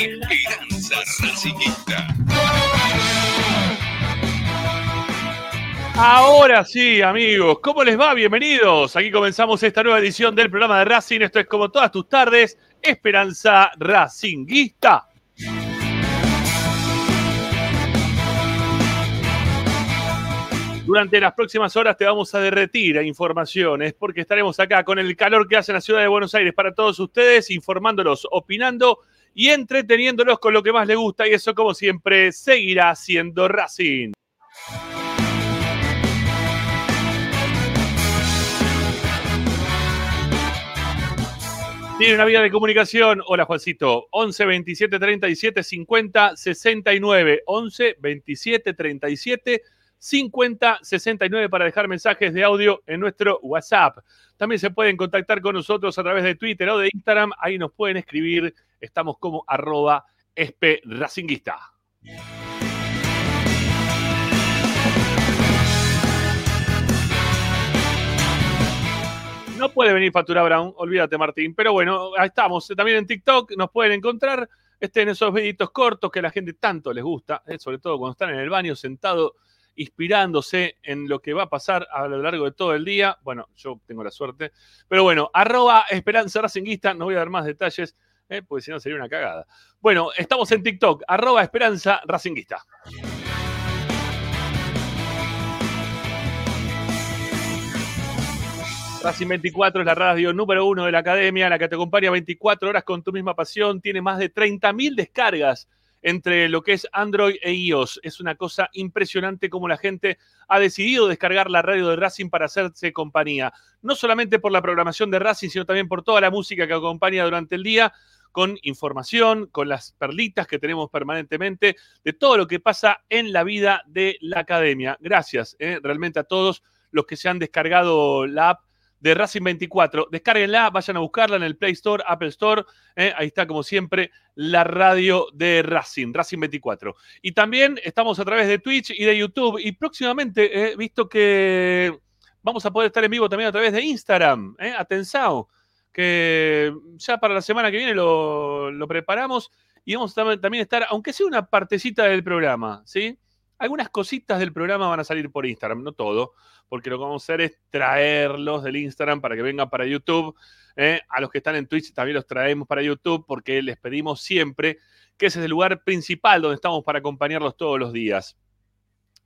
Esperanza Racingista. Ahora sí, amigos, ¿cómo les va? Bienvenidos. Aquí comenzamos esta nueva edición del programa de Racing. Esto es como todas tus tardes, Esperanza Racinguista. Durante las próximas horas te vamos a derretir a informaciones porque estaremos acá con el calor que hace en la ciudad de Buenos Aires para todos ustedes, informándolos, opinando y entreteniéndolos con lo que más les gusta y eso como siempre seguirá siendo Racing. Tiene una vía de comunicación. Hola, Juancito. 11 27 37 50 69. 11 27 37 50 69 para dejar mensajes de audio en nuestro WhatsApp. También se pueden contactar con nosotros a través de Twitter o de Instagram. Ahí nos pueden escribir. Estamos como arroba espracinguista. No puede venir Factura Brown, olvídate Martín. Pero bueno, ahí estamos. También en TikTok nos pueden encontrar este, en esos videitos cortos que a la gente tanto les gusta, eh, sobre todo cuando están en el baño sentado inspirándose en lo que va a pasar a lo largo de todo el día. Bueno, yo tengo la suerte. Pero bueno, arroba Esperanza Racinguista, no voy a dar más detalles, eh, porque si no sería una cagada. Bueno, estamos en TikTok, arroba Esperanza Racinguista. Racing 24 es la radio número uno de la academia, la que te acompaña 24 horas con tu misma pasión. Tiene más de 30.000 descargas entre lo que es Android e iOS. Es una cosa impresionante como la gente ha decidido descargar la radio de Racing para hacerse compañía. No solamente por la programación de Racing, sino también por toda la música que acompaña durante el día, con información, con las perlitas que tenemos permanentemente, de todo lo que pasa en la vida de la academia. Gracias eh, realmente a todos los que se han descargado la app de Racing 24. Descárguenla, vayan a buscarla en el Play Store, Apple Store. ¿eh? ahí está, como siempre, la radio de Racing, Racing 24. Y también estamos a través de Twitch y de YouTube. Y próximamente, he visto que vamos a poder estar en vivo también a través de Instagram. ¿eh? Atensao, que ya para la semana que viene lo, lo preparamos. Y vamos a también estar, aunque sea una partecita del programa, ¿sí? Algunas cositas del programa van a salir por Instagram, no todo, porque lo que vamos a hacer es traerlos del Instagram para que vengan para YouTube. ¿eh? A los que están en Twitch también los traemos para YouTube porque les pedimos siempre que ese es el lugar principal donde estamos para acompañarlos todos los días.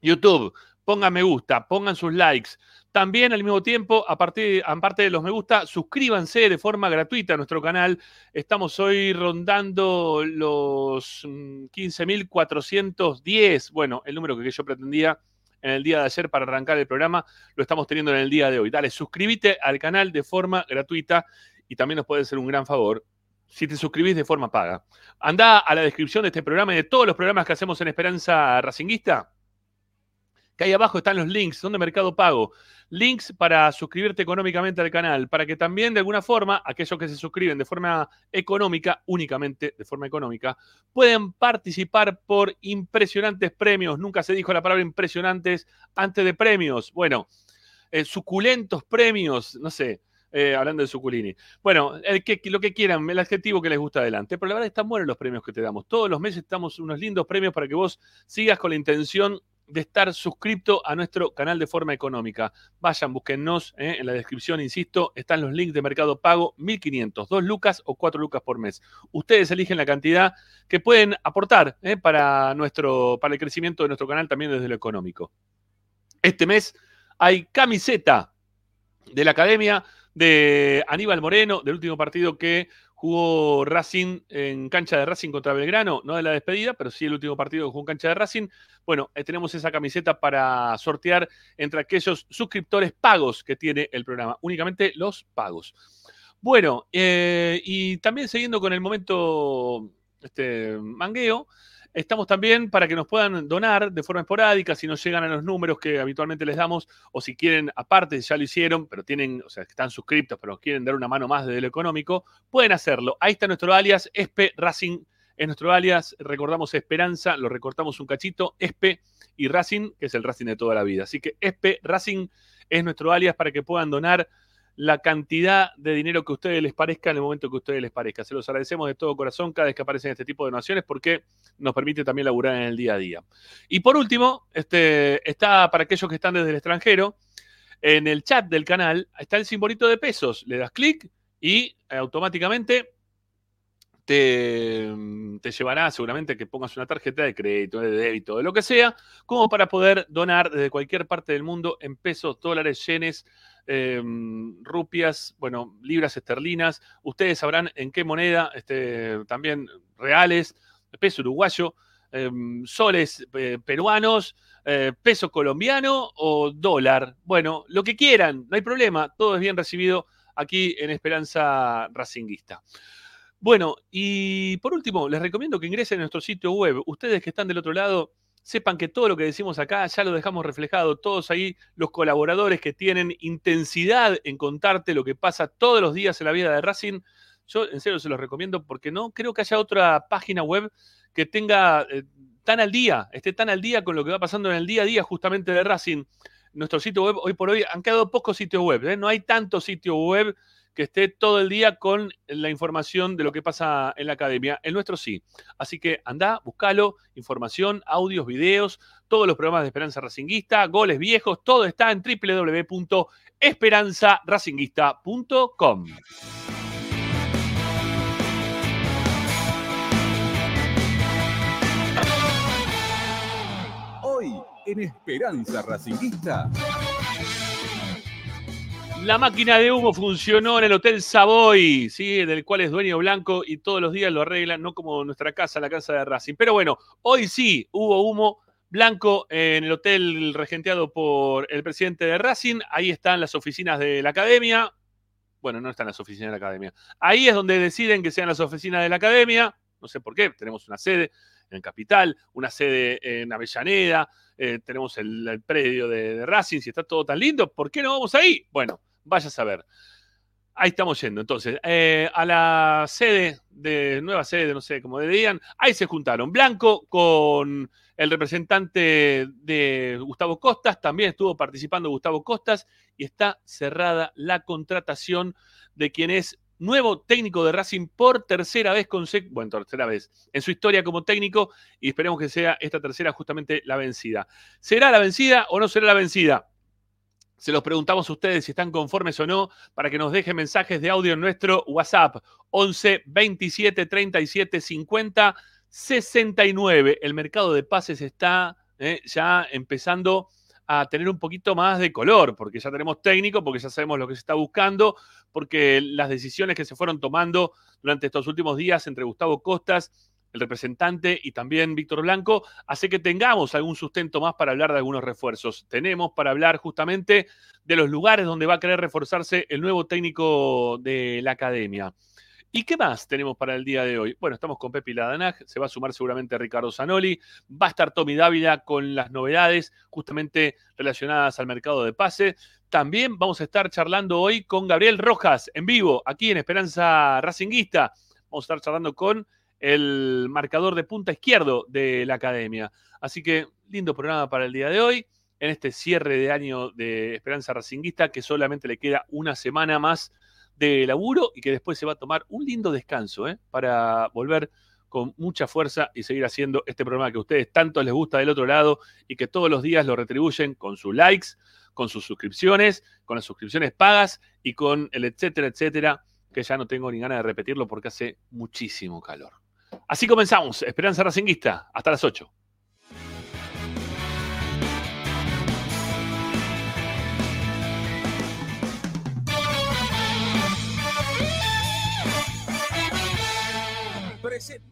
YouTube, pongan me gusta, pongan sus likes. También al mismo tiempo, aparte, aparte de los me gusta, suscríbanse de forma gratuita a nuestro canal. Estamos hoy rondando los 15.410, mm, bueno, el número que yo pretendía en el día de ayer para arrancar el programa, lo estamos teniendo en el día de hoy. Dale, suscríbete al canal de forma gratuita y también nos puede ser un gran favor si te suscribís de forma paga. Anda a la descripción de este programa y de todos los programas que hacemos en Esperanza Racinguista que ahí abajo están los links, son de Mercado Pago. Links para suscribirte económicamente al canal, para que también de alguna forma aquellos que se suscriben de forma económica, únicamente de forma económica, pueden participar por impresionantes premios. Nunca se dijo la palabra impresionantes antes de premios. Bueno, eh, suculentos premios, no sé. Eh, hablando de suculini. Bueno, el que, lo que quieran, el adjetivo que les gusta adelante. Pero la verdad están buenos los premios que te damos. Todos los meses estamos unos lindos premios para que vos sigas con la intención de estar suscrito a nuestro canal de forma económica. Vayan, búsquennos eh, en la descripción, insisto, están los links de Mercado Pago, 1500, 2 lucas o 4 lucas por mes. Ustedes eligen la cantidad que pueden aportar eh, para, nuestro, para el crecimiento de nuestro canal también desde lo económico. Este mes hay camiseta de la academia de Aníbal Moreno, del último partido que jugó Racing en cancha de Racing contra Belgrano, no de la despedida, pero sí el último partido que jugó en cancha de Racing. Bueno, eh, tenemos esa camiseta para sortear entre aquellos suscriptores pagos que tiene el programa, únicamente los pagos. Bueno, eh, y también siguiendo con el momento este, mangueo, Estamos también para que nos puedan donar de forma esporádica si no llegan a los números que habitualmente les damos o si quieren, aparte, ya lo hicieron, pero tienen, o sea, están suscriptos, pero quieren dar una mano más desde lo económico, pueden hacerlo. Ahí está nuestro alias, Espe Racing es nuestro alias, recordamos Esperanza, lo recortamos un cachito, Espe y Racing, que es el Racing de toda la vida. Así que Espe Racing es nuestro alias para que puedan donar la cantidad de dinero que a ustedes les parezca en el momento que a ustedes les parezca. Se los agradecemos de todo corazón cada vez que aparecen este tipo de donaciones porque nos permite también laburar en el día a día. Y por último, este, está para aquellos que están desde el extranjero, en el chat del canal está el simbolito de pesos. Le das clic y automáticamente te, te, llevará seguramente que pongas una tarjeta de crédito, de débito, de lo que sea, como para poder donar desde cualquier parte del mundo en pesos, dólares, yenes, Em, rupias, bueno, libras esterlinas. Ustedes sabrán en qué moneda, este, también reales, peso uruguayo, em, soles eh, peruanos, eh, peso colombiano o dólar. Bueno, lo que quieran, no hay problema, todo es bien recibido aquí en Esperanza Racinguista. Bueno, y por último, les recomiendo que ingresen a nuestro sitio web. Ustedes que están del otro lado, sepan que todo lo que decimos acá ya lo dejamos reflejado. Todos ahí, los colaboradores que tienen intensidad en contarte lo que pasa todos los días en la vida de Racing. Yo en serio se los recomiendo porque no creo que haya otra página web que tenga eh, tan al día, esté tan al día con lo que va pasando en el día a día justamente de Racing. Nuestro sitio web, hoy por hoy, han quedado pocos sitios web, ¿eh? no hay tantos sitios web que esté todo el día con la información de lo que pasa en la academia. El nuestro sí. Así que anda, búscalo, información, audios, videos, todos los programas de Esperanza Racinguista, goles viejos, todo está en www.esperanzaracinguista.com. Hoy en Esperanza Racinguista. La máquina de humo funcionó en el Hotel Savoy, ¿sí? del cual es dueño Blanco y todos los días lo arreglan, no como nuestra casa, la casa de Racing. Pero bueno, hoy sí hubo humo blanco en el hotel regenteado por el presidente de Racing. Ahí están las oficinas de la academia. Bueno, no están las oficinas de la academia. Ahí es donde deciden que sean las oficinas de la academia. No sé por qué, tenemos una sede en Capital, una sede en Avellaneda, eh, tenemos el, predio de, de Racing, si está todo tan lindo, ¿por qué no vamos ahí? Bueno, vaya a saber. Ahí estamos yendo. Entonces, eh, a la sede de, nueva sede, no sé cómo dirían, ahí se juntaron Blanco con el representante de Gustavo Costas, también estuvo participando Gustavo Costas y está cerrada la contratación de quien es nuevo técnico de Racing por tercera vez bueno, tercera vez en su historia como técnico y esperemos que sea esta tercera justamente la vencida. ¿Será la vencida o no será la vencida? Se los preguntamos a ustedes si están conformes o no para que nos dejen mensajes de audio en nuestro WhatsApp 11 27 37 50 69. El mercado de pases está eh, ya empezando a tener un poquito más de color, porque ya tenemos técnico, porque ya sabemos lo que se está buscando, porque las decisiones que se fueron tomando durante estos últimos días entre Gustavo Costas el representante y también Víctor Blanco, hace que tengamos algún sustento más para hablar de algunos refuerzos. Tenemos para hablar justamente de los lugares donde va a querer reforzarse el nuevo técnico de la academia. ¿Y qué más tenemos para el día de hoy? Bueno, estamos con Pepi Ladanaj, se va a sumar seguramente Ricardo Zanoli, va a estar Tommy Dávila con las novedades justamente relacionadas al mercado de pase. También vamos a estar charlando hoy con Gabriel Rojas en vivo, aquí en Esperanza Racinguista. Vamos a estar charlando con el marcador de punta izquierdo de la academia. Así que lindo programa para el día de hoy, en este cierre de año de Esperanza Racinguista, que solamente le queda una semana más de laburo y que después se va a tomar un lindo descanso ¿eh? para volver con mucha fuerza y seguir haciendo este programa que a ustedes tanto les gusta del otro lado y que todos los días lo retribuyen con sus likes, con sus suscripciones, con las suscripciones pagas y con el etcétera, etcétera, que ya no tengo ni ganas de repetirlo porque hace muchísimo calor. Así comenzamos, Esperanza Racinguista, hasta las 8. Presenta.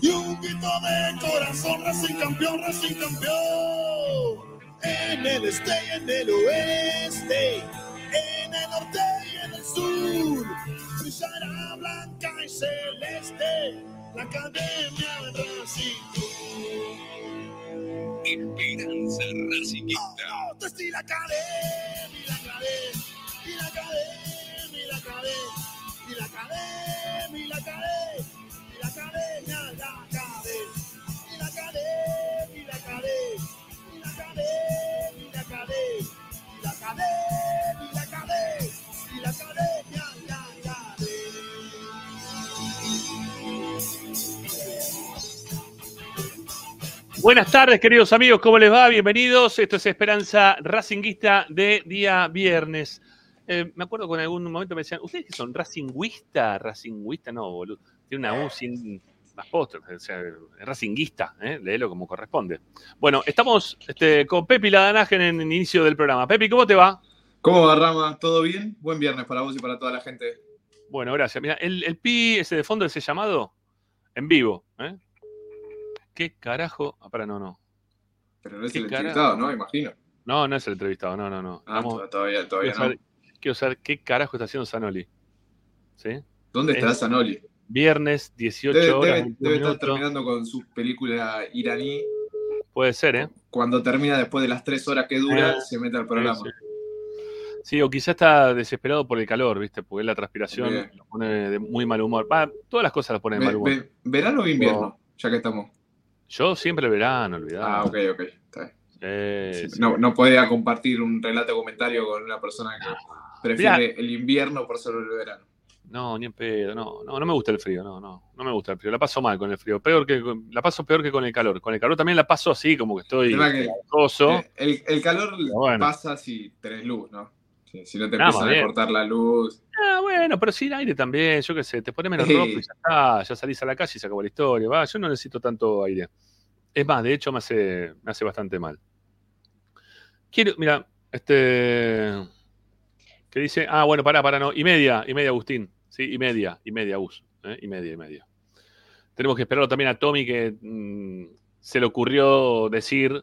y un grito de corazón, Racing campeón, Racing campeón. En el este y en el oeste en el norte y en el sur, brillará blanca y celeste la academia de Racing. Esperanza Racinguista. Oh, oh, la academia, la academia, y la academia, y la academia, y la academia, y la academia, Buenas tardes, queridos amigos, ¿cómo les va? Bienvenidos. Esto es Esperanza Racinguista de día viernes. Eh, me acuerdo con algún momento me decían, ¿ustedes que son racinguista? Racinguista, no, boludo. Tiene una U sin apóstrofe, o sea, es racinguista, ¿eh? léelo como corresponde. Bueno, estamos este, con Pepi Ladanaje en el inicio del programa. Pepi, ¿cómo te va? ¿Cómo va, Rama? ¿Todo bien? Buen viernes para vos y para toda la gente. Bueno, gracias. Mira, el, el pi ese de fondo, ese llamado, en vivo. ¿eh? ¿Qué carajo? Ah, para, no, no. Pero no es ¿Qué el entrevistado, ¿no? Imagino. No, no es el entrevistado, no, no, no. Ah, todavía, todavía quiero, no. saber, quiero saber qué carajo está haciendo Sanoli. ¿Sí? ¿Dónde estará es- Sanoli? Viernes, 18 Debe, horas. debe- 21 debe estar terminando con su película iraní. Puede ser, ¿eh? Cuando termina después de las tres horas que dura, Ah, se mete al programa. Sí, Sí, o quizá está desesperado por el calor, ¿viste? Porque la transpiración Bien. lo pone de muy mal humor. Todas las cosas las pone de mal humor. ve- ¿Verano o invierno? Ya que estamos. Yo siempre verano, olvidado. Ah, ok, ok. Está bien. Eh, Sí, No, no podía compartir un relato comentario con una persona que prefiere el invierno por sobre el verano. No, ni en pedo, no, no, no me gusta el frío, no, no, no me gusta el frío. La paso mal con el frío, peor que la paso peor que con el calor. Con el calor también la paso así, como que estoy que-. Eh, El, el calor bueno. pasa si tenés luz, ¿no? Si, si no te empiezan a cortar la luz. Ah, bueno, pero sin aire también, yo qué sé, te pones menos Sí. ropa y ya está, ya salís a la calle y se acabó la historia. Va, yo no necesito tanto aire. Es más, de hecho me hace, me hace bastante mal. Quiero, mira, este. ¿Qué dice? Ah, bueno, pará, pará, no. Y media, y media, Agustín. Sí, y media, y media, Gus. ¿eh? Y media, y media. Tenemos que esperarlo también a Tommy, que mm, se le ocurrió decir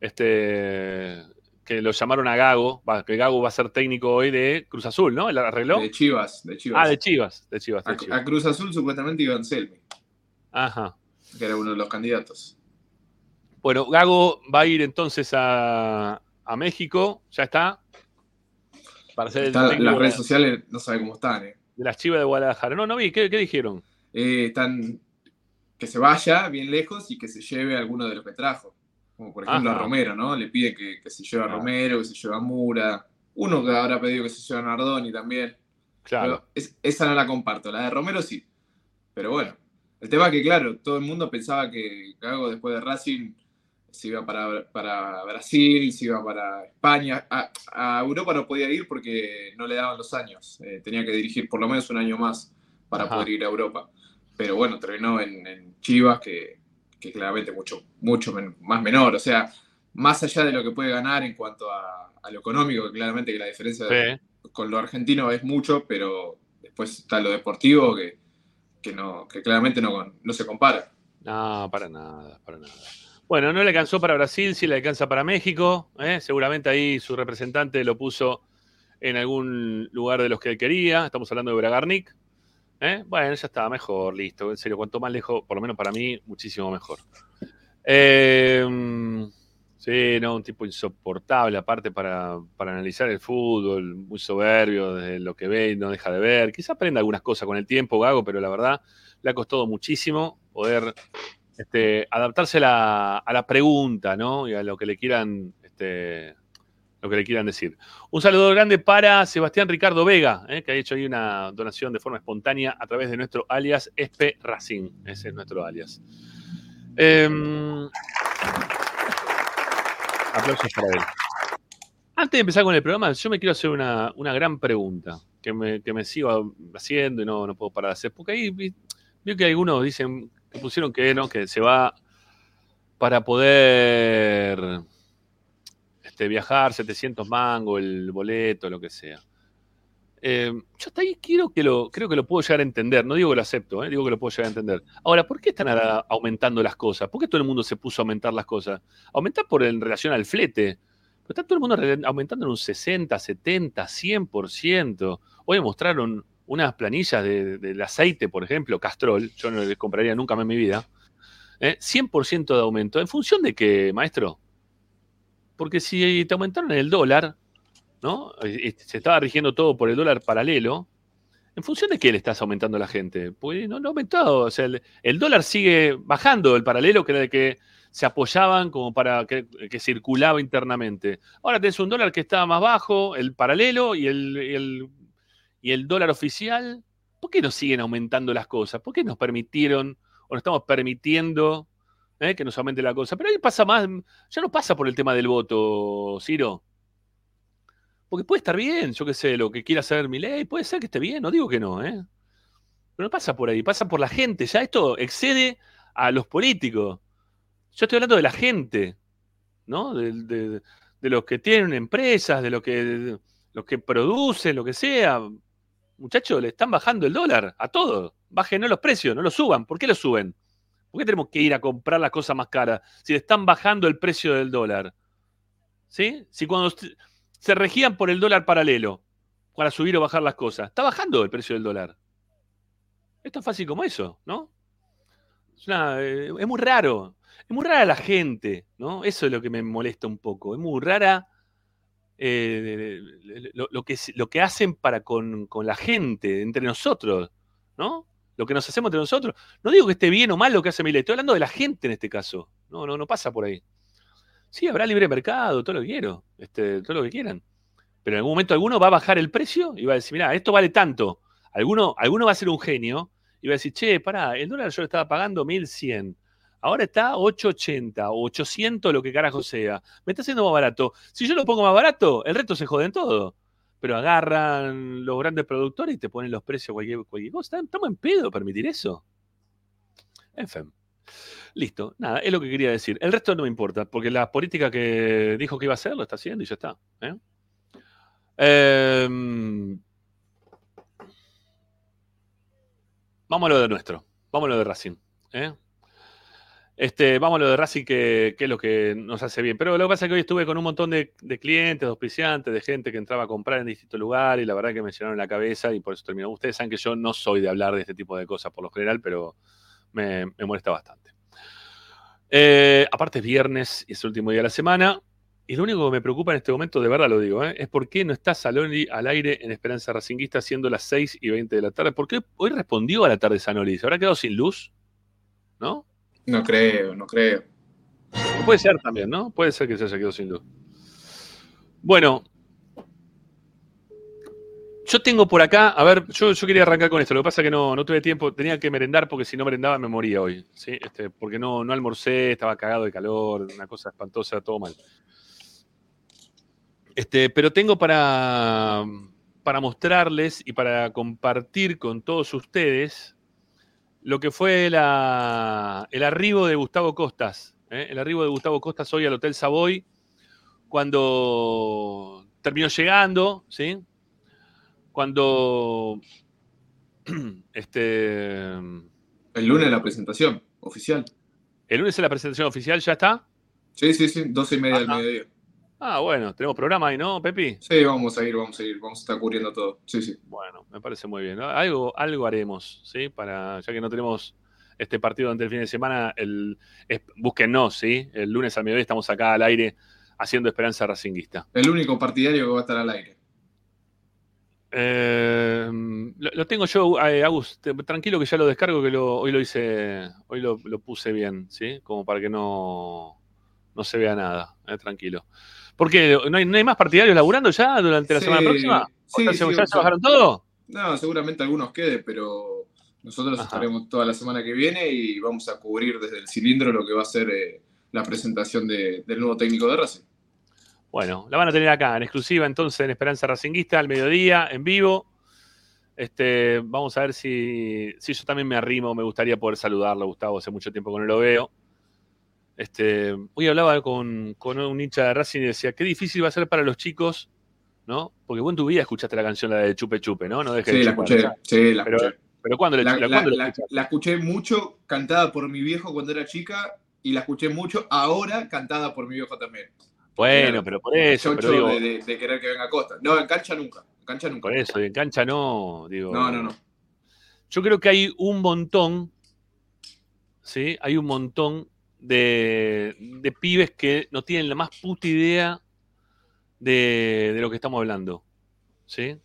este, que lo llamaron a Gago, que Gago va a ser técnico hoy de Cruz Azul, ¿no? ¿El arregló? De Chivas, de Chivas. Ah, de Chivas, de Chivas, de a, Chivas. a Cruz Azul supuestamente iba Anselmi, Ajá. que era uno de los candidatos. Bueno, Gago va a ir entonces a, a México, ya está. Para Está- técnico las de, redes sociales no sabe cómo están. eh. De las Chivas de Guadalajara. No, no vi, ¿qué, qué dijeron? Eh, están que se vaya bien lejos y que se lleve a alguno de los que trajo. Como por ejemplo Ajá. a Romero, ¿no? Le pide que, que se lleve a. Romero, que se lleve a Mura. Uno que habrá pedido que se lleve a Nardoni también. Claro. Es- esa no la comparto. La de Romero sí. Pero bueno, el tema es que, claro, todo el mundo pensaba que Gago después de Racing se iba para, para Brasil, se iba para España. A, a Europa no podía ir porque no le daban los años. Eh, tenía que dirigir por lo menos un año más para Ajá. poder ir a Europa. Pero bueno, terminó en, en Chivas, que, que claramente mucho, mucho men- más menor. O sea, más allá de lo que puede ganar en cuanto a, a lo económico, que claramente que la diferencia de- Sí. con lo argentino es mucho, pero después está lo deportivo que, que, no, que claramente no, no se compara. No, para nada, para nada. Bueno, no le alcanzó para Brasil, sí le alcanza para México. ¿eh? Seguramente ahí su representante lo puso en algún lugar de los que él quería. Estamos hablando de Bragarnik. ¿eh? Bueno, ya está, mejor, listo. En serio, cuanto más lejos, por lo menos para mí, muchísimo mejor. Eh, sí, no, un tipo insoportable, aparte para, para analizar el fútbol, muy soberbio desde lo que ve y no deja de ver. Quizá aprenda algunas cosas con el tiempo, Gago, pero la verdad le ha costado muchísimo poder este, adaptarse a la, pregunta, ¿no? Y a lo que le quieran, este, lo que le quieran decir. Un saludo grande para Sebastián Ricardo Vega, ¿eh? que ha hecho ahí una donación de forma espontánea a través de nuestro alias Espe Racing. Ese es nuestro alias. Em, aplausos para él. Antes de empezar con el programa, yo me quiero hacer una, una gran pregunta que me, que me sigo haciendo y no, no puedo parar de hacer. Porque ahí vi que algunos dicen que pusieron que no, que se va para poder este, viajar 700 mangos, el boleto, lo que sea. Eh, yo hasta ahí quiero que lo, creo que lo puedo llegar a entender. No digo que lo acepto, eh, digo que lo puedo llegar a entender. Ahora, ¿por qué están aumentando las cosas? ¿Por qué todo el mundo se puso a aumentar las cosas? Aumentar por en relación al flete. Pero está todo el mundo aumentando en un 60, 70, 100%. Hoy mostraron unas planillas de- del aceite, por ejemplo, Castrol. Yo no les compraría nunca más en mi vida. ¿eh? 100% de aumento. ¿En función de qué, maestro? Porque si te aumentaron el dólar, ¿no? Eh, Se estaba rigiendo todo por el dólar paralelo. ¿En función de qué le estás aumentando a la gente? Pues no, no ha aumentado. O sea, el, dólar sigue bajando, el paralelo que era el que se apoyaban como para que, circulaba internamente. Ahora tenés un dólar que está más bajo, el paralelo y el, y el, y el dólar oficial. ¿Por qué nos siguen aumentando las cosas? ¿Por qué nos permitieron o nos estamos permitiendo ¿eh? que nos aumente la cosa. Pero ahí pasa más, ya no pasa por el tema del voto, Ciro. Porque puede estar bien, yo qué sé, lo que quiera hacer mi ley, puede ser que esté bien, no digo que no, ¿eh? Pero no pasa por ahí, pasa por la gente. Ya esto excede a los políticos. Yo estoy hablando de la gente, ¿no? De, los que tienen empresas, de los que, de los que producen, lo que sea. Muchachos, le están bajando el dólar a todos. Bajen los precios, no los suban. ¿Por qué los suben? ¿Por qué tenemos que ir a comprar las cosas más caras si le están bajando el precio del dólar? ¿Sí? Si cuando se- regían por el dólar paralelo para subir o bajar las cosas, está bajando el precio del dólar. Es tan fácil como eso, ¿no? Es, eh, es muy raro. Es muy rara la gente, ¿no? Eso es lo que me molesta un poco. Es muy rara eh, lo, que, lo que hacen para con, con la gente, entre nosotros, ¿no? Lo que nos hacemos entre nosotros. No digo que esté bien o mal lo que hace Milei, estoy hablando de la gente en este caso. No, no, no pasa por ahí. Sí, habrá libre mercado, todo lo que quiero, este, todo lo que quieran. Pero en algún momento alguno va a bajar el precio y va a decir, mira, esto vale tanto. Alguno, alguno va a ser un genio y va a decir, che, pará, el dólar yo lo estaba pagando 1100. Ahora está 880 o 800, lo que carajo sea. Me está haciendo más barato. Si yo lo pongo más barato, el resto se joden todo. Pero agarran los grandes productores y te ponen los precios cualquier, cualquier cosa. ¿Estamos en pedo permitir eso? En fin. Listo. Nada, es lo que quería decir. El resto no me importa, porque la política que dijo que iba a hacer lo está haciendo y ya está. ¿eh? Em, vamos a lo de nuestro. Vamos a lo de Racing. ¿eh? Este, vamos a lo de Racing, que, es lo que nos hace bien. Pero lo que pasa es que hoy estuve con un montón de, clientes, de auspiciantes, de gente que entraba a comprar en distintos lugares y la verdad que me llenaron la cabeza y por eso terminó. Ustedes saben que yo no soy de hablar de este tipo de cosas por lo general, pero me, molesta bastante. Eh, aparte es viernes y es el último día de la semana. Y lo único que me preocupa en este momento, de verdad lo digo, ¿eh? es por qué no está Saloni al aire en Esperanza Racinguista siendo las 6 y 20 de la tarde. ¿Por qué hoy respondió a la tarde Sanoli? ¿Se habrá quedado sin luz? ¿No? No creo, no creo. Puede ser también, ¿no? Puede ser que se haya quedado sin luz. Bueno, yo tengo por acá, a ver, yo, yo quería arrancar con esto, lo que pasa es que no, no tuve tiempo, tenía que merendar porque si no merendaba me moría hoy, ¿sí? Este, porque no, no almorcé, estaba cagado de calor, una cosa espantosa, todo mal. Este, pero tengo para, para mostrarles y para compartir con todos ustedes lo que fue la- el arribo de Gustavo Costas. ¿eh? El arribo de Gustavo Costas hoy al Hotel Savoy, cuando terminó llegando, ¿sí? Cuando este, El lunes la presentación oficial. el lunes es la presentación oficial, ¿ya está? Sí, sí, sí, doce y media del Ajá. mediodía. Ah, bueno, tenemos programa ahí, ¿no, Pepi? Sí, vamos a ir, vamos a ir, vamos a estar cubriendo todo. Sí, sí. Bueno, me parece muy bien. ¿no? Algo, algo haremos, ¿sí? Para, ya que no tenemos este partido durante el fin de semana, el, es- búsquennos, ¿sí? El lunes al mediodía estamos acá al aire haciendo Esperanza Racinguista. El único partidario que va a estar al aire. Eh, lo, lo tengo yo, eh, Agus, te- tranquilo que ya lo descargo, que lo- hoy lo hice, hoy lo, lo puse bien, ¿sí? Como para que no, no se vea nada, eh, tranquilo. ¿Por qué? ¿No hay, no hay más partidarios laburando ya durante la Sí, semana próxima? sí, ¿O sea, sí, ¿Ya se bajaron todo? No, seguramente algunos quede, pero nosotros Ajá. estaremos toda la semana que viene y vamos a cubrir desde el cilindro lo que va a ser eh, la presentación de- del nuevo técnico de Racing. Bueno, la van a tener acá, en exclusiva entonces en Esperanza Racinguista, al mediodía, en vivo. Este, vamos a ver si, si yo también me arrimo, me gustaría poder saludarlo, Gustavo, hace mucho tiempo que no lo veo. Este, hoy hablaba con, con un hincha de Racing y decía, qué difícil va a ser para los chicos, ¿no? Porque vos en tu vida escuchaste la canción, la de Chupe Chupe, ¿no? No dejes Sí, de la chupar. escuché, sí, la Pero- escuché. Pero ¿cuándo le, La, la- la- cuándo le la- escuchaste? la escuché mucho cantada por mi viejo cuando era chica y la escuché mucho ahora cantada por mi viejo también. Bueno, pero por eso, Chocho pero digo, de, de- de querer que venga a Costa. No, en cancha nunca. En cancha nunca. por eso, en cancha no, digo. No, no, no. Yo creo que hay un montón, ¿sí? Hay un montón de, de pibes que no tienen la más puta idea de, de lo que estamos hablando, ¿sí?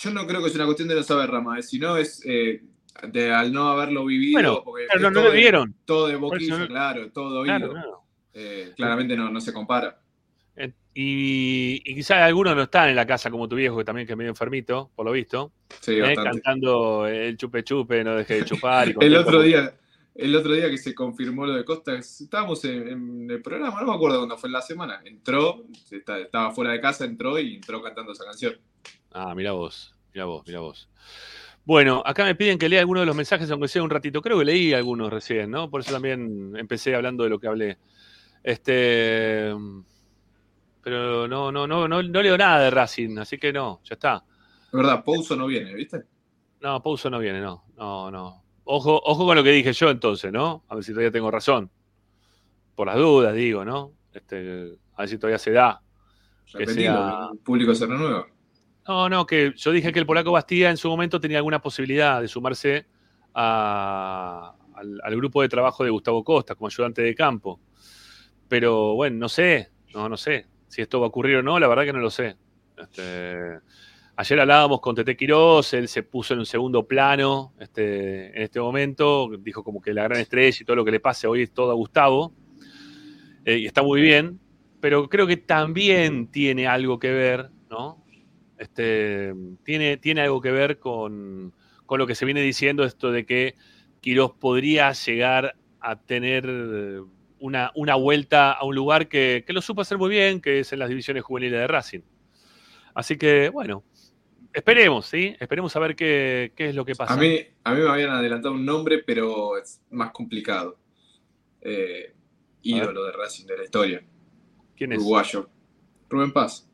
Yo no creo que sea una cuestión de no saber, Rama, eh, sino es eh, de, al no haberlo vivido. Bueno, porque Pero es no, lo de- vieron. Todo de boquilla, no- claro, todo oído. Claro, claro. Eh, claramente no, no se compara. Y, y quizás algunos no están en la casa como tu viejo, que también que es medio enfermito, por lo visto, Sí, ¿eh? cantando el chupe chupe, no deje de chupar. y El otro día el otro día que se confirmó lo de Costa, estábamos en, en el programa, no me acuerdo cuándo fue en la semana. Entró, está- estaba fuera de casa, entró y entró cantando esa canción. Ah, mira vos, mira vos, mira vos. Bueno, acá me piden que lea alguno de los mensajes, aunque sea un ratito. Creo que leí algunos recién, ¿no? Por eso también empecé hablando de lo que hablé. Este. Pero no, no, no, no, no leo nada de Racing, así que no, ya está. Es verdad, Pouso no viene, ¿viste? No, Pouso no viene, no, no, no. Ojo, ojo con lo que dije yo entonces, ¿no? A ver si todavía tengo razón. Por las dudas, digo, ¿no? Este, a ver si todavía se da. Que Repetilo, sea- el público se renueva. No, no, que yo dije que el polaco Bastía en su momento tenía alguna posibilidad de sumarse a- al, al grupo de trabajo de Gustavo Costa como ayudante de campo. Pero bueno, no sé, no, no sé si esto va a ocurrir o no, la verdad que no lo sé. Este, ayer hablábamos con Tete Quirós, él se puso en un segundo plano este, en este momento, dijo como que la gran estrella y todo lo que le pase hoy es todo a Gustavo, eh, y está muy bien, pero creo que también tiene algo que ver, ¿no? Este, tiene, tiene algo que ver con, con lo que se viene diciendo, esto de que Quirós podría llegar a tener una, una vuelta a un lugar que, que lo supo hacer muy bien, que es en las divisiones juveniles de Racing. Así que, bueno, esperemos, ¿sí? Esperemos a ver qué, qué es lo que pasa. A mí, a mí me habían adelantado un nombre, pero es más complicado. Eh, ídolo de Racing de la historia, ¿Quién es? uruguayo. Rubén Paz.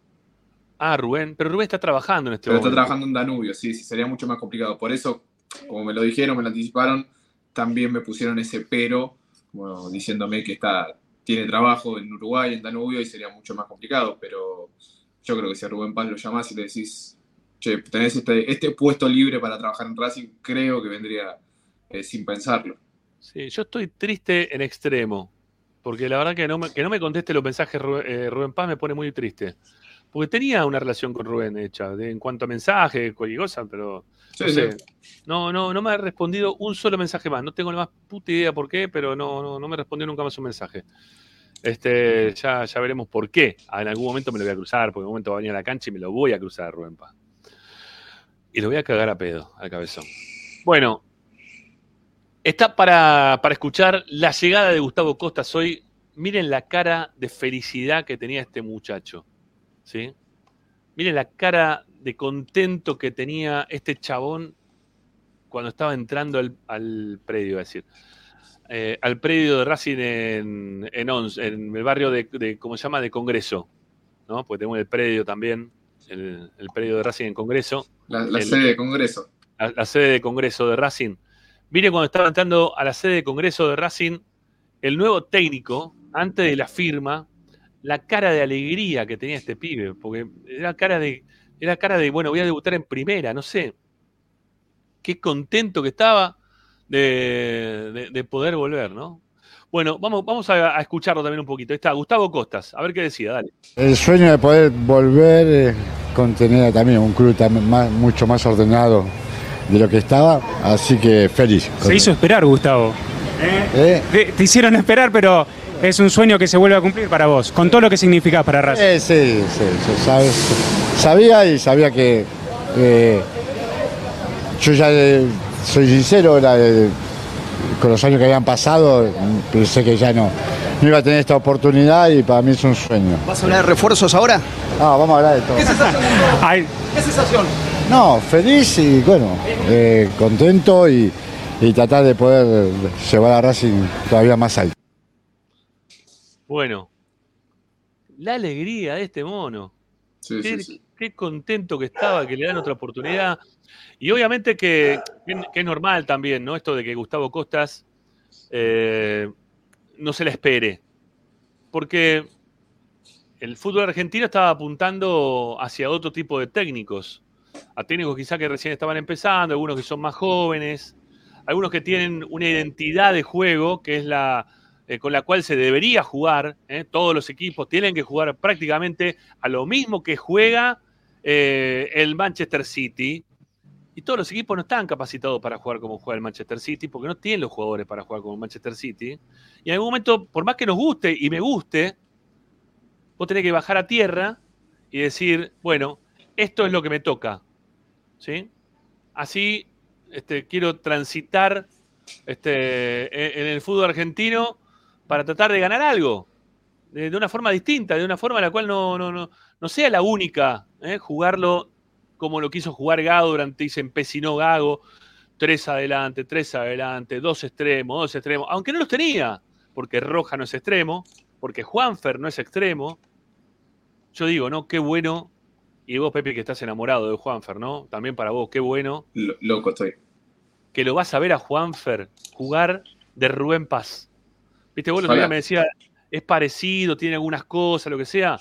Ah, Rubén. Pero Rubén está trabajando en este Pero está momento. trabajando en Danubio, sí, sí, sería mucho más complicado. Por eso, como me lo dijeron, me lo anticiparon, también me pusieron ese pero, como diciéndome que está, tiene trabajo en Uruguay, en Danubio, y sería mucho más complicado. Pero yo creo que si a Rubén Paz lo llamás y le decís, che, tenés este, este puesto libre para trabajar en Racing, creo que vendría eh, sin pensarlo. Sí, yo estoy triste en extremo. Porque la verdad que no me, que no me conteste los mensajes eh, Rubén Paz me pone muy triste. Porque tenía una relación con Rubén hecha, de- en cuanto a mensajes, cualquier cosa, pero Sí, no, sí. no, no, no me ha respondido un solo mensaje más. No tengo la más puta idea por qué, pero no, no, no me respondió nunca más un mensaje. Este, ya, ya veremos por qué. En algún momento me lo voy a cruzar, porque en algún momento va a venir a la cancha y me lo voy a cruzar, Rubén Paz. Y lo voy a cagar a pedo, al cabezón. Bueno, está para, para escuchar la llegada de Gustavo Costas hoy. Miren la cara de felicidad que tenía este muchacho. ¿sí? Miren la cara de contento que tenía este chabón cuando estaba entrando al, al predio, a decir. Eh, al predio de Racing en, en, Ons- en el barrio de, de, ¿cómo se llama? De Congreso. ¿no? Porque tenemos el predio también, el, el predio de Racing en Congreso La, la El- sede de Congreso. la, la sede de Congreso de Racing. Mire cuando estaba entrando a la sede de Congreso de Racing, el nuevo técnico, antes de la firma, la cara de alegría que tenía este pibe, porque era cara de, era cara de, bueno, voy a debutar en primera, no sé. Qué contento que estaba de, de- de poder volver, ¿no? Bueno, vamos, vamos a, a escucharlo también un poquito. Ahí está, Gustavo Costas, a ver qué decía, dale. El sueño de poder volver eh, con tener también un club también más- mucho más ordenado de lo que estaba, así que feliz. Se hizo esperar, Gustavo. ¿Eh? Te, te hicieron esperar, pero es un sueño que se vuelve a cumplir para vos, con todo lo que significa para Racing. Eh, sí, sí, sí, sabes. sabía y sabía que eh, yo ya eh, soy sincero, era, eh, con los años que habían pasado, pensé que ya no, no iba a tener esta oportunidad y para mí es un sueño. ¿Vas a hablar de refuerzos ahora? Ah, vamos a hablar de todo. ¿Qué sensación? ¿Qué sensación? No, feliz y bueno, eh, contento y, y tratar de poder llevar a Racing todavía más alto. Bueno, la alegría de este mono. Sí, qué, sí, sí. qué contento que estaba que le dan otra oportunidad. Y obviamente que es normal también, ¿no? Esto de que Gustavo Costas eh, no se la espere. Porque el fútbol argentino estaba apuntando hacia otro tipo de técnicos. A técnicos quizá que recién estaban empezando, algunos que son más jóvenes, algunos que tienen una identidad de juego que es la eh, con la cual se debería jugar. ¿eh? Todos los equipos tienen que jugar prácticamente a lo mismo que juega eh, el Manchester City. Y todos los equipos no están capacitados para jugar como juega el Manchester City, porque no tienen los jugadores para jugar como Manchester City. Y en algún momento, por más que nos guste y me guste, vos tenés que bajar a tierra y decir, bueno, esto es lo que me toca. ¿Sí? Así este, quiero transitar este, en, el fútbol argentino para tratar de ganar algo. De una forma distinta, de una forma en la cual no, no, no, no sea la única. ¿eh? Jugarlo como lo quiso jugar Gago durante y se empecinó Gago. Tres adelante, tres adelante, dos extremos, dos extremos. Aunque no los tenía, porque Roja no es extremo, porque Juanfer no es extremo. Yo digo, ¿no? Qué bueno. Y vos, Pepe, que estás enamorado de Juanfer, ¿no? También para vos, qué bueno Lo- loco estoy. que lo vas a ver a Juanfer jugar de Rubén Paz. Viste, vos Ojalá. me decía, es parecido, tiene algunas cosas, lo que sea.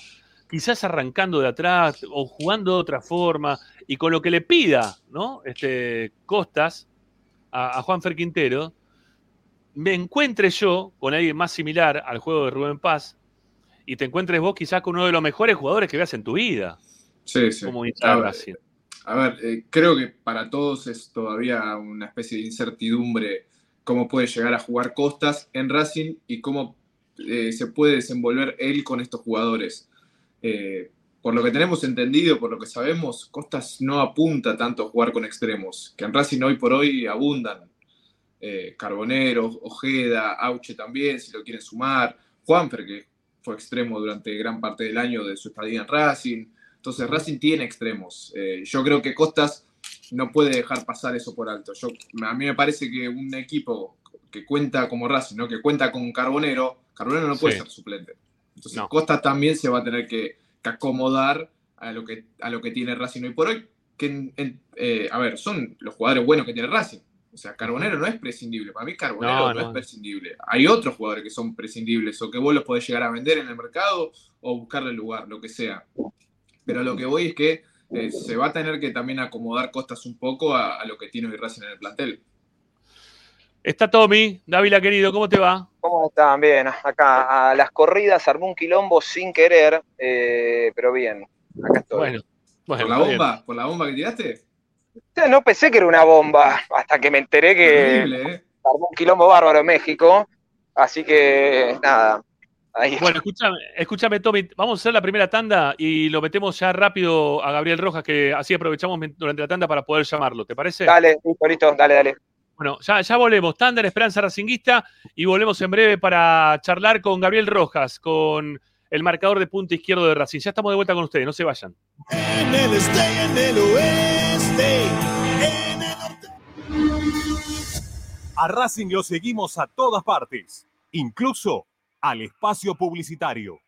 Quizás arrancando de atrás o jugando de otra forma y con lo que le pida, ¿no? Este, Costas a, a Juanfer Quintero, me encuentre yo con alguien más similar al juego de Rubén Paz y te encuentres vos quizás con uno de los mejores jugadores que veas en tu vida, Sí, sí. como A ver. A ver, eh, creo que para todos es todavía una especie de incertidumbre cómo puede llegar a jugar Costas en Racing y cómo eh, se puede desenvolver él con estos jugadores. Eh, por lo que tenemos entendido, por lo que sabemos, Costas no apunta tanto a jugar con extremos, que en Racing hoy por hoy abundan. Eh, Carbonero, Ojeda, Auche también, si lo quieren sumar. Juanfer, que fue extremo durante gran parte del año de su estadía en Racing. Entonces Racing tiene extremos. Eh, yo creo que Costas no puede dejar pasar eso por alto. Yo, a mí me parece que un equipo que cuenta como Racing, ¿no? que cuenta con Carbonero, Carbonero no puede Sí. ser suplente. Entonces No. Costas también se va a tener que, que acomodar a lo que, a lo que tiene Racing hoy por hoy. Que, en- en- eh, a ver, son los jugadores buenos que tiene Racing. O sea, Carbonero no es prescindible. Para mí Carbonero No, no, no. es prescindible. Hay otros jugadores que son prescindibles o que vos los podés llegar a vender en el mercado o buscarle lugar, lo que sea. Pero lo que voy es que eh, se va a tener que también acomodar Costas un poco a, a lo que tiene hoy Racing en el plantel. Está Tommy, Dávila querido, ¿cómo te va? ¿Cómo están? Bien, acá a las corridas armó un quilombo sin querer, eh, pero bien, acá estoy. Bueno, bueno, ¿Por la está bien. bomba? ¿Por la bomba que tiraste? O sea, No pensé que era una bomba, hasta que me enteré que ¿eh? armó un quilombo bárbaro en México, así que nada, ahí Bueno, escúchame, escúchame, Tommy, vamos a hacer la primera tanda y lo metemos ya rápido a Gabriel Rojas, que así aprovechamos durante la tanda para poder llamarlo, ¿te parece? dale, listo, listo, dale, dale. Bueno, ya, ya volvemos. Tanda en Esperanza Racinguista y volvemos en breve para charlar con Gabriel Rojas, con el marcador de punta izquierdo de Racing. Ya estamos de vuelta con ustedes, no se vayan. En el este en el oeste. En el norte. A Racing lo seguimos a todas partes, incluso al espacio publicitario.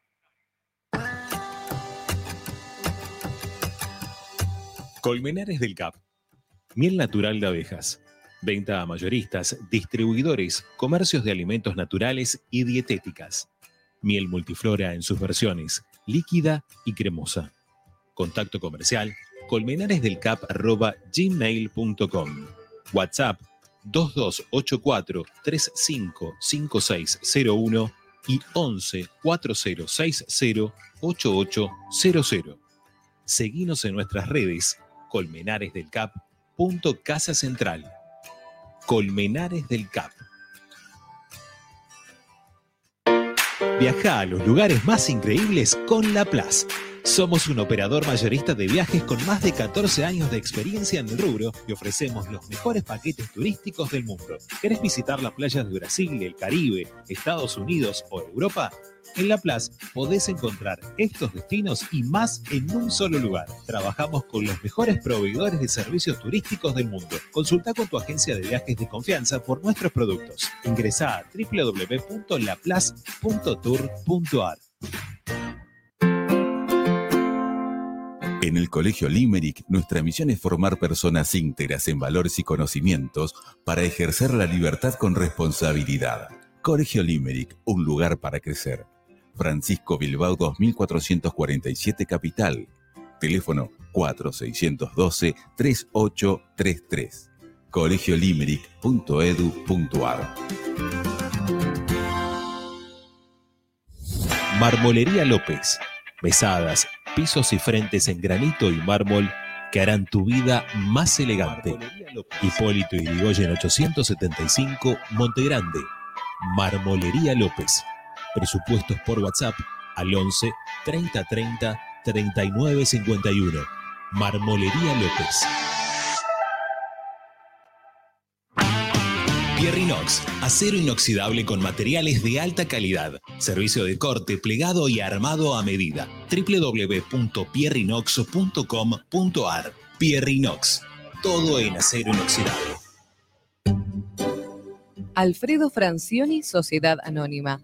Colmenares del Cap. Miel natural de abejas. Venta a mayoristas, distribuidores, comercios de alimentos naturales y dietéticas. Miel multiflora en sus versiones, líquida y cremosa. Contacto comercial colmenaresdelcap.gmail.com WhatsApp 2284 355601 y 11 4060 8800. Seguinos en nuestras redes Colmenares del Cap. punto Casa Central. Colmenares del Cap. Viaja a los lugares más increíbles con La Plaza. Somos un operador mayorista de viajes con más de 14 años de experiencia en el rubro y ofrecemos los mejores paquetes turísticos del mundo. ¿Querés visitar las playas de Brasil, el Caribe, Estados Unidos o Europa? En La Plaza podés encontrar estos destinos y más en un solo lugar. Trabajamos con los mejores proveedores de servicios turísticos del mundo. Consulta con tu agencia de viajes de confianza por nuestros productos. Ingresa a www.laplace.tour.ar. En el Colegio Limerick, nuestra misión es formar personas íntegras en valores y conocimientos para ejercer la libertad con responsabilidad. Colegio Limerick, un lugar para crecer. Francisco Bilbao 2447 Capital. Teléfono 4612-3833. colegiolimerick.edu.ar Marmolería López. Mesadas, pisos y frentes en granito y mármol que harán tu vida más elegante. Hipólito Yrigoyen 875, Montegrande. Marmolería López. Presupuestos por WhatsApp al 11 30 30 39 51. Marmolería López. Pierrinox, acero inoxidable con materiales de alta calidad. Servicio de corte, plegado y armado a medida. www.pierrinox.com.ar Pierrinox, todo en acero inoxidable. Alfredo Francioni, Sociedad Anónima.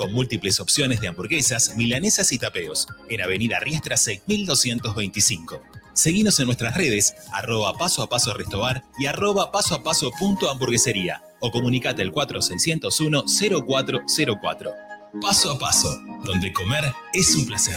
con múltiples opciones de hamburguesas, milanesas y tapeos, en Avenida Riestra 6225. Seguinos en nuestras redes, arroba paso a paso restobar y arroba paso a paso hamburguesería o comunicate al 4601 0404. Paso a paso, donde comer es un placer.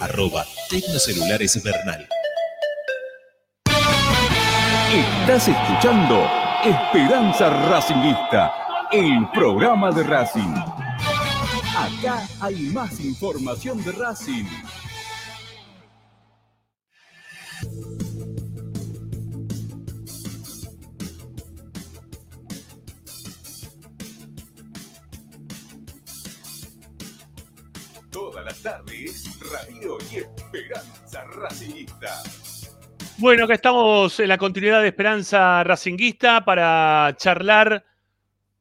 Arroba Tecnocelulares Bernal. Estás escuchando Esperanza Racingista, el programa de Racing. Acá hay más información de Racing. Las tardes, Radio y Esperanza Racingista. Bueno, acá estamos en la continuidad de Esperanza Racinguista para charlar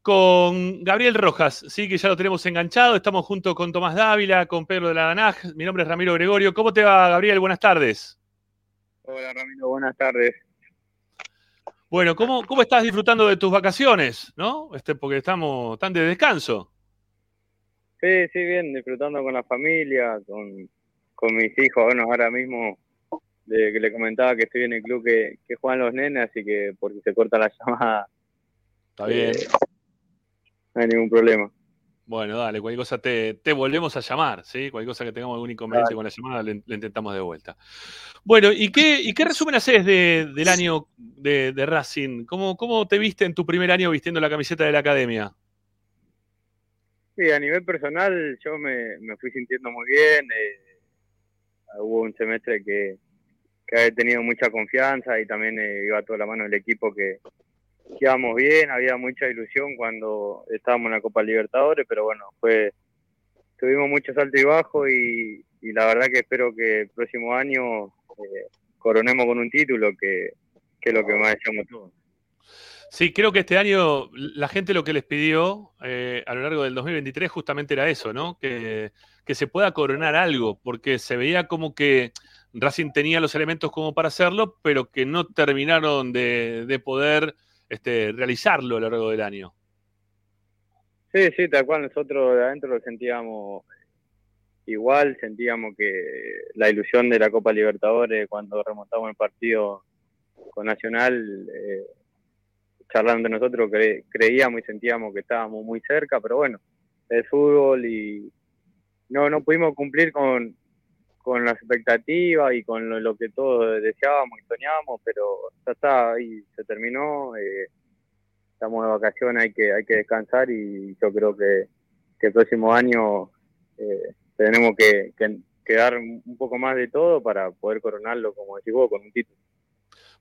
con Gabriel Rojas, sí, que ya lo tenemos enganchado. Estamos junto con Tomás Dávila, con Pedro de la Danaj. Mi nombre es Ramiro Gregorio. ¿Cómo te va, Gabriel? Buenas tardes. Hola, Ramiro. Buenas tardes. Bueno, ¿cómo, cómo estás disfrutando de tus vacaciones? ¿No? Este, porque estamos tan de descanso. Sí, sí, bien, disfrutando con la familia, con, con mis hijos. Bueno, ahora mismo de, que le comentaba que estoy en el club que, que juegan los nenes, así que porque se corta la llamada. Está bien. eh, no hay ningún problema. Bueno, dale, cualquier cosa te, te volvemos a llamar, ¿sí? Cualquier cosa que tengamos algún inconveniente Dale. con la llamada, le, le intentamos de vuelta. Bueno, ¿y qué, y qué resumen haces de- del año de, de Racing? ¿Cómo, ¿Cómo te viste en tu primer año vistiendo la camiseta de la academia? Sí, a nivel personal yo me, me fui sintiendo muy bien. eh, hubo un semestre que, que he tenido mucha confianza y también eh, iba toda la mano del equipo que, que íbamos bien, había mucha ilusión cuando estábamos en la Copa Libertadores, pero bueno, fue tuvimos muchos altos y bajos y, y la verdad que espero que el próximo año eh, coronemos con un título que, que es lo que más deseamos todos. Sí, creo que este año la gente lo que les pidió eh, a lo largo del 2023 justamente era eso, ¿no? Que, que se pueda coronar algo, porque se veía como que Racing tenía los elementos como para hacerlo, pero que no terminaron de, de poder este, realizarlo a lo largo del año. Sí, sí, tal cual, nosotros de adentro lo sentíamos igual, sentíamos que la ilusión de la Copa Libertadores cuando remontamos el partido con Nacional, eh, charlando entre nosotros, cre- creíamos y sentíamos que estábamos muy cerca, pero bueno, el fútbol y no, no pudimos cumplir con, con las expectativas y con lo, que todos deseábamos y soñábamos, pero ya está, ahí se terminó. eh, estamos de vacaciones, hay que, hay que descansar y yo creo que, que el próximo año eh, tenemos que, que, que dar un poco más de todo para poder coronarlo, como decís vos, con un título.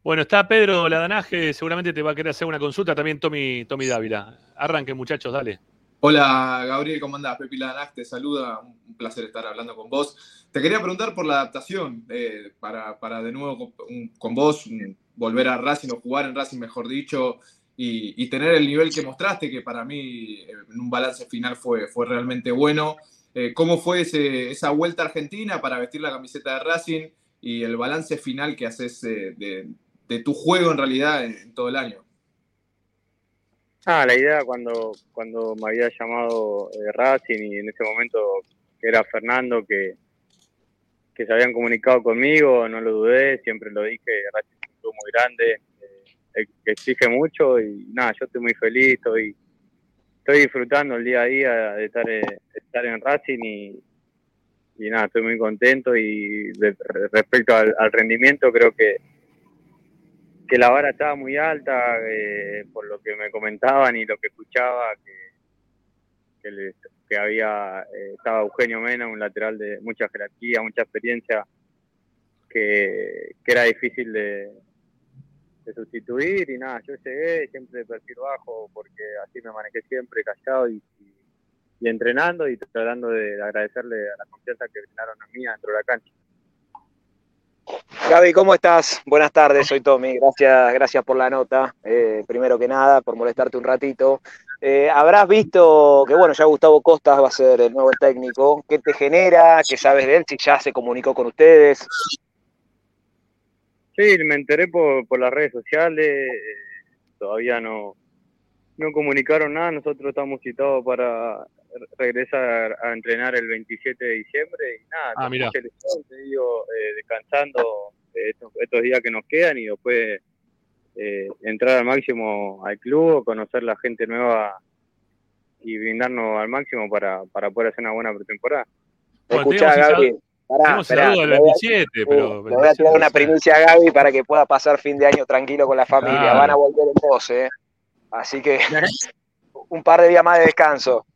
Bueno, está Pedro Ladanaje, seguramente te va a querer hacer una consulta, también Tommy, Tommy Dávila. Arranque, muchachos, dale. Hola Gabriel, ¿cómo andás? Pepi Lanac te saluda, un placer estar hablando con vos. Te quería preguntar por la adaptación, eh, para, para de nuevo con, vos volver a Racing o jugar en Racing, mejor dicho, y, tener el nivel que mostraste, que para mí eh, en un balance final fue, fue realmente bueno. Eh, ¿Cómo fue esa vuelta a Argentina para vestir la camiseta de Racing y el balance final que haces de, de tu juego en realidad en, todo el año? Ah, la idea cuando, cuando me había llamado eh, Racing y en ese momento era Fernando, que, que se habían comunicado conmigo, no lo dudé, siempre lo dije, Racing es un club muy grande, eh, exige mucho y nada, yo estoy muy feliz, estoy, estoy disfrutando el día a día de estar, eh, de estar en Racing y, y nada, estoy muy contento y de- respecto al rendimiento creo que que la vara estaba muy alta, eh, por lo que me comentaban y lo que escuchaba, que, que, que había, eh, estaba Eugenio Mena, un lateral de mucha jerarquía, mucha experiencia, que, que era difícil de, de sustituir y nada, yo llegué siempre de perfil bajo porque así me manejé siempre callado y, y- entrenando y tratando de agradecerle a la confianza que brindaron a mí dentro de la cancha. Gaby, ¿cómo estás? Buenas tardes, soy Tommy. Gracias, gracias por la nota. Eh, primero que nada, por molestarte un ratito. Eh, habrás visto que, bueno, ya Gustavo Costas va a ser el nuevo técnico. ¿Qué te genera? ¿Qué sabes de él? Si ya se comunicó con ustedes. Sí, me enteré por, por las redes sociales, todavía no, no comunicaron nada, nosotros estamos citados para re- regresar a entrenar el 27 de diciembre y nada, Ah, selección, te digo, eh, descansando eh, estos, estos días que nos quedan y después eh, entrar al máximo al club, conocer la gente nueva y brindarnos al máximo para, para poder hacer una buena pretemporada. Bueno, Escuchá, Gaby. Pará, pará, del le voy a- 27, pero... Le voy a tirar una primicia a Gaby para que pueda pasar fin de año tranquilo con la familia. Claro. Van a volver en dos, ¿eh? Así que un par de días más de descanso.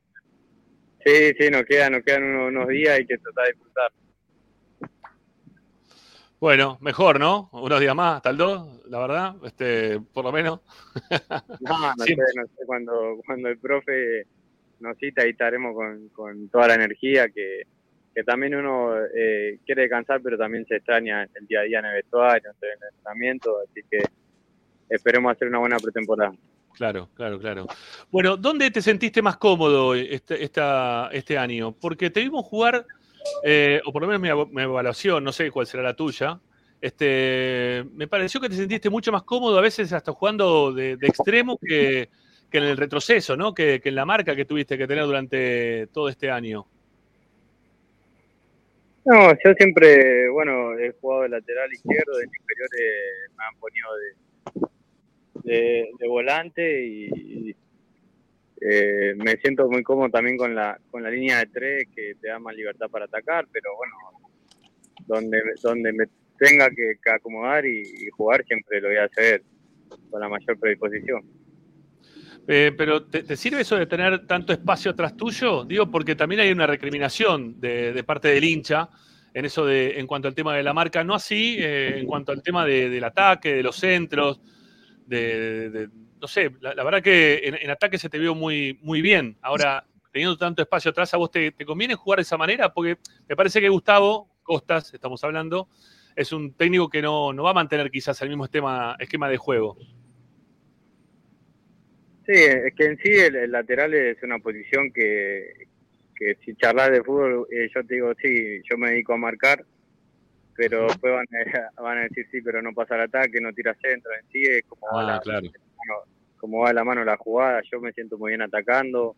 Sí, sí, nos quedan, nos quedan unos, unos días, hay que tratar de disfrutar. Bueno, mejor, ¿no? Unos días más, hasta el 2, la verdad, este, por lo menos. No, no sé, no sé, cuando, cuando el profe nos cita ahí estaremos con, con toda la energía que, que también uno eh, quiere descansar, pero también se extraña el día a día en el vestuario, en el entrenamiento, así que esperemos hacer una buena pretemporada. Claro, claro, claro. Bueno, ¿dónde te sentiste más cómodo este, esta- este año? Porque te vimos jugar, eh, o por lo menos mi, ev- mi evaluación, no sé cuál será la tuya, este, me pareció que te sentiste mucho más cómodo, a veces hasta jugando de, extremo que, que en el retroceso, ¿no? Que, que en la marca que tuviste que tener durante todo este año. No, yo siempre, bueno, he jugado de lateral izquierdo, de inferiores me han ponido de, de, volante y eh, me siento muy cómodo también con la, con la línea de tres que te da más libertad para atacar, pero bueno, donde, donde me tenga que, acomodar y, jugar siempre lo voy a hacer con la mayor predisposición. Eh, pero ¿te, sirve eso de tener tanto espacio atrás tuyo? Digo, porque también hay una recriminación de, de parte del hincha en eso de, en cuanto al tema de la marca, no así eh, en cuanto al tema de- del ataque, de los centros, de, no sé, la, la verdad que en, en ataque se te vio muy, muy bien. Ahora, teniendo tanto espacio atrás, ¿a vos te, te conviene jugar de esa manera? Porque me parece que Gustavo Costas, estamos hablando, es un técnico que no, no va a mantener quizás el mismo esquema, esquema de juego. Sí, es que en sí el, el lateral es una posición que, que si charlas de fútbol, eh, yo te digo, sí, yo me dedico a marcar, pero después van a, van a decir, sí, pero no pasa el ataque, no tira centro, en sí es como, va, Ah, la, claro. mano- como va la mano la jugada, yo me siento muy bien atacando,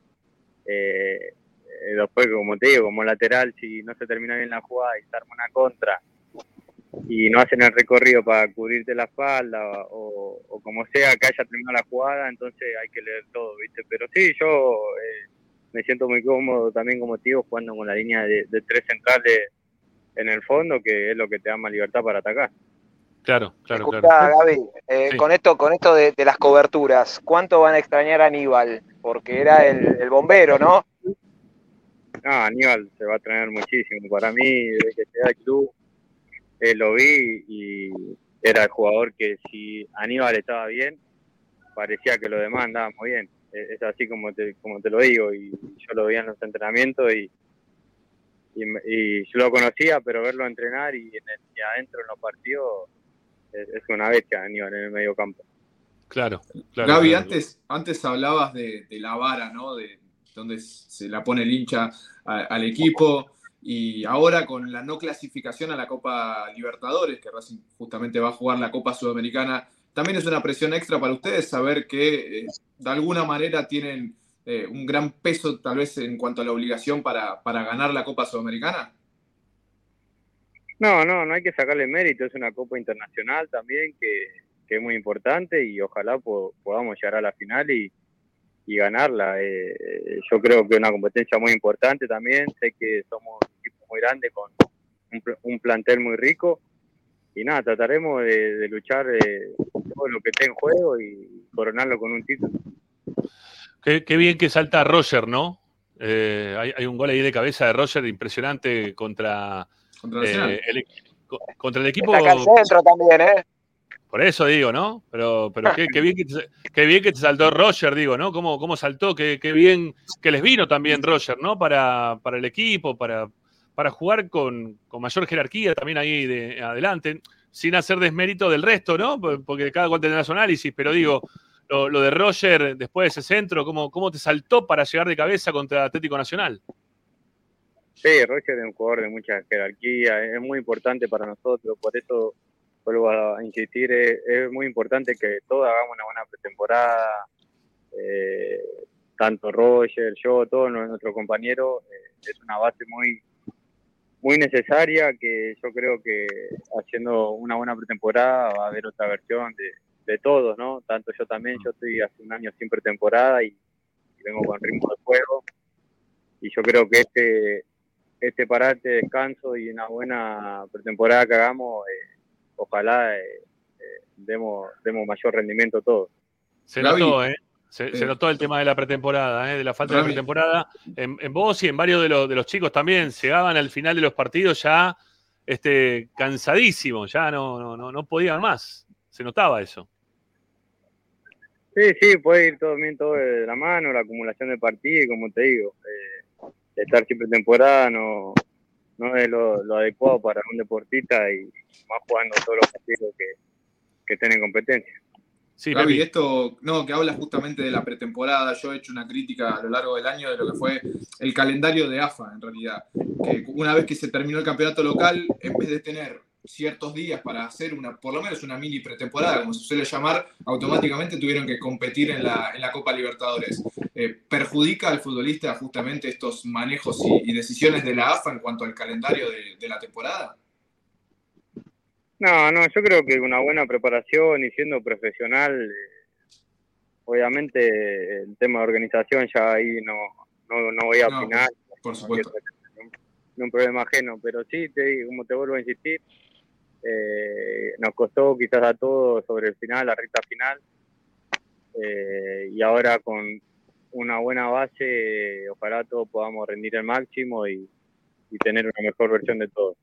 eh, eh, después, como te digo, como lateral, si no se termina bien la jugada y se arma una contra, y no hacen el recorrido para cubrirte la espalda o, o como sea que haya terminado la jugada, entonces hay que leer todo, ¿viste? Pero sí, yo eh, me siento muy cómodo también como tío jugando con la línea de, de tres centrales en el fondo, que es lo que te da más libertad para atacar. Claro, claro, Escuchá, claro. Gaby, eh, Sí. con esto, con esto de, de las coberturas, ¿cuánto van a extrañar a Aníbal? Porque era el, el bombero, ¿no? No, Aníbal se va a traer muchísimo. Para mí, desde que llegué al club, eh, lo vi y era el jugador que si Aníbal estaba bien, parecía que los demás andaban muy bien. Es así como te, como te lo digo, y yo lo veía en los entrenamientos y, y, me- y yo lo conocía, pero verlo entrenar y, en el- y adentro en los partidos es, es una bestia Aníbal en el medio campo. Claro, claro. Gaby, claro. antes, antes hablabas de, de la vara, ¿no? De donde se la pone el hincha a- al equipo. Y ahora con la no clasificación a la Copa Libertadores, que Racing justamente va a jugar la Copa Sudamericana, también es una presión extra para ustedes saber que eh, de alguna manera tienen eh, un gran peso tal vez en cuanto a la obligación para, para ganar la Copa Sudamericana. No, no, no hay que sacarle mérito, es una copa internacional también que, que es muy importante y ojalá po- podamos llegar a la final y, y ganarla. Eh, eh, yo creo que es una competencia muy importante también, sé que somos un equipo muy grande con un, pl- un plantel muy rico y nada, trataremos de, de luchar eh, todo lo que esté en juego y coronarlo con un título. Qué, qué bien que salta Roger, ¿no? Eh, hay, hay un gol ahí de cabeza de Roger impresionante contra, Contra eh, el, co- contra el equipo. Está acá al centro también, ¿eh? Por eso digo, ¿no? Pero, pero qué, qué bien que te, qué bien que te saltó Roger, digo, ¿no? ¿Cómo, cómo saltó? Qué, qué bien que les vino también Roger, ¿no? Para, para el equipo, para, para jugar con, con mayor jerarquía también ahí de adelante, sin hacer desmérito del resto, ¿no? Por- Porque cada cual tendrá su análisis, pero digo, lo, lo de Roger después de ese centro, ¿cómo, ¿cómo te saltó para llegar de cabeza contra Atlético Nacional? Sí, Roger es un jugador de mucha jerarquía, es muy importante para nosotros, por eso vuelvo a insistir, es, muy importante que todos hagamos una buena pretemporada, eh, tanto Roger, yo, todos nuestros compañeros, eh, es una base muy muy necesaria que yo creo que haciendo una buena pretemporada va a haber otra versión de, de todos, ¿no? Tanto yo también, yo estoy hace un año sin pretemporada y, y vengo con ritmo de juego y yo creo que este este parate, descanso y una buena pretemporada que hagamos, eh, ojalá eh, eh, demos, demos mayor rendimiento todos. Se notó, ¿eh? Se, se notó el tema de la pretemporada, ¿eh? de la falta de Gaby. pretemporada. En, en vos y en varios de los, de los chicos también llegaban al final de los partidos ya este, cansadísimos, ya no, no, no, no podían más. Se notaba eso. Sí, sí, puede ir todo bien, todo de la mano, la acumulación de partidos, como te digo, eh, estar siempre temporada no, no es lo, lo adecuado para un deportista y más jugando todos los partidos que, que estén en competencia. Sí, Gaby, esto, no, que habla justamente de la pretemporada. Yo he hecho una crítica a lo largo del año de lo que fue el calendario de AFA, en realidad. Que una vez que se terminó el campeonato local, en vez de tener ciertos días para hacer una, por lo menos una mini pretemporada, como se suele llamar, automáticamente tuvieron que competir en la, en la Copa Libertadores. Eh, ¿Perjudica al futbolista justamente estos manejos y, y decisiones de la AFA en cuanto al calendario de, de la temporada? No, no, yo creo que una buena preparación y siendo profesional, eh, obviamente el tema de organización ya ahí no, no, no voy a No, opinar. Por supuesto. no un problema ajeno, pero sí, te, como te vuelvo a insistir, eh, nos costó quizás a todos sobre el final, la recta final, eh, y ahora con una buena base, ojalá todos podamos rendir el máximo y, tener una mejor versión de todos.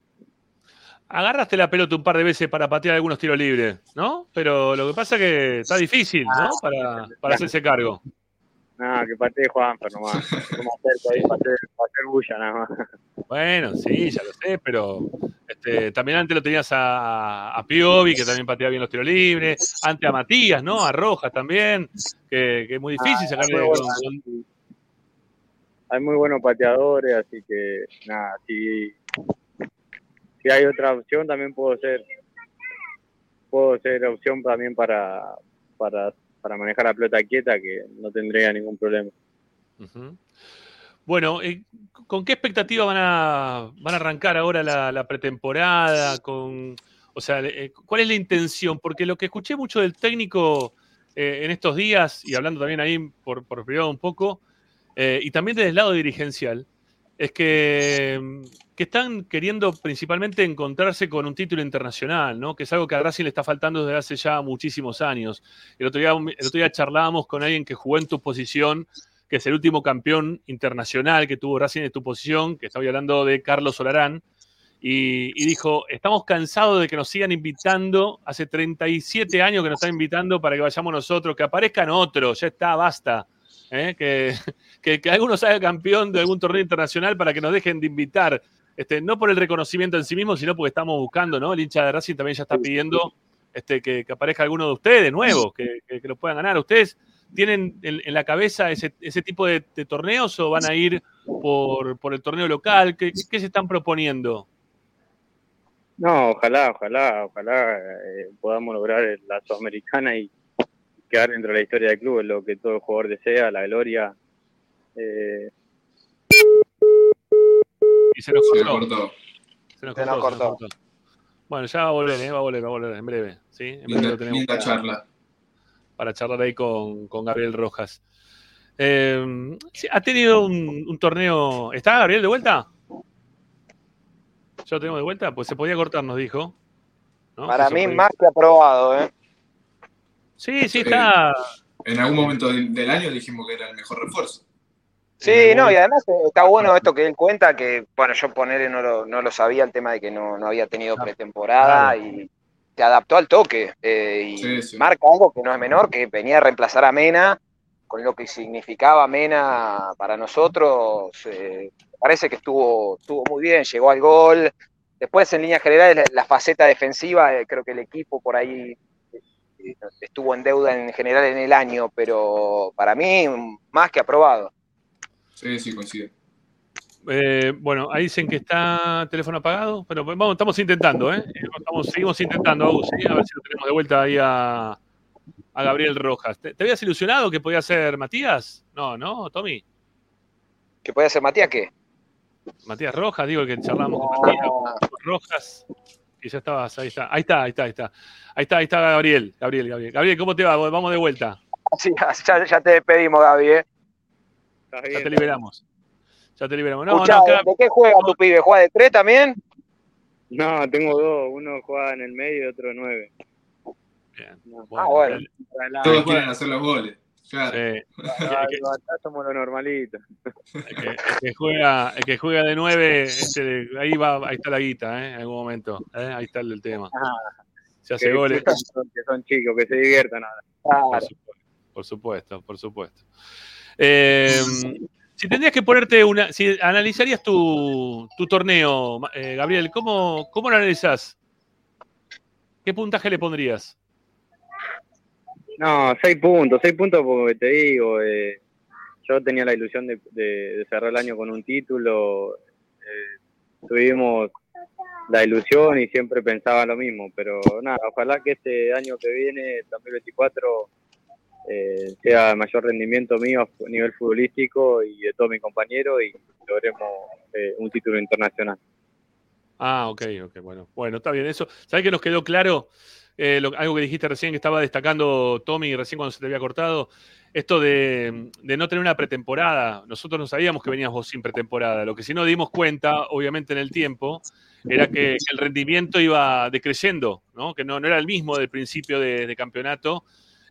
Agarraste la pelota un par de veces para patear algunos tiros libres, ¿no? Pero lo que pasa es que está difícil, ¿no? Para hacerse cargo. Nada, que patee Juanfer nomás, no me acerco ahí para hacer, para hacer bulla nada más. Bueno, sí, ya lo sé, pero este, también antes lo tenías a, a Piovi, que también pateaba bien los tiros libres, antes a Matías, ¿no? A Rojas también, que, que es muy difícil Ah, sacarle bueno. con- Hay muy buenos pateadores, así que nada, si, si hay otra opción también puedo ser puedo ser opción también para, para, para manejar la pelota quieta que no tendría ningún problema. Bueno, eh, ¿con qué expectativa van a, van a arrancar ahora la, pretemporada? Con, o sea, eh, ¿cuál es la intención? Porque lo que escuché mucho del técnico eh, en estos días, y hablando también ahí por, por privado un poco, y también desde el lado dirigencial, es que, que están queriendo principalmente encontrarse con un título internacional, ¿no? Que es algo que a Racing le está faltando desde hace ya muchísimos años. El otro día, el otro día charlábamos con alguien que jugó en tu posición, que es el último campeón internacional que tuvo Racing en tu posición, que estaba hablando de Carlos Solarán, y, y dijo, estamos cansados de que nos sigan invitando, hace 37 años que nos están invitando para que vayamos nosotros, que aparezcan otros, ya está, basta. ¿Eh? Que, que, que alguno salga campeón de algún torneo internacional para que nos dejen de invitar. Este, no por el reconocimiento en sí mismo, sino porque estamos buscando, ¿no? El hincha de Racing también ya está pidiendo este, que, que aparezca alguno de ustedes nuevos, que, que, que lo puedan ganar. ¿Ustedes tienen en, en la cabeza ese, ese tipo de, de, torneos o van a ir por, por el torneo local? ¿Qué, ¿Qué, se están proponiendo? No, ojalá, ojalá, ojalá eh, podamos lograr la Sudamericana y quedar dentro de la historia del club, es lo que todo jugador desea, la gloria. Eh... Y se nos cortó. Se nos cortó. Se nos cortó. Se nos cortó. Bueno, ya va a volver, ¿eh? va a volver, va a volver en breve. ¿sí? En breve Linda, lo tenemos linda para, charla. para charlar ahí con, con Gabriel Rojas. Eh, sí, ¿Ha tenido un, un torneo? ¿Está Gabriel de vuelta? ¿Ya lo tenemos de vuelta? Pues se podía cortar, nos dijo. ¿no? Para mí, más que aprobado, ¿eh? Sí, sí, está. En algún momento del, del año dijimos que era el mejor refuerzo. Sí, no, y además eh, está bueno esto que él cuenta, que, bueno, yo ponerle no lo, no lo sabía, el tema de que no, no había tenido pretemporada y se adaptó al toque. eh, y Sí, sí. marca algo que no es menor, que venía a reemplazar a Mena, con lo que significaba Mena para nosotros. eh, parece que estuvo, estuvo muy bien, llegó al gol. Después, en líneas generales, la, la faceta defensiva, eh, creo que el equipo por ahí eh, estuvo en deuda en general en el año, pero para mí, más que aprobado. Sí, sí, coincido. Eh, bueno, ahí dicen que está teléfono apagado, pero vamos, estamos intentando, ¿eh? Estamos, seguimos intentando, Agus, ¿sí? a ver si lo tenemos de vuelta ahí a, a Gabriel Rojas. ¿Te, te habías ilusionado que podía ser Matías? No, ¿no, Tommy? ¿Que podía ser Matías qué? Matías Rojas, digo el que charlamos con Matías Rojas. Y ya estabas, ahí está, ahí está, ahí está, ahí está. Ahí está, ahí está Gabriel, Gabriel, Gabriel. Gabriel, ¿cómo te va? Vamos de vuelta. Sí, ya, ya te despedimos, Gaby. ¿eh? Ya te liberamos. Ya te liberamos. No, Escuchá, no, acá- ¿de qué juega tu pibe? ¿Juega de tres también? No, tengo dos, uno juega en el medio y otro nueve. ah, bueno. Todos quieren hacer los goles. Claro. Acá somos los normalitos. El que, el que juega, el que juega de 9, este, ahí va, ahí está la guita, ¿eh? en algún momento. ¿eh? Ahí está el tema. Se hace que, goles. que son, que son chicos, que se diviertan ahora. Por supuesto, por supuesto, por supuesto. Eh, si tendrías que ponerte una, si analizarías tu, tu torneo, eh, Gabriel, ¿cómo, ¿cómo lo analizás? ¿Qué puntaje le pondrías? No, seis puntos, seis puntos porque te digo, eh, yo tenía la ilusión de, cerrar el año con un título, eh, tuvimos la ilusión y siempre pensaba lo mismo, pero nada, ojalá que este año que viene, el 2024, eh, sea mayor rendimiento mío a nivel futbolístico y de todos mis compañeros y logremos eh, un título internacional. Ah, ok, ok, bueno. Bueno, está bien. Eso, ¿sabes que nos quedó claro? Eh, lo- algo que dijiste recién que estaba destacando Tommy recién cuando se te había cortado. Esto de, no tener una pretemporada. Nosotros no sabíamos que venías vos sin pretemporada. Lo que sí nos dimos cuenta, obviamente en el tiempo, era que, el rendimiento iba decreciendo, ¿no? Que no, no era el mismo del principio de, campeonato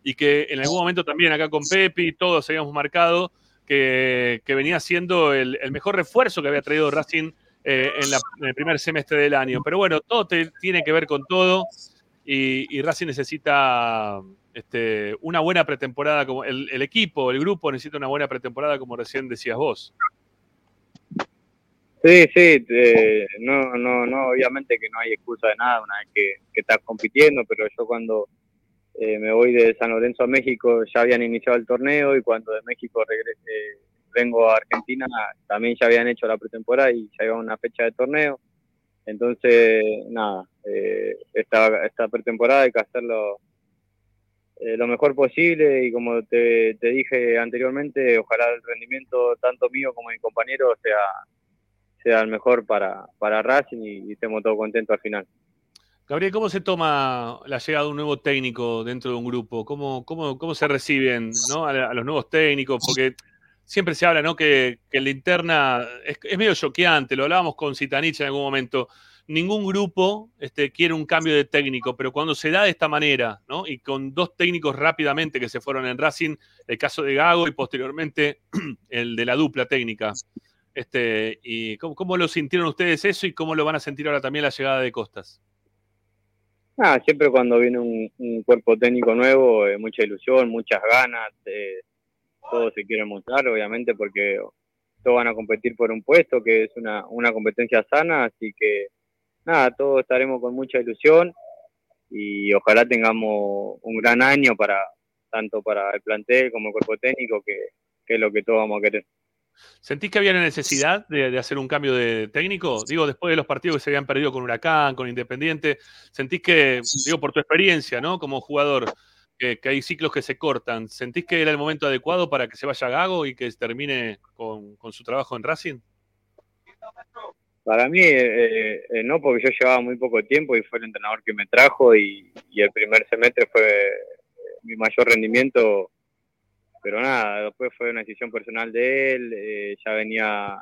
y que en algún momento también acá con Pepi todos habíamos marcado que, venía siendo el, mejor refuerzo que había traído Racing eh, en, la- el primer semestre del año. Pero bueno, todo te- tiene que ver con todo y, y Racing necesita este, una buena pretemporada, como el, el equipo, el grupo necesita una buena pretemporada, como recién decías vos. Sí, sí, eh, no, no, no, obviamente que no hay excusa de nada una vez que, estás compitiendo, pero yo cuando eh, me voy de San Lorenzo a México ya habían iniciado el torneo y cuando de México regre- eh, vengo a Argentina también ya habían hecho la pretemporada y ya iba una fecha de torneo. Entonces, nada, eh, esta, esta pretemporada hay que hacerlo eh, lo mejor posible y como te, te dije anteriormente, ojalá el rendimiento tanto mío como mi compañero sea sea el mejor para, para Racing y, estemos todos contentos al final. Gabriel, ¿cómo se toma la llegada de un nuevo técnico dentro de un grupo? ¿Cómo, cómo, cómo se reciben ¿no? a, a los nuevos técnicos? Porque siempre se habla, ¿no? Que, que la interna es, es medio choqueante, lo hablábamos con Citanich en algún momento. Ningún grupo este, quiere un cambio de técnico, pero cuando se da de esta manera, ¿no? Y con dos técnicos rápidamente que se fueron en Racing, el caso de Gago y posteriormente el de la dupla técnica. Este, y ¿cómo, cómo lo sintieron ustedes eso y cómo lo van a sentir ahora también la llegada de Costas? Ah, siempre cuando viene un, cuerpo técnico nuevo, eh, mucha ilusión, muchas ganas, eh, todos se quieren mostrar, obviamente, porque todos van a competir por un puesto, que es una, una competencia sana, así que nada, todos estaremos con mucha ilusión y ojalá tengamos un gran año para tanto para el plantel como el cuerpo técnico, que, es lo que todos vamos a querer. ¿Sentís que había la necesidad de, hacer un cambio de técnico? Digo, después de los partidos que se habían perdido con Huracán, con Independiente, ¿sentís que, digo, por tu experiencia, ¿no? Como jugador, que, que hay ciclos que se cortan, ¿sentís que era el momento adecuado para que se vaya Gago y que termine con, con su trabajo en Racing? Para mí, eh, eh, no, porque yo llevaba muy poco tiempo y fue el entrenador que me trajo y, el primer semestre fue eh, mi mayor rendimiento, pero nada, después fue una decisión personal de él, eh, ya venía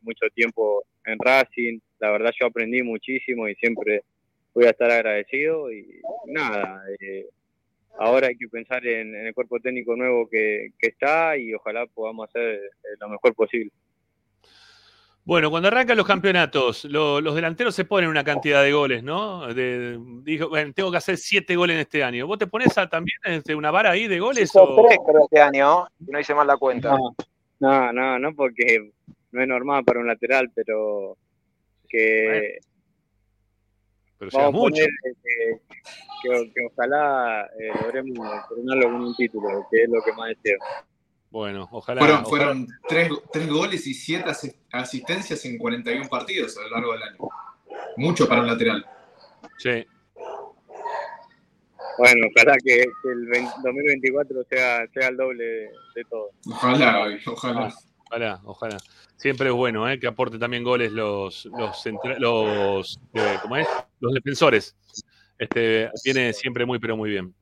mucho tiempo en Racing, la verdad yo aprendí muchísimo y siempre voy a estar agradecido y nada, eh, ahora hay que pensar en, en el cuerpo técnico nuevo que, que está y ojalá podamos hacer eh, lo mejor posible. Bueno, cuando arrancan los campeonatos, lo- los delanteros se ponen una cantidad de goles, ¿no? De- dijo, bueno, tengo que hacer siete goles en este año. ¿Vos te pones a, también este, una vara ahí de goles? Hizo O... tres creo este año, no hice mal la cuenta. No, no, no, no porque no es normal para un lateral, pero que Pero llevas vamos a mucho. poner eh, que, que ojalá eh, logremos coronarlo con un título, que es lo que más deseo. Bueno, ojalá. Fueron, ojalá- fueron tres, tres goles y siete asi- asistencias en 41 partidos a lo largo del año. Mucho para un lateral. Sí. Bueno, ojalá que, que el 20 2024 sea, sea el doble de, de todo. Ojalá, ojalá. Ojalá, ojalá. Siempre es bueno ¿eh? que aporte también goles los, los, centra- los, eh, ¿cómo es? los defensores. Este, viene siempre muy, pero muy bien.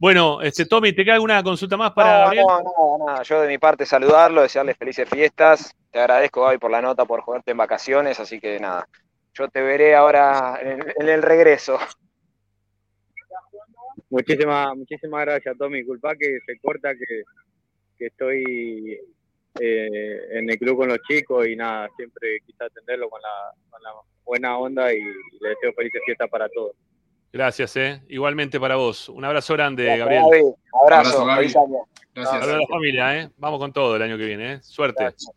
Bueno, este, Tommy, ¿te queda alguna consulta más para No, Gabriel? no, nada, nada. Yo de mi parte saludarlo, desearles felices fiestas. Te agradezco, Gaby, por la nota, por jugarte en vacaciones, así que nada. Yo te veré ahora en, en el regreso. Muchísimas, muchísimas gracias, Tommy. Disculpa que se corta, que, que estoy eh, en el club con los chicos y nada, siempre quise atenderlo con la, con la buena onda y le deseo felices fiestas para todos. Gracias, ¿eh? igualmente para vos. Un abrazo grande, Gracias, Gabriel. Gaby. Abrazo, Abrazo, Gaby. Gracias. Saludos a la familia, ¿eh? Vamos con todo el año que viene, ¿eh? Suerte. Gracias.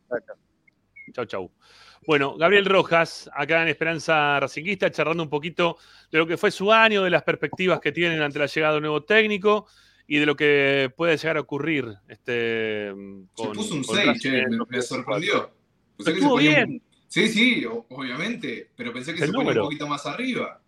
Chau, chau. Bueno, Gabriel Rojas, acá en Esperanza Racinguista, charlando un poquito de lo que fue su año, de las perspectivas que tienen ante la llegada de un nuevo técnico y de lo que puede llegar a ocurrir. Este, Se con- puso un con 6, Racing che, me, me sorprendió. Pensé que se Estuvo ponía un- bien. Sí, sí, obviamente, pero pensé que El se ponía número. un poquito más arriba.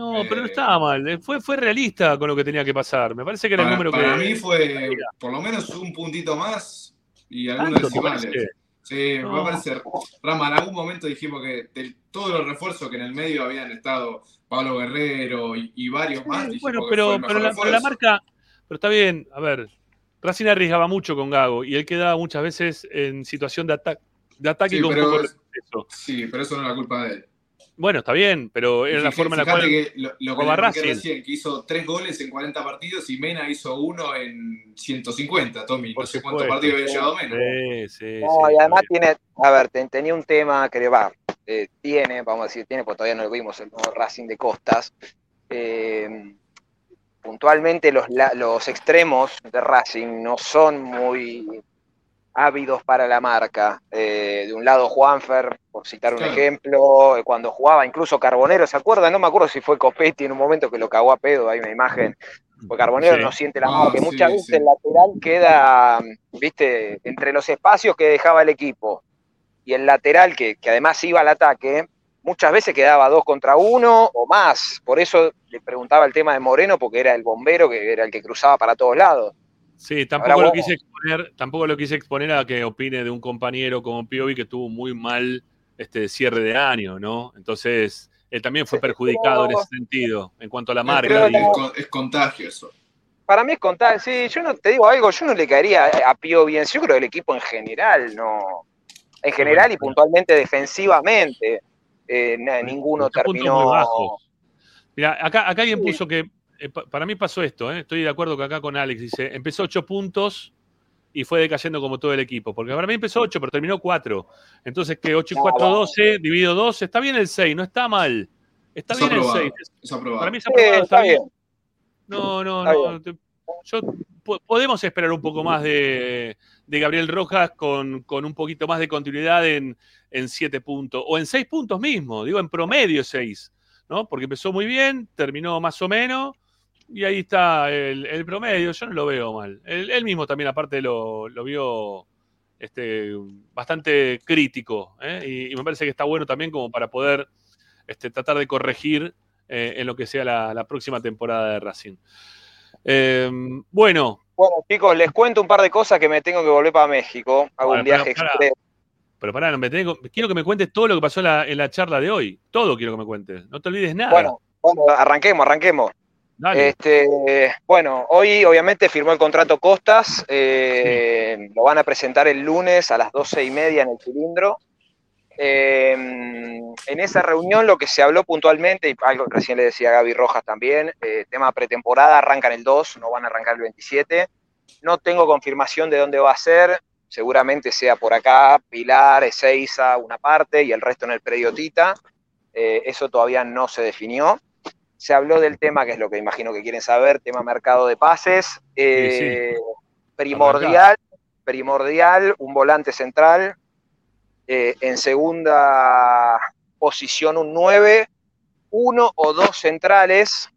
No, pero no Eh, estaba mal. eh, Fue, fue realista con lo que tenía que pasar. Me parece que era el Para, número para que. mí fue por lo menos un puntito más y algunos ¿Tanto te decimales. Sí, No. me va a parecer. Rama, en algún momento dijimos que de todos los refuerzos que en el medio habían estado Pablo Guerrero y, y varios más, Sí, bueno, pero, pero, la, pero la refuerzo. marca. Pero está bien, a ver. Racing arriesgaba mucho con Gago y él quedaba muchas veces en situación de, ata- de ataque Sí, con pero- poco. Sí, pero eso no es la culpa de él. Bueno, está bien, pero era la forma en la cual. que lo, lo que recién, que hizo tres goles en 40 partidos y Mena hizo uno en 150, Tommy. Por no sé cuántos partidos había llevado Mena. Sí, sí, No, sí, y además tiene, a ver, ten- tenía un tema que va, eh, tiene, vamos a decir, tiene, porque todavía no lo vimos, el nuevo Racing de Costas. Eh, puntualmente los, la- los extremos de Racing no son muy ávidos para la marca. Eh, de un lado Juanfer, por citar un Claro. ejemplo, eh, cuando jugaba incluso Carbonero, ¿se acuerdan? No me acuerdo si fue Copetti en un momento que lo cagó a pedo, hay una imagen. Porque Carbonero Sí. no siente la Ah, marca, y sí, muchas veces sí. el lateral queda, viste, entre los espacios que dejaba el equipo y el lateral que, que además iba al ataque, muchas veces quedaba dos contra uno o más. Por eso le preguntaba el tema de Moreno, porque era el bombero que era el que cruzaba para todos lados. Sí, tampoco Ahora lo quise exponer, tampoco lo quise exponer a que opine de un compañero como Piovi que tuvo muy mal este cierre de año, ¿no? Entonces, él también fue perjudicado en ese sentido, en cuanto a la marca. Es, es contagio eso. para mí es contar, sí, yo no te digo algo, yo no le caería a Pío bien, yo creo que el equipo en general no, en general y puntualmente defensivamente, eh, ninguno terminó. Mira, acá, acá alguien puso que, para mí pasó esto, eh, estoy de acuerdo que acá con Alex, dice, empezó 8 puntos y fue decayendo como todo el equipo, porque para mí empezó 8, pero terminó 4. Entonces, que 8 y No, 4, bueno. 12, dividido 2, está bien el 6, no está mal. Está Es bien aprobado, el 6. es aprobado. Para mí es Sí, aprobado, está bien. No, no, Está no. te- yo, po- podemos esperar un poco más de, de Gabriel Rojas con, con un poquito más de continuidad en, en siete puntos, o en seis puntos mismo, digo en promedio seis, ¿no? Porque empezó muy bien, terminó más o menos, y ahí está el, el promedio, yo no lo veo mal. Él, él mismo también aparte lo, lo vio este, bastante crítico, ¿eh? y, y me parece que está bueno también como para poder este, tratar de corregir eh, en lo que sea la, la próxima temporada de Racing. Eh, bueno, Bueno, chicos, les cuento un par de cosas que me tengo que volver para México. Hago un viaje pará. express. pero pará, me tengo- quiero que me cuentes todo lo que pasó en la, en la charla de hoy. Todo quiero que me cuentes. No te olvides nada. Bueno, bueno, arranquemos, arranquemos. Dale. Este, bueno, hoy obviamente firmó el contrato Costas, eh, lo van a presentar el lunes a las doce y media en el cilindro. Eh, en esa reunión lo que se habló puntualmente, y algo recién le decía a Gaby Rojas también, eh, tema pretemporada, arrancan el 2, no van a arrancar el 27. No tengo confirmación de dónde va a ser, seguramente sea por acá, Pilar, Ezeiza, una parte, y el resto en el predio Tita. Eh, eso todavía no se definió. Se habló del tema, que es lo que imagino que quieren saber, tema mercado de pases. Eh, Primordial, primordial, un volante central. Eh, en segunda posición un 9, uno o dos centrales.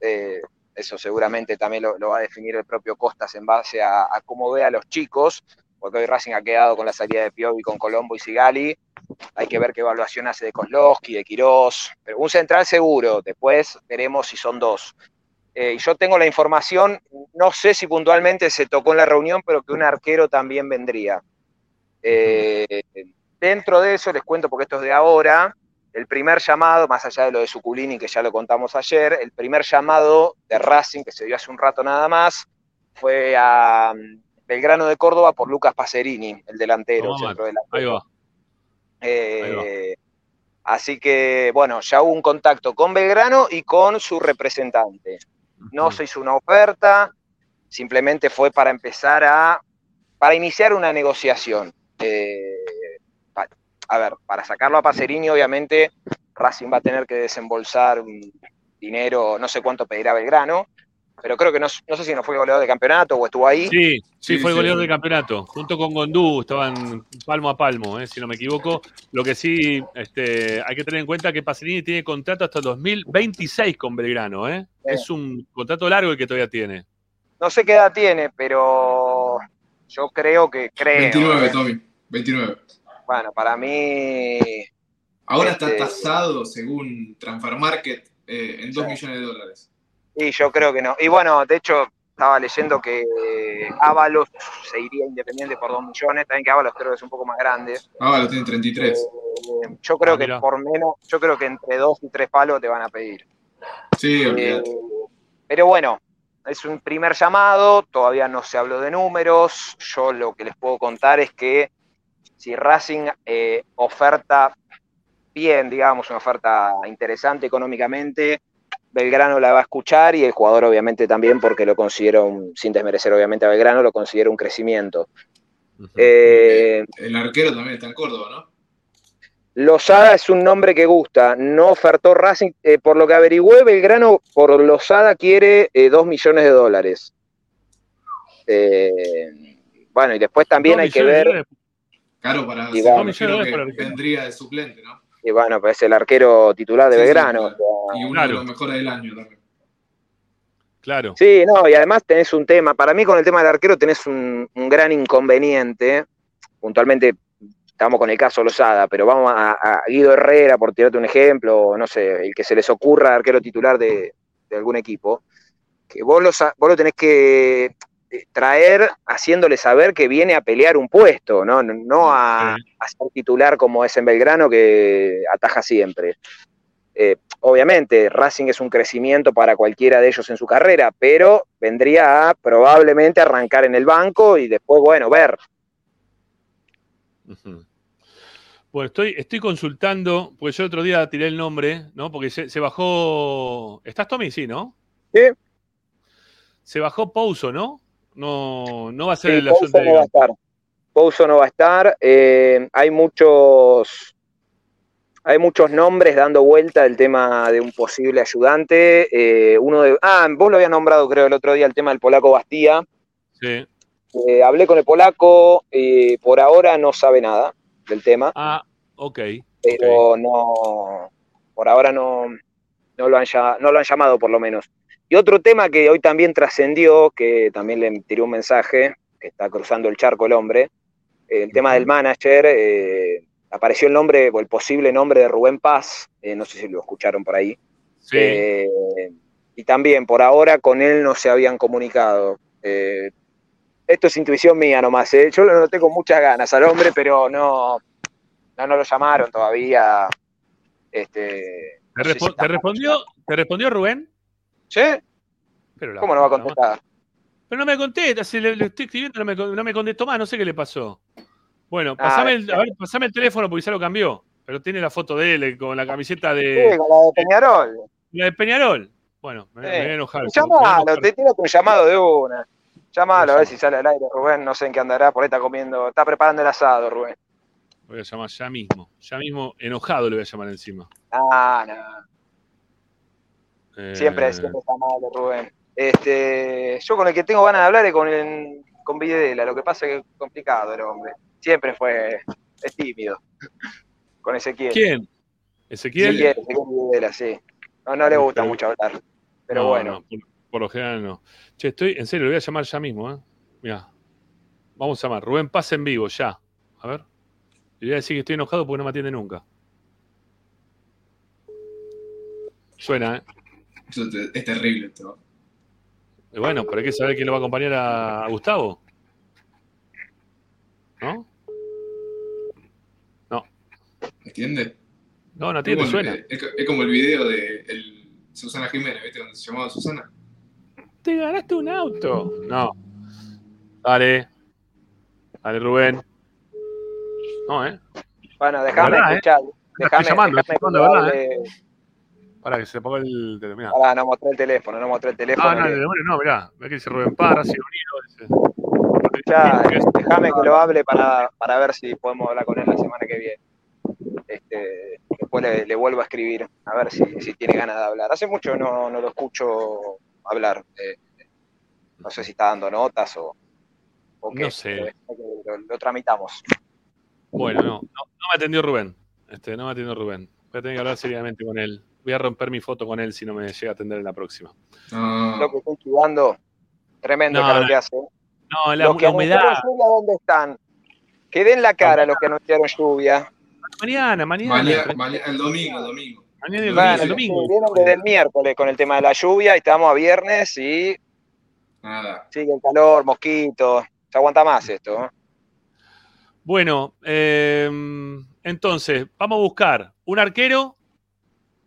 Eh, eso seguramente también lo, lo va a definir el propio Costas en base a, a cómo ve a los chicos, porque hoy Racing ha quedado con la salida de Piovi, con Colombo y Sigali. Hay que ver qué evaluación hace de Kozlowski, de Quirós, pero un central seguro, después veremos si son dos. Eh, yo tengo la información, no sé si puntualmente se tocó en la reunión, pero que un arquero también vendría. Eh, dentro de eso, les cuento porque esto es de ahora, el primer llamado, más allá de lo de Suculini, que ya lo contamos ayer, el primer llamado de Racing, que se dio hace un rato nada más, fue a Belgrano de Córdoba por Lucas Pacerini, el delantero, centro Ahí delantero. va. Eh, así que, bueno, ya hubo un contacto con Belgrano y con su representante. No se hizo una oferta, simplemente fue para empezar a, para iniciar una negociación. Eh, pa- a ver, para sacarlo a Pacerini, obviamente, Racing va a tener que desembolsar un dinero, no sé cuánto pedirá Belgrano, pero creo que no, no sé si no fue goleador de campeonato o estuvo ahí. Sí, sí, Sí, fue el sí. goleador del campeonato. Junto con Gondú, estaban palmo a palmo, eh, si no me equivoco. Lo que sí este, hay que tener en cuenta que Pacerini tiene contrato hasta 2026 con Belgrano. Eh. Es un contrato largo el que todavía tiene. No sé qué edad tiene, pero yo creo que creo. 29, ¿eh? Tommy. 29. Bueno, para mí. Ahora está Este- tasado, según Transfer Market, eh, en 2 millones de dólares. Y yo creo que no. Y bueno, de hecho, estaba leyendo que Ábalos se iría independiente por 2 millones. También que Ábalos creo que es un poco más grande. Lo tiene 33. Eh, yo creo Ah, que por menos, yo creo que entre 2 y 3 palos te van a pedir. Sí, Eh, pero bueno, es un primer llamado, todavía no se habló de números. Yo lo que les puedo contar es que si Racing eh, oferta bien, digamos, una oferta interesante económicamente, Belgrano la va a escuchar y el jugador obviamente también porque lo considero, un- sin desmerecer obviamente a Belgrano, lo considero un crecimiento. Eh, El arquero también está en Córdoba, ¿no? Lozada es un nombre que gusta, no ofertó Racing, eh, por lo que averigüé, Belgrano por Lozada quiere 2 millones de dólares. Eh, bueno, y después también hay que millones de ver, dólares. Claro, para Y bueno. millones de que dólares para el vendría de suplente, ¿no? Y bueno, pues es el arquero titular de Sí, sí, Belgrano. claro. o sea, Y uno Claro. de los mejores del año también. Claro. Sí, no, y además tenés un tema, para mí con el tema del arquero tenés un, un gran inconveniente, puntualmente estamos con el caso Lozada, pero vamos a, a Guido Herrera, por tirarte un ejemplo, no sé, el que se les ocurra arquero titular de, de algún equipo, que vos lo, vos lo tenés que traer haciéndole saber que viene a pelear un puesto, no, no, a, a ser titular como es en Belgrano, que ataja siempre. Eh, obviamente, Racing es un crecimiento para cualquiera de ellos en su carrera, pero vendría a probablemente arrancar en el banco y después, bueno, ver. Ujú. Bueno, estoy, estoy consultando, porque yo el otro día tiré el nombre, ¿no? Porque se, se bajó. ¿Estás Tommy? Sí, ¿no? Sí. Se bajó Pouso, ¿no? No, no va a ser Sí, el Pouso de no va a estar. Pouso no va a estar. eh, hay muchos. Hay muchos nombres dando vuelta el tema de un posible ayudante. eh, uno de. Ah, vos lo habías nombrado, creo, el otro día, el tema del polaco Bastía. Sí. Eh, hablé con el polaco, eh, por ahora no sabe nada del tema, Ah, ok. pero no, por ahora no, no, lo han, no lo han llamado por lo menos. Y otro tema que hoy también trascendió, que también le tiré un mensaje, que está cruzando el charco el hombre, el tema del manager, eh, apareció el nombre, o el posible nombre de Rubén Paz, eh, no sé si lo escucharon por ahí. Sí. Eh, y también por ahora con él no se habían comunicado. Esto es intuición mía nomás, ¿eh? yo lo noté con muchas ganas al hombre, pero no, no, no lo llamaron todavía. Este, ¿Te, no sé respo- si está- te respondió, ¿Te respondió Rubén? ¿Sí? Pero ¿Cómo no va a contestar? Pero no me contesta, si le, le estoy escribiendo, no me, no me contestó más, no sé qué le pasó. Bueno, Ah, pasame el, a ver, pasame el teléfono porque ya lo cambió. Pero tiene la foto de él eh, con la camiseta Sí, de, con la de Peñarol. la de Peñarol. Bueno, me, me voy a Sí. enojar. a Llamalo, te tiro un llamado de una. Llamalo, a ver si sale al aire, Rubén. No sé en qué andará, por ahí está comiendo, está preparando el asado, Rubén. Voy a llamar ya mismo. Ya mismo, enojado le voy a llamar encima. Ah, no. Eh, Siempre, siempre está mal, Rubén. Este, yo con el que tengo ganas de hablar es con el, con Videla. Lo que pasa es que es complicado el hombre. Siempre fue, es tímido. Con Ezequiel. ¿Quién? ¿Ezequiel? Ezequiel, Ezequiel Videla, sí. No, no le gusta mucho hablar. Pero No, bueno. no, por, por lo general no. Che, estoy, en serio, lo voy a llamar ya mismo, ¿eh? Mira. Vamos a llamar. Rubén Paz en vivo, ya. A ver. Le voy a decir que estoy enojado porque no me atiende nunca. Suena, ¿eh? Eso es terrible esto. Bueno, pero hay que saber quién lo va a acompañar a, Gustavo. ¿No? No. ¿Entiendes? No, no atiende, Es como el- suena. Es, es como el video de el Susana Jiménez, ¿viste? Cuando se llamaba Susana. Te ganaste un auto. No. Dale. Dale, Rubén. No, ¿eh? Bueno, déjame ¿Verdad, eh? escuchar. Déjame, llamando, ¿verdad, hable. Para que se ponga el teléfono. Pará, no mostré el teléfono, no mostré el teléfono. Ah, no, el demonio no, mirá. Ve que dice Rubén Parra, Ciro Unido. dice. Ya, déjame que lo hable para, para ver si podemos hablar con él la semana que viene. Este, después le, le vuelvo a escribir, a ver si, si tiene ganas de hablar. Hace mucho no, no lo escucho hablar. eh, no sé si está dando notas o, o qué. No sé. lo tramitamos. Bueno, no, no, no me atendió Rubén. Este, no me atendió Rubén. Voy a tener que hablar seriamente con él. Voy a romper mi foto con él si no me llega a atender en la próxima. Lo que estoy jugando, tremendo No, no. que hace. No, la, los que la humedad. lluvia, ¿dónde están? Que den la cara los que anunciaron lluvia. Mañana, mañana. Mañana, mañana- el domingo, el domingo. Mañana el, Bueno, el domingo. vienen desde el miércoles con el tema de la lluvia y estamos a viernes y Nada. sigue el calor, mosquitos. Se aguanta más esto. ¿eh? Bueno, eh, entonces, vamos a buscar un arquero.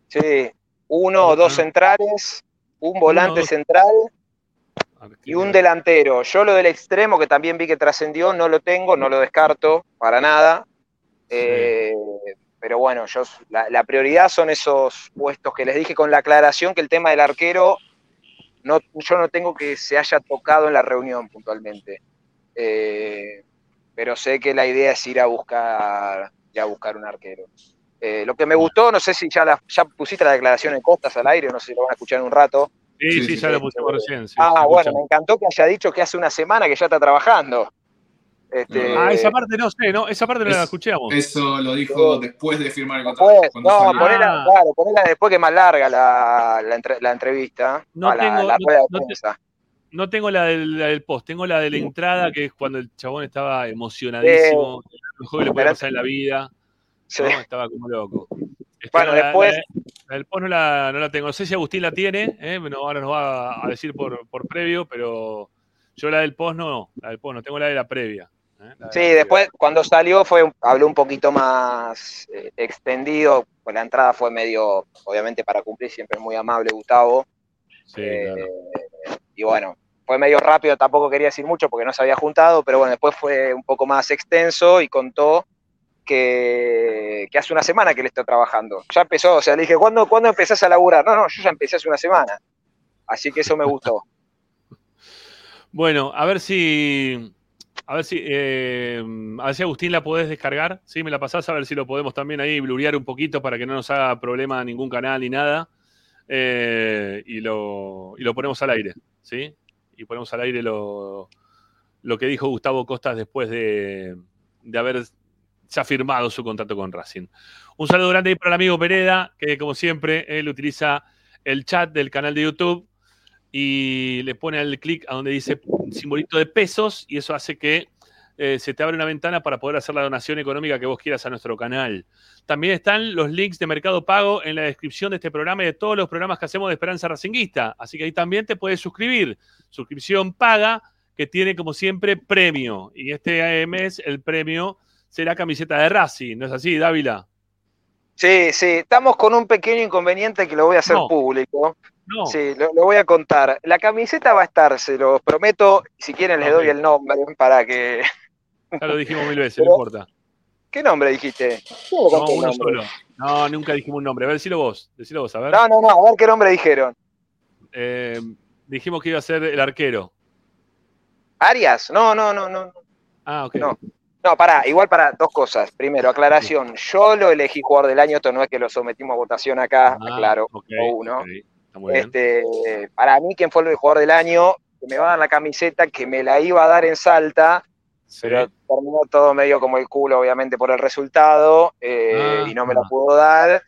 Sí, uno o dos centrales, un volante central y un delantero. Yo lo del extremo, que también vi que trascendió, no lo tengo, no lo descarto para nada. Eh, pero bueno, yo la, la prioridad son esos puestos que les dije con la aclaración que el tema del arquero, no, yo no tengo que se haya tocado en la reunión puntualmente. Eh, pero sé que la idea es ir a buscar, ir a buscar un arquero. Eh, lo que me gustó, no sé si ya, la- ya pusiste la declaración en Costas al aire, no sé si lo van a escuchar en un rato. Sí, sí, ya lo pusimos recién. sí, ah, bueno, me encantó que haya dicho que hace una semana que ya está trabajando. Este, Ah, esa parte no sé, ¿no? Esa parte no la Es- escuchamos. Eso lo dijo después de firmar el contrato. después, no, salió. ponela, claro, ponela después que es más larga la, la, entre- la entrevista, No la, tengo- la no- rueda de no te-. No tengo la del, la del post, tengo la de la entrada, que es cuando el chabón estaba emocionadísimo, lo mejor que le Pero- pasar en la vida. Sí. ¿no? Estaba como loco. Este, Bueno, después- La, del post no la, no la tengo. No sé si Agustín la tiene, ¿eh? Bueno, ahora nos va a decir por, por previo, pero yo la del post no, la del post no, tengo la de la previa. ¿eh? La de Sí, después cuando salió fue habló un poquito más eh, extendido, pues la entrada fue medio, obviamente para cumplir, siempre es muy amable Gustavo. Sí, Eh, claro. Y bueno, fue medio rápido, tampoco quería decir mucho porque no se había juntado, pero bueno, después fue un poco más extenso y contó que, hace una semana que le está trabajando. Ya empezó, o sea, le dije, ¿cuándo, ¿cuándo empezás a laburar? No, no, yo ya empecé hace una semana. Así que eso me gustó. Bueno, a ver si. A ver si. eh, a ver si Agustín la podés descargar. Sí, me la pasás a ver si lo podemos también ahí blurear un poquito para que no nos haga problema ningún canal ni nada. Eh, y, lo, y lo ponemos al aire. ¿Sí? Y ponemos al aire lo, lo que dijo Gustavo Costas después de, de haber ya firmado su contrato con Racing. Un saludo grande ahí para el amigo Pereda, que como siempre, él utiliza el chat del canal de YouTube y le pone el clic a donde dice simbolito de pesos y eso hace que eh, se te abre una ventana para poder hacer la donación económica que vos quieras a nuestro canal. También están los links de Mercado Pago en la descripción de este programa y de todos los programas que hacemos de Esperanza Racinguista. Así que ahí también te puedes suscribir. Suscripción paga que tiene como siempre premio. Y este eh, mes el premio será camiseta de Racing. ¿No es así, Dávila? Sí, sí, estamos con un pequeño inconveniente que lo voy a hacer No. público. No. Sí, lo, lo voy a contar. La camiseta va a estar, se los prometo. Si quieren les doy el nombre para que... Ya lo dijimos mil veces, no importa. ¿Qué nombre dijiste? No, uno nombre. solo. No, nunca dijimos un nombre. A ver, decilo vos. Decilo vos, a ver. No, no, no, a ver qué nombre dijeron. Eh, dijimos que iba a ser el arquero. ¿Arias? No, no, no, no. Ah, ok. No. No, pará, igual para dos cosas. Primero, aclaración. Yo lo elegí jugador del año, esto no es que lo sometimos a votación acá, Ah, aclaro, o uno. Este, para mí, quien fue el jugador del año, que me va a dar la camiseta, que me la iba a dar en Salta, pero terminó todo medio como el culo, obviamente, por el resultado, eh, Ah, y no me la pudo dar.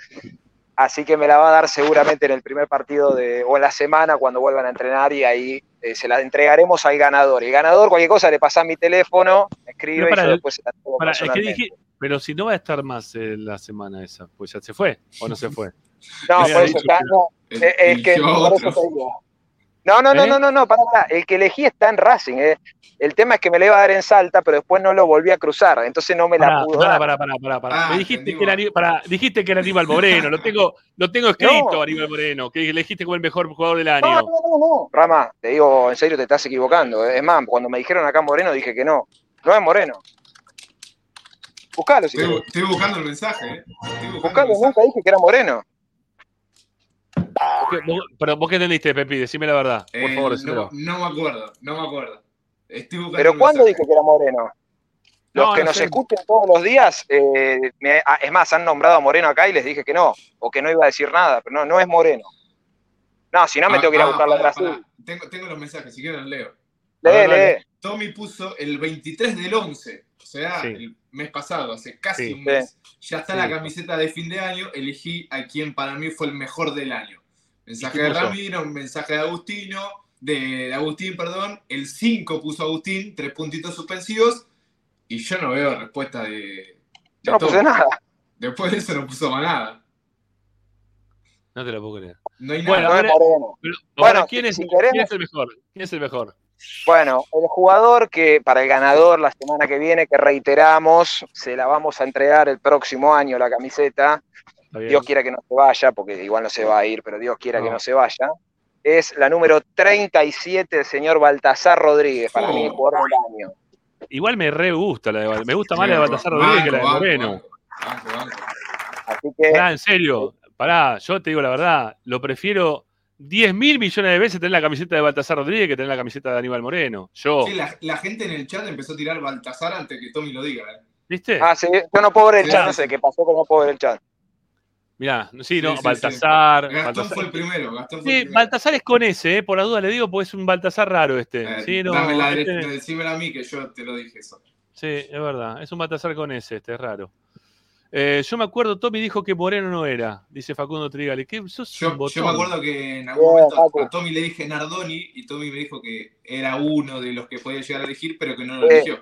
Así que me la va a dar seguramente en el primer partido de, o en la semana cuando vuelvan a entrenar y ahí eh, se la entregaremos al ganador. Y el ganador, cualquier cosa, le pasa mi teléfono, me escribe Pero para y yo el- después se la entrego Pará, es que dije, pero si no va a estar más eh, la semana esa, pues ya se fue o no se fue. No, por eso está, que- no, El- eh, es que eligió por eso te digo. No, no, no, ¿Eh? no, no, no, pará, pará. El que elegí está en Racing. eh. El tema es que me la iba a dar en Salta, pero después no lo volví a cruzar, entonces no me la pudo pará, dar. pará, pará, pará, pará. Ah, Me dijiste que, era, pará, dijiste que era Aníbal Moreno, lo tengo, lo tengo escrito, No. Aníbal Moreno, que elegiste como el mejor jugador del No, año. no, no, no. Rama, te digo, en serio te estás equivocando. eh. Es más, cuando me dijeron acá Moreno dije que no. No es Moreno. Buscalo si Estoy, estoy buscando el mensaje, ¿eh? Estoy buscando Buscalo, el mensaje. nunca dije que era Moreno. ¿Qué- vos- pero vos qué entendiste, Pepi, decime la verdad, por Eh, favor, no, decímelo. no me acuerdo, no me acuerdo. Estoy Pero ¿cuándo dije que era Moreno? Los No, que no nos sé. escuchen todos los días, eh, me- ah, es más, han nombrado a Moreno acá y les dije que no, o que no iba a decir nada, pero no, no es Moreno. No, si no me Ah, tengo que ir a ah, buscarlo a pará, Brasil. Tengo, tengo los mensajes, si quieren los leo. Lee, lee. Tommy puso el 23 del 11, o sea, Sí. el mes pasado, hace casi Sí. un mes. Ya está Sí. la camiseta de fin de año, elegí a quien para mí fue el mejor del año. Mensaje ¿Y qué de? Ramiro, un mensaje de Agustino, de, Agustín, perdón. El 5 puso Agustín, tres puntitos suspensivos, y yo no veo respuesta de. de Yo no puse nada. Después de eso no puso más nada. No te lo puedo creer. No hay Bueno, nada. Bueno, ahora, ¿quién, es, si quién es el mejor? ¿Quién es el mejor? Bueno, el jugador que para el ganador la semana que viene, que reiteramos, se la vamos a entregar el próximo año la camiseta. Dios quiera que no se vaya, porque igual no se va a ir, pero Dios quiera que No. se vaya. Es la número 37 del señor Baltasar Rodríguez, para Oh. mí el jugador del año. Igual me re gusta la de Me gusta más la de Baltasar Rodríguez que la de Moreno. Así que Pará, en serio. Pará, yo te digo la verdad. Lo prefiero 10 mil millones de veces tener la camiseta de Baltasar Rodríguez que tener la camiseta de Aníbal Moreno. Yo. Sí, la, la gente en el chat empezó a tirar Baltasar antes que Tommy lo diga. ¿eh? ¿Viste? Ah, sí, yo no puedo ver el chat, no sé qué pasó, pero no puedo ver el chat. Mirá, sí, ¿no? Sí, sí, Baltasar. sí. Gastón Baltasar. fue el primero. Gastón fue Sí, el primero. Baltasar es con ese, eh, por la duda le digo, porque es un Baltasar raro este. Eh, sí, no, dame la este- derecha, decímela a mí que yo te lo dije eso. sí, es verdad. Es un Baltasar con ese, este es raro. Eh, yo me acuerdo, Tommy dijo que Moreno no era, dice Facundo Trigale. ¿Qué, sos Yo, un botón. yo me acuerdo que en algún momento a Tommy le dije Nardoni y Tommy me dijo que era uno de los que podía llegar a elegir, pero que no lo Sí. eligió.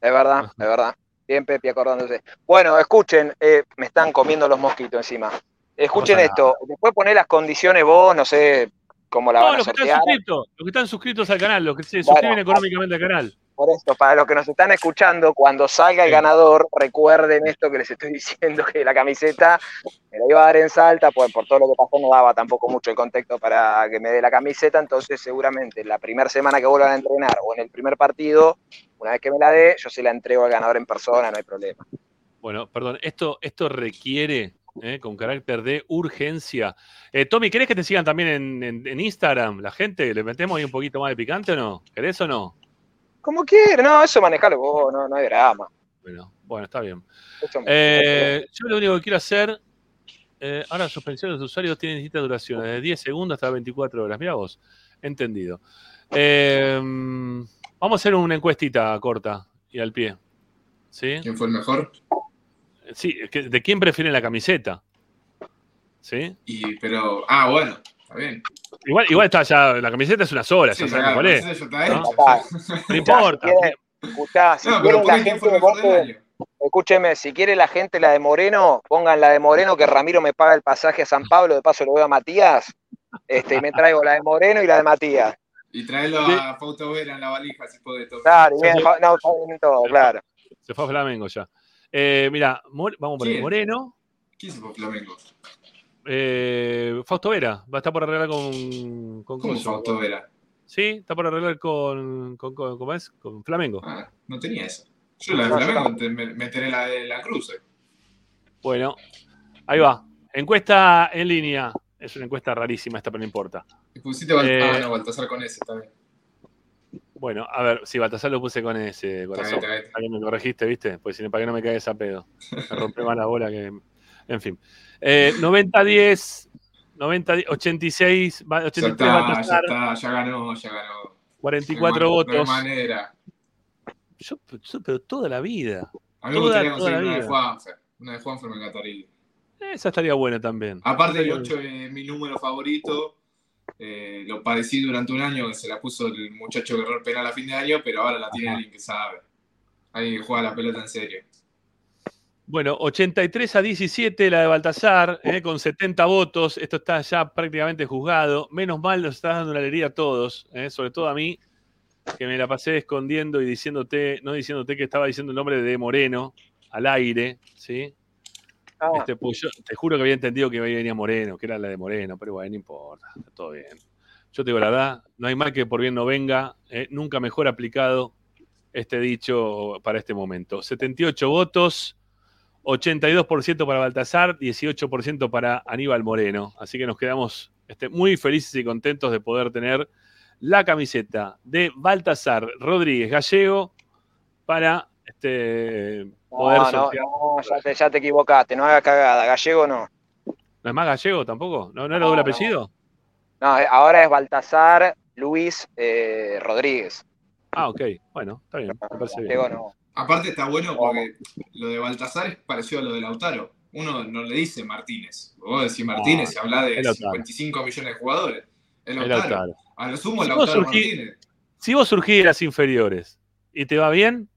Es verdad, es verdad. Bien, Pepe, acordándose. Bueno, escuchen, eh, me están comiendo los mosquitos encima. Escuchen esto, después poné las condiciones vos, no sé cómo la No, van a los que están suscritos, los que están suscritos al canal, los que se Bueno. suscriben económicamente al canal. Por esto, para los que nos están escuchando, cuando salga el ganador, recuerden esto que les estoy diciendo, que la camiseta me la iba a dar en Salta, pues por todo lo que pasó no daba tampoco mucho el contexto para que me dé la camiseta, entonces seguramente la primera semana que vuelvan a entrenar o en el primer partido, una vez que me la dé, yo se la entrego al ganador en persona, no hay problema. Bueno, perdón, esto, esto requiere, eh, con carácter de urgencia. Eh, Tommy, ¿querés que te sigan también en, en- en Instagram? La gente, ¿le metemos ahí un poquito más de picante o no? ¿Querés o no? Como quieran, no, eso manejalo vos, no, no hay drama. Bueno, bueno, está bien. Eh, yo lo único que quiero hacer, eh, ahora suspensión de los usuarios tienen distintas duraciones, de 10 segundos hasta 24 horas. Mira vos, entendido. Eh, vamos a hacer una encuestita corta y al pie. ¿Sí? ¿Quién fue el mejor? Sí, ¿de quién prefieren la camiseta? ¿Sí? Y, pero, ah, bueno, está bien. Igual, igual está ya, la camiseta es una sola, Sí, ya ya, sabemos cuál es. ya está ¿no? importa. Escuchá, si No, pero quieren la gente vote- año. Escúcheme, si quiere la gente la de Moreno, pongan la de Moreno, que Ramiro me paga el pasaje a San Pablo, de paso lo veo a Matías, este, y me traigo la de Moreno y la de Matías. Y traelo a Fausto Vera en la valija si puede todo. Claro, y bien, fa- no, fa- bien todo, claro. Se fue a Flamengo ya. Eh, mira, vamos por el. Moreno. ¿Quién se fue a Flamengo? Eh, Fausto Vera, va a estar por arreglar con. con ¿Cómo coso. Fausto Vera? Sí, está por arreglar con. con, con- ¿Cómo es? Con Flamengo. Ah, no tenía eso. Yo la de No, yo Flamengo me, me enteré la de la Cruz. eh. Bueno, ahí va. Encuesta en línea. Es una encuesta rarísima esta, pero no importa. Y pusiste Bal- Eh, Ah, no, Baltasar con ese, está bien. Bueno, a ver, si Baltasar lo puse con ese corazón. Está bien, está Para que me corregiste, ¿viste? Pues si no, para que no me caiga a pedo. Me rompe más la bola que. En fin. Eh, 90-10, 90 86, va- Ya 83 está, ya Baltasar, está, ya ganó, ya ganó. 44 No hay man- votos. Hay manera. Yo, yo- pero toda la vida. A mí me gustaría conseguir una de. Juanfer. Una de Juanfer me encantaría. Esa estaría buena también. Aparte, el Estaría 8 es mi número favorito. Eh, lo padecí durante un año que se la puso el muchacho que erró penal a fin de año, pero ahora la tiene alguien que sabe. Alguien que juega la pelota en serio. Bueno, 83 a 17 la de Baltasar, eh, con 70 votos. Esto está ya prácticamente juzgado. Menos mal nos está dando una alegría a todos, eh, sobre todo a mí, que me la pasé escondiendo y diciéndote, no diciéndote que estaba diciendo el nombre de Moreno al aire, ¿sí? Ah, Este, pues yo te juro que había entendido que venía Moreno, que era la de Moreno, pero bueno, no importa, está todo bien. Yo te digo la verdad, no hay mal que por bien no venga, eh, nunca mejor aplicado este dicho para este momento. 78 votos, 82% para Baltasar, 18% para Aníbal Moreno. Así que nos quedamos este, muy felices y contentos de poder tener la camiseta de Baltasar Rodríguez Gallego para este, poder no, no, ya te, ya te equivocaste, no hagas cagada, gallego no. ¿No es más gallego tampoco? ¿No, no era doble apellido? No, eh, ahora es Baltasar Luis eh, Rodríguez. Ah, ok. Bueno, está bien. Me parece bien. Gallego no. Aparte está bueno porque lo de Baltasar es parecido a lo de Lautaro. Uno no le dice Martínez. Vos decís Martínez y habla de es Lautaro. 55 millones de jugadores. Es Es Lautaro. Lautaro. A lo sumo Si vos Lautaro surgís- Martínez. Si vos surgís de las inferiores y te va bien.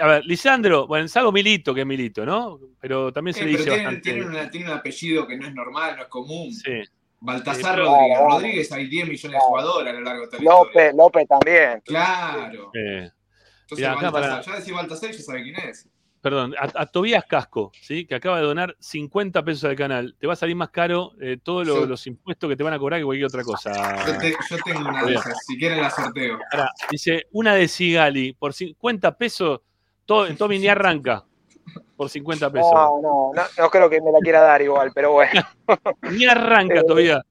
A ver, Lisandro, bueno, salvo Milito, que es Milito, ¿no? Pero también se Eh, le pero dice tiene, bastante. tiene una- tiene un apellido que no es normal, no es común. Sí. Baltasar Rodríguez. Rodríguez hay 10 millones de jugadores a lo largo de la historia. López, López también. Claro. Eh, Entonces Mirá, acá Baltasar, para- ya decís Baltasar y ya sabe quién es. perdón, a, a Tobías Casco, ¿sí? que acaba de donar 50 pesos al canal. Te va a salir más caro eh, todos lo- Sí. los impuestos que te van a cobrar que cualquier otra cosa. Yo, te- yo tengo una de esas. Si quieren la sorteo. Ahora, dice, una de Sigali por 50 pesos, to- Tommy ni arranca por 50 pesos. No, no, no, no creo que me la quiera dar igual, pero bueno. Ni arranca Eh, todavía.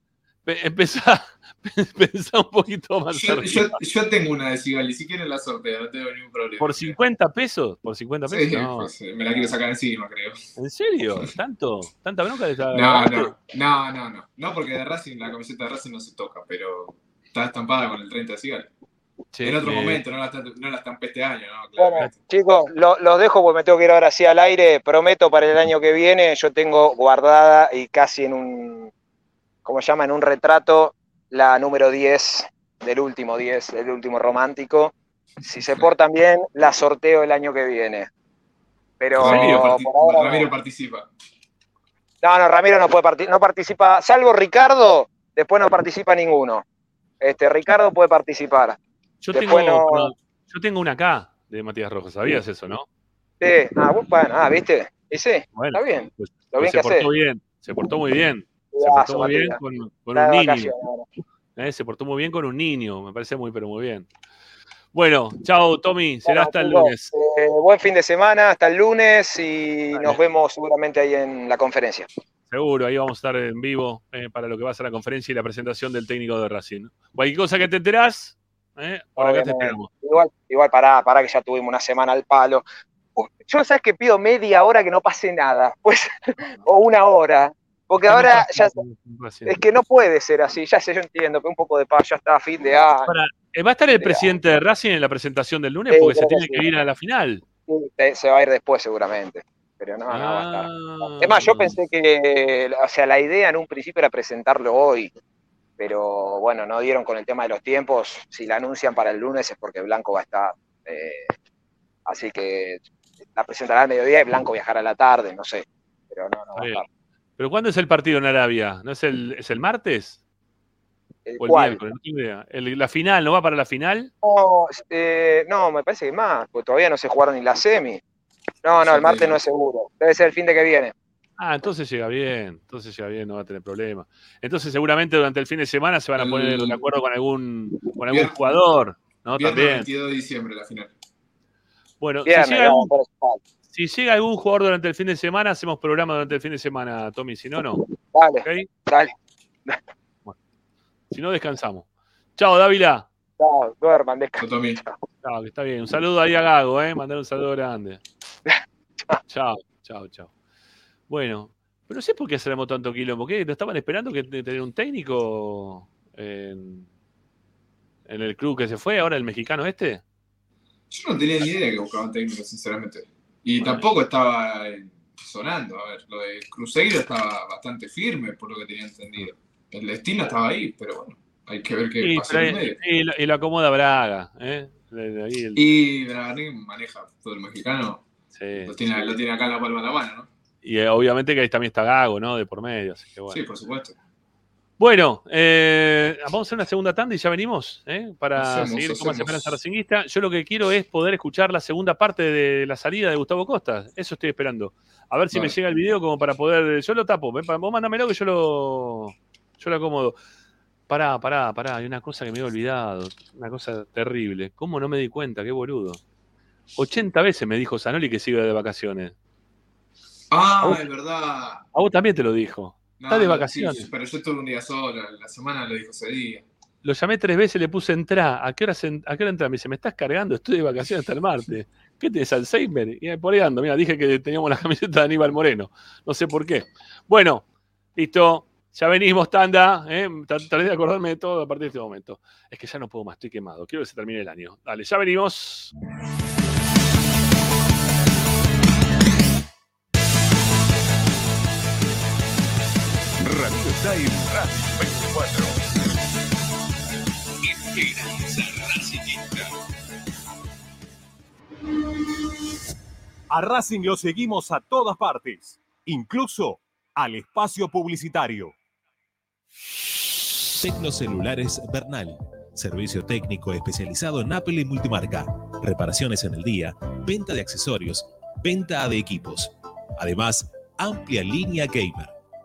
Pe- Empezá, pensá un poquito más Yo, arriba. yo- yo tengo una de Sigali. Si quieren la sorteo, no tengo ningún problema. ¿Por 50 pesos? ¿Por 50 pesos? Sí, no. pues, eh, me la quiero sacar encima, creo. ¿En serio? ¿Tanto? ¿Tanta bronca le está No, no, no, no, no. No, porque de Racing, la camiseta de Racing no se toca, pero está estampada con el 30 de Sigali. Che, en otro eh, momento, no la, estamp- no la estampé este año, ¿no? Bueno, chicos, lo- los dejo porque me tengo que ir ahora sí al aire. Prometo para el año que viene, yo tengo guardada y casi en un, ¿cómo se llama? En un retrato, la número 10 del último 10, del último romántico. Si se portan bien, la sorteo el año que viene. Pero Ramiro, parti- por ahora no. Ramiro participa. No, no, Ramiro no puede parti- no participa, salvo Ricardo, después no participa ninguno. Este, Ricardo puede participar. Yo Después tengo, no- yo tengo una acá de Matías Rojas, ¿sabías eso, no? Sí, ah, bueno, ah, ¿viste? Y sí, Bueno, está bien. pues, Lo pues bien se portó hace. bien, se portó muy bien. Se portó muy bien con, un niño. ¿eh? Se portó muy bien con un niño, me parece muy, pero muy bien. Bueno, chao, Tommy, será Bueno, hasta el lunes. eh, buen fin de semana, hasta el lunes y nos vemos seguramente ahí en la conferencia. Seguro, ahí vamos a estar en vivo eh, para lo que va a ser la conferencia y la presentación del técnico de Racing. Cualquier cosa que te enterás, eh, por acá te Obviamente. esperamos. Igual, igual pará, pará que ya tuvimos una semana al palo. Yo sabes que pido media hora que no pase nada, pues, o una hora. Porque ahora ya es que no puede ser así, ya sé, yo entiendo que un poco de paz, ya está fin de año. Para- eh, ¿Va a estar el presidente de Racing en la presentación del lunes? Sí, Porque se tiene sí. que ir a la final. Se- Se va a ir después seguramente. Pero no, no va a estar. Ah. Es más, yo pensé que, o sea, la idea en un principio era presentarlo hoy, pero bueno, no dieron con el tema de los tiempos. Si la anuncian para el lunes es porque Blanco va a estar. eh, así que la presentará al mediodía y Blanco viajará a la tarde, no sé. Pero no, no va a estar. ¿Pero cuándo es el partido en Arabia? ¿No es el, es el martes? ¿El ¿O el cuál? miércoles? No tengo idea. El- ¿La final no va para la final? No, eh, no, me parece que más, porque todavía no se jugaron ni la semi. No, no, el martes no es seguro. Debe ser el fin de que viene. Ah, entonces llega bien, entonces llega bien, no va a tener problema. Entonces seguramente durante el fin de semana se van a poner de acuerdo con algún, con algún Viernes- jugador, ¿no? Viernes También. 22 de diciembre la final. Bueno, Viernes, si, llega algún. Si llega algún jugador durante el fin de semana, hacemos programa durante el fin de semana, Tommy. Si no, no. Dale, dale. Si no, descansamos. Chao, Dávila. Chao, duerman, descansen. Tommy. Chao, que está bien. Un saludo ahí a Gago, ¿eh? Mandar un saludo grande. Chao, chao, chao. Bueno, pero no sé por qué hacemos tanto quilombo. ¿Qué? ¿No estaban esperando que te- tener un técnico en, en el club que se fue ahora, el mexicano este? Yo no tenía ni idea que buscaban técnico, sinceramente. Y tampoco estaba eh, sonando. A ver, lo de Cruzeiro estaba bastante firme, por lo que tenía entendido. El destino estaba ahí, pero bueno, hay que ver qué Sí, pasa en medio. y, lo, y lo acomoda Braga, ¿eh? Ahí el- Y Bragarín maneja todo el mexicano. sí, Lo tiene, sí. lo tiene acá en la palma de la mano, ¿no? Y eh, obviamente que ahí también está Gago, ¿no? De por medio, así que bueno. Sí, por supuesto. Bueno, eh, vamos a hacer una segunda tanda y ya venimos ¿eh? para Hacemos, seguir con más hacemos. Esperanza Racinguista. Yo lo que quiero es poder escuchar la segunda parte de la salida de Gustavo Costa. Eso estoy esperando. A ver si me llega el video como para poder. Yo lo tapo. ven, Vos mándamelo que yo lo, yo lo acomodo. Pará, pará, pará. Hay una cosa que me he olvidado. Una cosa terrible. ¿Cómo no me di cuenta? Qué boludo. 80 veces me dijo Zanoli que siga de vacaciones. Ah, es verdad. A vos también te lo dijo. No, Está de vacaciones. sí, pero yo estuve un día solo, la semana lo dijo ese día. Lo llamé tres veces, le puse entrar. ¿A qué hora, se- a qué hora entra? Me dice, me estás cargando, estoy de vacaciones hasta el martes. ¿Qué tenés, Alzheimer? Y por ahí ando. Mira, dije que teníamos la camiseta de Aníbal Moreno. No sé por qué. Bueno, listo. Ya venimos, tanda. ¿eh? De acordarme de todo a partir de este momento. Es que ya no puedo más, estoy quemado. Quiero que se termine el año. Dale, ya venimos. Radio en Radio 24. Esperanza Racingista. A Racing lo seguimos a todas partes, incluso al espacio publicitario. Tecnocelulares Bernal. Servicio técnico especializado en Apple y multimarca. Reparaciones en el día, venta de accesorios, venta de equipos. Además, amplia línea gamer.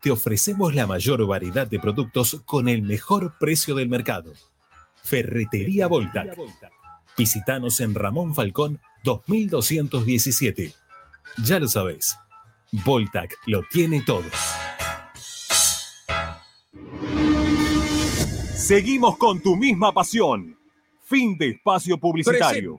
te ofrecemos la mayor variedad de productos con el mejor precio del mercado. Ferretería Voltac. Visítanos en Ramón Falcón 2217. Ya lo sabéis, Voltac lo tiene todo. Seguimos con tu misma pasión. Fin de espacio publicitario.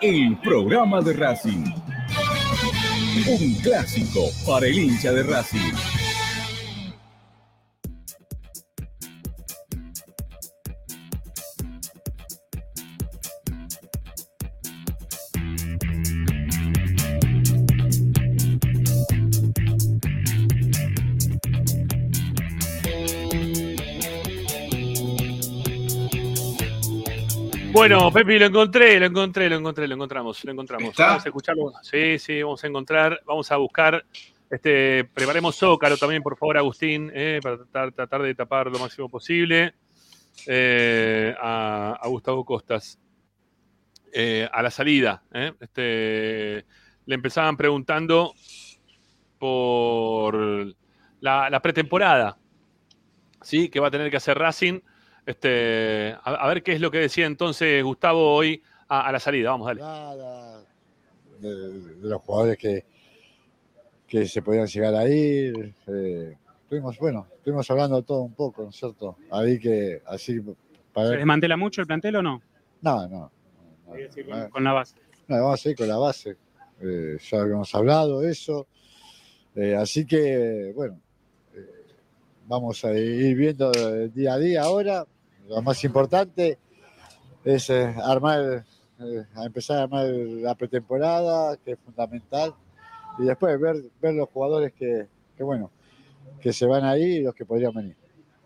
el programa de Racing. Un clásico para el hincha de Racing. Bueno, Pepi, lo encontré, lo encontré, lo encontré, lo encontramos, lo encontramos. ¿Está? Vamos a escucharlo. Sí, sí, vamos a encontrar, vamos a buscar. Este, preparemos Zócalo también, por favor, Agustín, eh, para tratar, tratar de tapar lo máximo posible eh, a, a Gustavo Costas. Eh, a la salida, este, le empezaban preguntando por la, la pretemporada, ¿sí? Que va a tener que hacer Racing. Este, a, a ver qué es lo que decía entonces Gustavo hoy a, a la salida. Vamos, dale. de, de los jugadores que, que se podían llegar a ir. eh, estuvimos, bueno, estuvimos hablando todo un poco, ¿no es cierto? Ahí que así para ¿Se desmantela mucho el plantel o no? No, no. Con, con la base. No, vamos a ir con la base. Eh, ya habíamos hablado de eso. Eh, así que, bueno, vamos a ir viendo el día a día ahora. Lo más importante es eh, armar, eh, a empezar a armar la pretemporada, que es fundamental. Y después ver, ver los jugadores que, que, bueno, que se van ahí y los que podrían venir.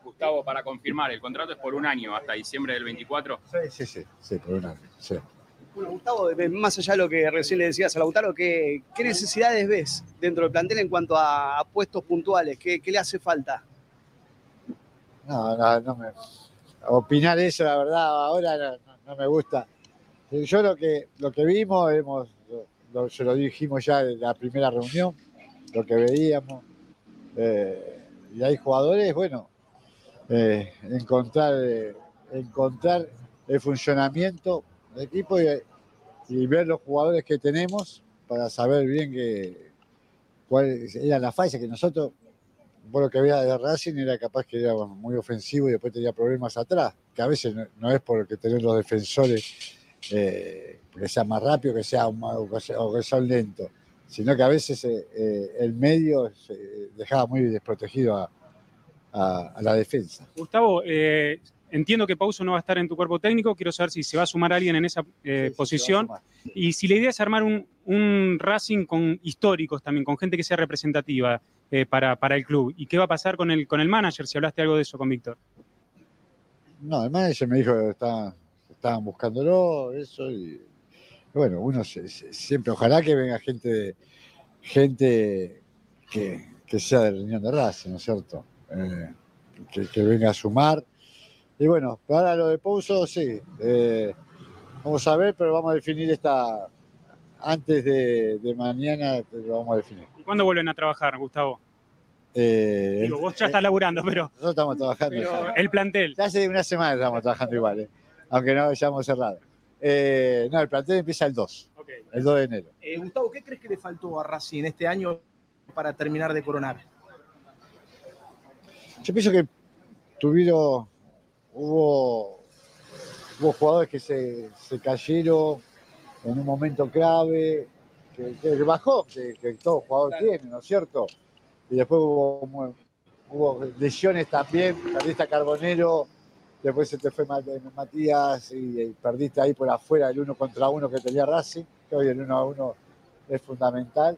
Gustavo, para confirmar, el contrato es por un año, hasta diciembre del 24. Sí, sí, sí, sí, por un año. Sí. Bueno, Gustavo, eh, más allá de lo que recién le decías a Lautaro, ¿qué, qué necesidades ves dentro del plantel en cuanto a, a puestos puntuales? ¿Qué, qué le hace falta? No, no, no me. Opinar eso, la verdad, ahora no, me gusta. Yo lo que, lo que vimos, hemos, lo- lo- dijimos ya en la primera reunión, lo que veíamos. eh, y hay jugadores, bueno, eh, encontrar, eh, encontrar el funcionamiento del equipo y, y ver los jugadores que tenemos para saber bien que, cuál era la fase que nosotros vos lo que veías de Racing era capaz que era muy ofensivo y después tenía problemas atrás, que a veces no, no es porque tener los defensores eh, que sea más rápido, que sea, más- o que sea, sean lentos, sino que a veces eh, eh, el medio se dejaba muy desprotegido a, a- a la defensa. Gustavo, eh, entiendo que Pauso no va a estar en tu cuerpo técnico. Quiero saber si se va a sumar alguien en esa eh, posición. Y si la idea es armar un, un Racing con históricos también, con gente que sea representativa eh, para, para el club. ¿Y qué va a pasar con el, con el manager? Si hablaste algo de eso con Víctor. No, el manager me dijo que está- estaban buscándolo, eso, y, bueno, uno se- siempre, ojalá que venga gente, de- gente que, que sea del riñón de Racing, ¿no es cierto? Eh, que, que venga a sumar. Y bueno, ahora lo de Pouso, sí, eh, vamos a ver, pero vamos a definir esta, antes de, de mañana lo vamos a definir. ¿Y cuándo vuelven a trabajar, Gustavo? Eh, Digo, vos ya estás laburando, pero Nosotros estamos trabajando. Pero el plantel. Ya hace una semana estamos trabajando igual, eh, aunque no hayamos cerrado. Eh, no, el plantel empieza el 2, el 2 de enero. Eh, Gustavo, ¿qué crees que le faltó a Racing este año para terminar de coronar? Yo pienso que tuvieron, hubo, hubo jugadores que se, se cayeron en un momento clave, que, que bajó, que, que todo jugador tiene, ¿no es cierto? Y después hubo, hubo lesiones también, perdiste a Carbonero, después se te fue Ma- Matías y, y perdiste ahí por afuera el uno contra uno que tenía Racing, que hoy el uno a uno es fundamental,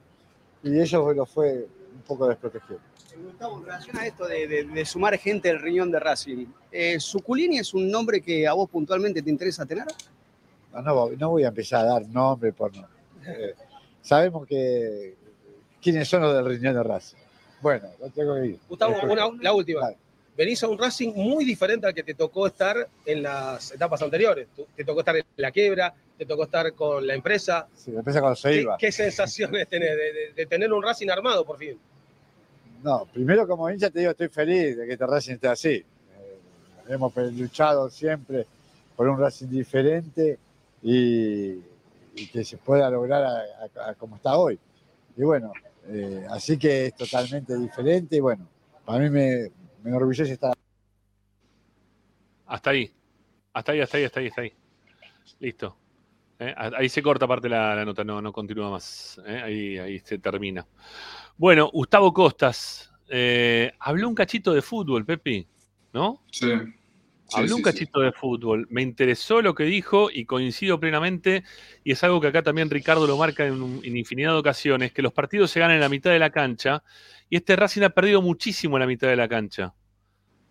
y ellos bueno, fue un poco desprotegido. Gustavo, en relación a esto de, de- de sumar gente al riñón de Racing, eh, ¿Suculini es un nombre que a vos puntualmente te interesa tener? No, no, voy- no voy a empezar a dar nombre por nombre. Eh, sabemos que quiénes son los del riñón de Racing. Bueno, lo tengo que ir. Gustavo, una- la última. Venís a un Racing muy diferente al que te tocó estar en las etapas anteriores. Te tocó estar en la quiebra, te tocó estar con la empresa. Sí, la empresa cuando se ¿Qué, iba. qué sensaciones tenés de, de- de tener un Racing armado por fin? No, primero como hincha te digo, estoy feliz de que este Racing esté así. Eh, hemos luchado siempre por un Racing diferente y, y que se pueda lograr a, a- a como está hoy. Y bueno, eh, así que es totalmente diferente y bueno, para mí me, me enorgullece estar Hasta ahí. Hasta ahí, hasta ahí, hasta ahí, hasta ahí. Listo. Eh, Ahí se corta aparte la, la nota, no, no continúa más. Eh, Ahí, ahí se termina. Bueno, Gustavo Costas. eh, habló un cachito de fútbol, Pepi, ¿no? Sí. Sí, Habló un sí, cachito de fútbol. Me interesó lo que dijo y coincido plenamente. Y es algo que acá también Ricardo lo marca en, un- en infinidad de ocasiones: que los partidos se ganan en la mitad de la cancha. Y este Racing ha perdido muchísimo en la mitad de la cancha.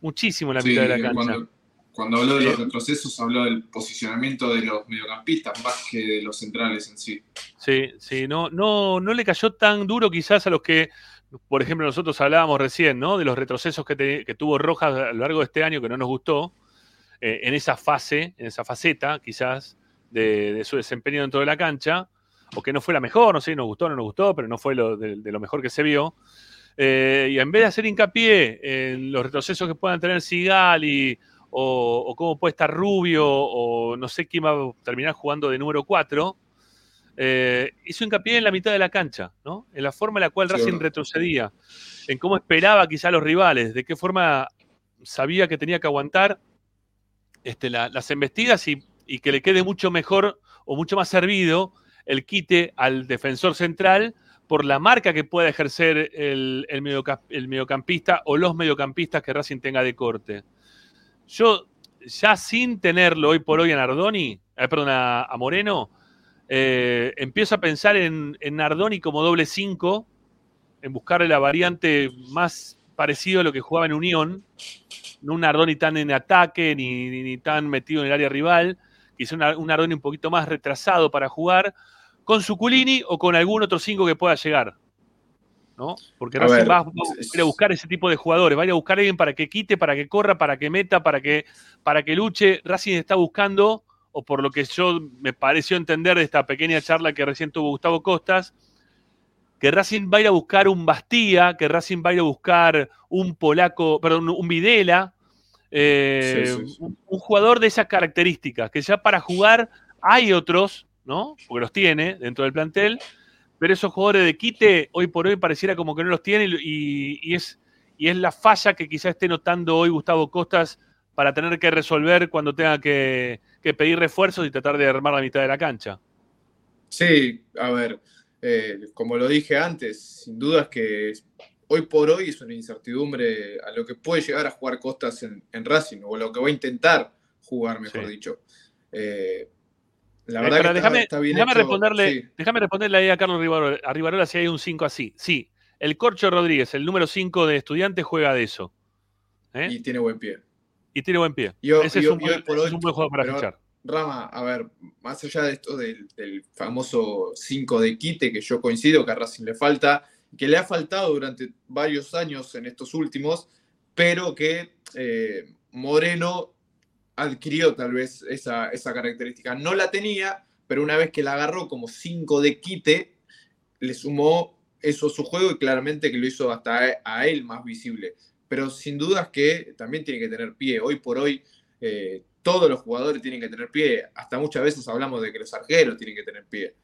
Muchísimo en la mitad de la cancha. Cuando, cuando habló de los Eh, retrocesos, habló del posicionamiento de los mediocampistas más que de los centrales en sí. Sí, sí, no, no, no le cayó tan duro quizás a los que, por ejemplo, nosotros hablábamos recién, ¿no? De los retrocesos que, te- que tuvo Rojas a lo largo de este año que no nos gustó, eh, en esa fase, en esa faceta quizás de, de su desempeño dentro de la cancha, o que no fue la mejor, no sé, nos gustó o no nos gustó, pero no fue lo, de, de lo mejor que se vio. Eh, y en vez de hacer hincapié en los retrocesos que puedan tener Sigali o, o cómo puede estar Rubio o no sé quién va a terminar jugando de número 4, eh, hizo hincapié en la mitad de la cancha, ¿no? En la forma en la cual Sí, Racing retrocedía, en cómo esperaba quizá a los rivales, de qué forma sabía que tenía que aguantar este, la- las embestidas y, y que le quede mucho mejor o mucho más servido el quite al defensor central por la marca que pueda ejercer el, el, mediocamp- el mediocampista o los mediocampistas que Racing tenga de corte. Yo, ya sin tenerlo hoy por hoy a Nardoni, eh, perdón, a, a Moreno, eh, empiezo a pensar en, en Nardoni como doble 5, en buscarle la variante más parecido a lo que jugaba en Unión, no un Nardoni tan en ataque ni, ni- ni tan metido en el área rival, quizá un Nardoni un poquito más retrasado para jugar, con Suculini o con algún otro 5 que pueda llegar. ¿no? Porque Racing ver, va, va a ir a buscar ese tipo de jugadores, va a ir a buscar a alguien para que quite, para que corra, para que meta, para que, para que luche. Racing está buscando, o por lo que yo me pareció entender de esta pequeña charla que recién tuvo Gustavo Costas, que Racing va a ir a buscar un Bastía, que Racing va a ir a buscar un polaco, perdón, un Videla, eh, Sí, sí, sí. Un, un jugador de esas características, que ya para jugar hay otros, ¿no? Porque los tiene dentro del plantel, pero esos jugadores de quite hoy por hoy pareciera como que no los tiene y, y es, y es la falla que quizá esté notando hoy Gustavo Costas para tener que resolver cuando tenga que, que pedir refuerzos y tratar de armar la mitad de la cancha. Sí, a ver, eh, como lo dije antes, sin duda es que hoy por hoy es una incertidumbre a lo que puede llegar a jugar Costas en, en Racing, o lo que va a intentar jugar, mejor Sí. dicho. Eh, la Eh, verdad pero que déjame, está, está bien déjame hecho, responderle, sí. déjame responderle ahí a Carlos Rivarola, a Rivarola si hay un 5 así. Sí, el Corcho Rodríguez, el número 5 de estudiantes, juega de eso. ¿eh? Y tiene buen pie. Y tiene buen pie. Y, ho- ese un, por hoy, es un buen juego para pero, fichar. Rama, a ver, más allá de esto del, famoso 5 de quite, que yo coincido que a Racing le falta, que le ha faltado durante varios años en estos últimos, pero que eh, Moreno adquirió tal vez esa, característica. No la tenía, pero una vez que la agarró como 5 de quite, le sumó eso a su juego y claramente que lo hizo hasta a- a él más visible. Pero sin dudas que también tiene que tener pie. Hoy por hoy eh, todos los jugadores tienen que tener pie. Hasta muchas veces hablamos de que los arqueros tienen que tener pie.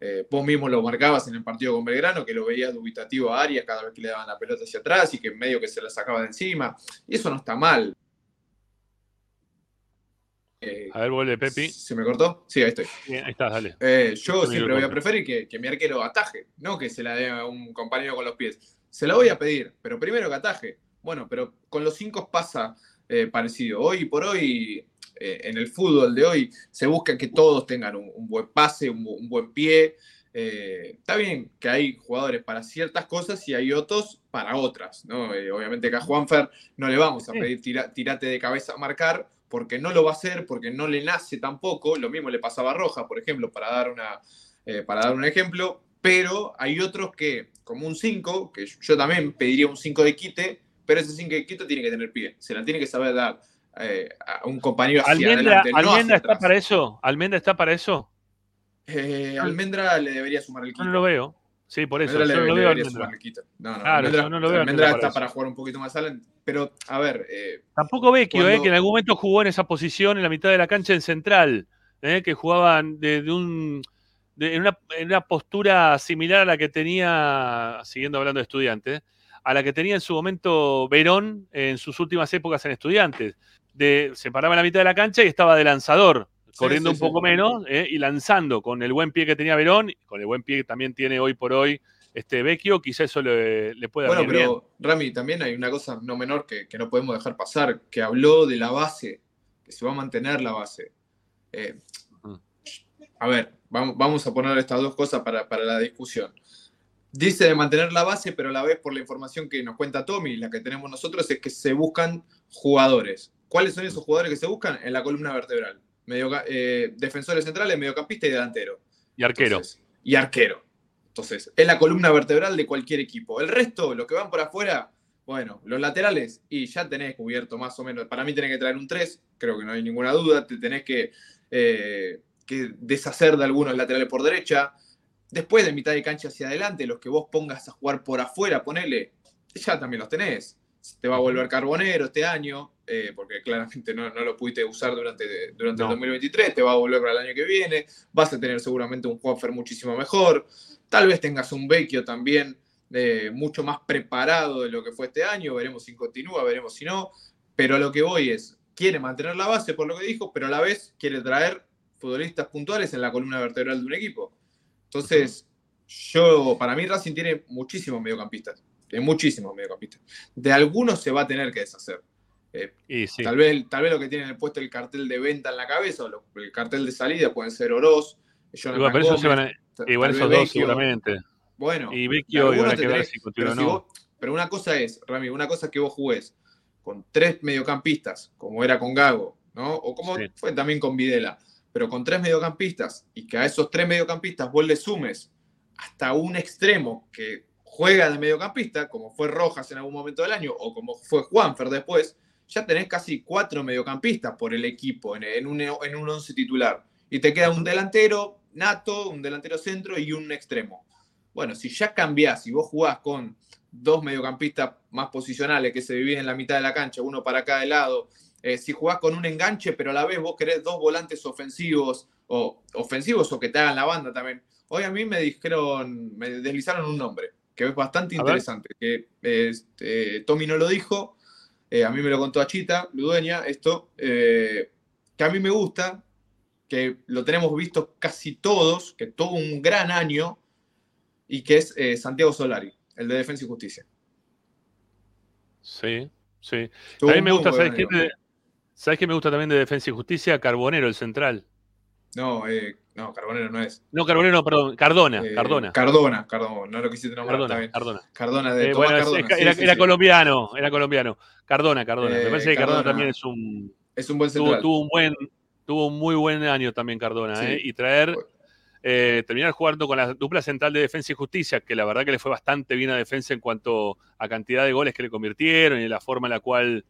Eh, vos mismo lo marcabas en el partido con Belgrano, que lo veías dubitativo a Arias cada vez que le daban la pelota hacia atrás y que medio que se la sacaba de encima. Y eso no está mal. Eh, A ver, vuelve Pepi. ¿Se me cortó? Sí, ahí estoy. Bien, ahí estás, dale. Eh, yo siempre voy a preferir que, que mi arquero ataje, no que se la dé a un compañero con los pies. Se la voy a pedir, pero primero que ataje. Bueno, pero con los cinco pasa eh, parecido. Hoy por hoy, eh, en el fútbol de hoy, se busca que todos tengan un, un buen pase, un, bu- un buen pie. Eh, está bien que hay jugadores para ciertas cosas y hay otros para otras. ¿no? Eh, obviamente que a Juanfer no le vamos a pedir tira- tirate de cabeza a marcar porque no lo va a hacer, porque no le nace tampoco. Lo mismo le pasaba a Roja, por ejemplo, para dar, una, eh, para dar un ejemplo. Pero hay otros que, como un 5, que yo también pediría un 5 de quite, pero ese 5 de quite tiene que tener pie. Se la tiene que saber dar eh, a un compañero hacia ¿Almendra, adelante, no hacia ¿Almendra está atrás. para eso? ¿Almendra está para eso? Eh, Almendra le debería sumar el Yo quite. no lo veo. Sí, por eso. Almendra Yo le, no lo veo debería Almendra. sumar el quite. No, no, Claro, Almendra, yo no lo veo a Almendra Almendra está para jugar un poquito más adelante. Pero, a ver, eh, Tampoco Vecchio, Cuando- eh, que en algún momento jugó en esa posición en la mitad de la cancha en central, que jugaban de, de un, de- en, una, en una postura similar a la que tenía, siguiendo hablando de estudiantes, a la que tenía en su momento Verón en sus últimas épocas en estudiantes. De, se paraba en la mitad de la cancha y estaba de lanzador, corriendo sí, un sí. poco menos eh, y lanzando con el buen pie que tenía Verón, con el buen pie que también tiene hoy por hoy este Vecchio, quizá eso le, le pueda Bueno, bien. pero Rami, también hay una cosa no menor que, que no podemos dejar pasar, que habló de la base, que se va a mantener la base. Eh, a ver, vamos, vamos a poner estas dos cosas para, para la discusión. Dice de mantener la base, pero a la vez por la información que nos cuenta Tommy, la que tenemos nosotros, es que se buscan jugadores. ¿Cuáles son esos jugadores que se buscan? En la columna vertebral. Medioca- eh, defensores centrales, mediocampista y delantero. Y arquero. Entonces, y arquero. Entonces, es la columna vertebral de cualquier equipo. El resto, lo que van por afuera, bueno, los laterales, y ya tenés cubierto más o menos. Para mí tenés que traer un 3, creo que no hay ninguna duda. Te tenés que, eh, que deshacer de algunos laterales por derecha. Después de mitad de cancha hacia adelante, los que vos pongas a jugar por afuera, ponele, ya también los tenés. Te va a volver carbonero este año, eh, porque claramente no, no lo pudiste usar durante, durante No. el 2023, te va a volver para el año que viene, vas a tener seguramente un Juanfer muchísimo mejor, tal vez tengas un Vecchio también eh, mucho más preparado de lo que fue este año, veremos si continúa, veremos si no, pero a lo que voy es, quiere mantener la base por lo que dijo, pero a la vez quiere traer futbolistas puntuales en la columna vertebral de un equipo. Entonces, yo, para mí Racing tiene muchísimos mediocampistas, tiene muchísimos mediocampistas. De algunos se va a tener que deshacer. Eh, Y sí. tal, vez, tal vez lo que tienen puesto el cartel de venta en la cabeza o lo- el cartel de salida pueden ser Oroz, Jonathan Igual, Gómez, van a- esos dos seguramente. Bueno, Y Vecchio si continúa pero, o si no. vos- pero una cosa es, Rami, una cosa es que vos jugués con tres mediocampistas, como era con Gago, ¿no? O como Sí. fue también con Videla, pero con tres mediocampistas y que a esos tres mediocampistas vos le sumes hasta un extremo que juega de mediocampista, como fue Rojas en algún momento del año, o como fue Juanfer después, ya tenés casi cuatro mediocampistas por el equipo en, en un, en un once titular. Y te queda un delantero nato, un delantero centro y un extremo. Bueno, si ya cambiás y vos jugás con dos mediocampistas más posicionales que se dividen en la mitad de la cancha, uno para cada lado, eh, si jugás con un enganche, pero a la vez vos querés dos volantes ofensivos o ofensivos o que te hagan la banda también. Hoy a mí me dijeron, me deslizaron un nombre, que es bastante interesante. Que este, Tommy no lo dijo, eh, a mí me lo contó Achita, Ludueña, esto, eh, que a mí me gusta, que lo tenemos visto casi todos, que tuvo un gran año, y que es eh, Santiago Solari, el de Defensa y Justicia. Sí, sí. Tuvo También me gusta, ¿sabes qué? ¿Sabes qué me gusta también de Defensa y Justicia? Carbonero, el central. No, eh, no, Carbonero no es. No, Carbonero, no, perdón, Cardona, Eh, Cardona. Cardona, Cardona, no lo quisiste nombrar, Cardona, bien. Cardona. Cardona, de Eh, Tomás bueno, es- Cardona. es- era, sí, sí, era sí. colombiano, era colombiano. Cardona, Cardona. Me Eh, parece que Cardona, Cardona también es un. Es un buen central. tuvo un buen, tuvo un muy buen año también Cardona. ¿eh? Y traer, eh, terminar jugando con la dupla central de defensa y justicia, que la verdad que le fue bastante bien a defensa en cuanto a cantidad de goles que le convirtieron y la forma en la cual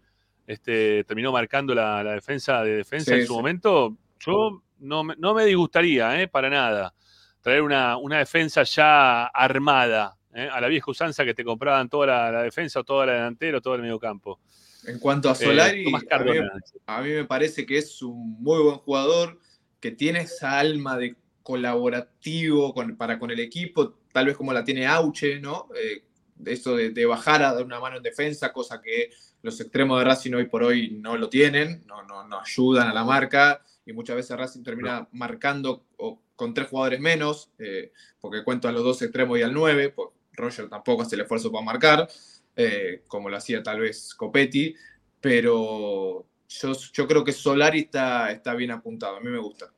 este, terminó marcando la, la defensa de defensa Sí, en su sí. momento. Yo no, me- no me disgustaría, ¿eh? Para nada. Traer una, una defensa ya armada, ¿eh? a la vieja usanza que te compraban toda la, la defensa o toda la delantera o todo el medio campo. En cuanto a Eh, Solari, a, mí, Cardona. a mí me parece que es un muy buen jugador, que tiene esa alma de colaborativo con- para con el equipo, tal vez como la tiene Auche, ¿no? Eh, de eso de, de bajar a dar una mano en defensa, cosa que los extremos de Racing hoy por hoy no lo tienen, no, no, no ayudan a la marca y muchas veces Racing termina marcando o- con tres jugadores menos, eh, porque cuento a los dos extremos y al nueve, pues Roger tampoco hace el esfuerzo para marcar, eh, como lo hacía tal vez Copetti, pero yo, yo creo que Solari está, está bien apuntado, a mí me gusta.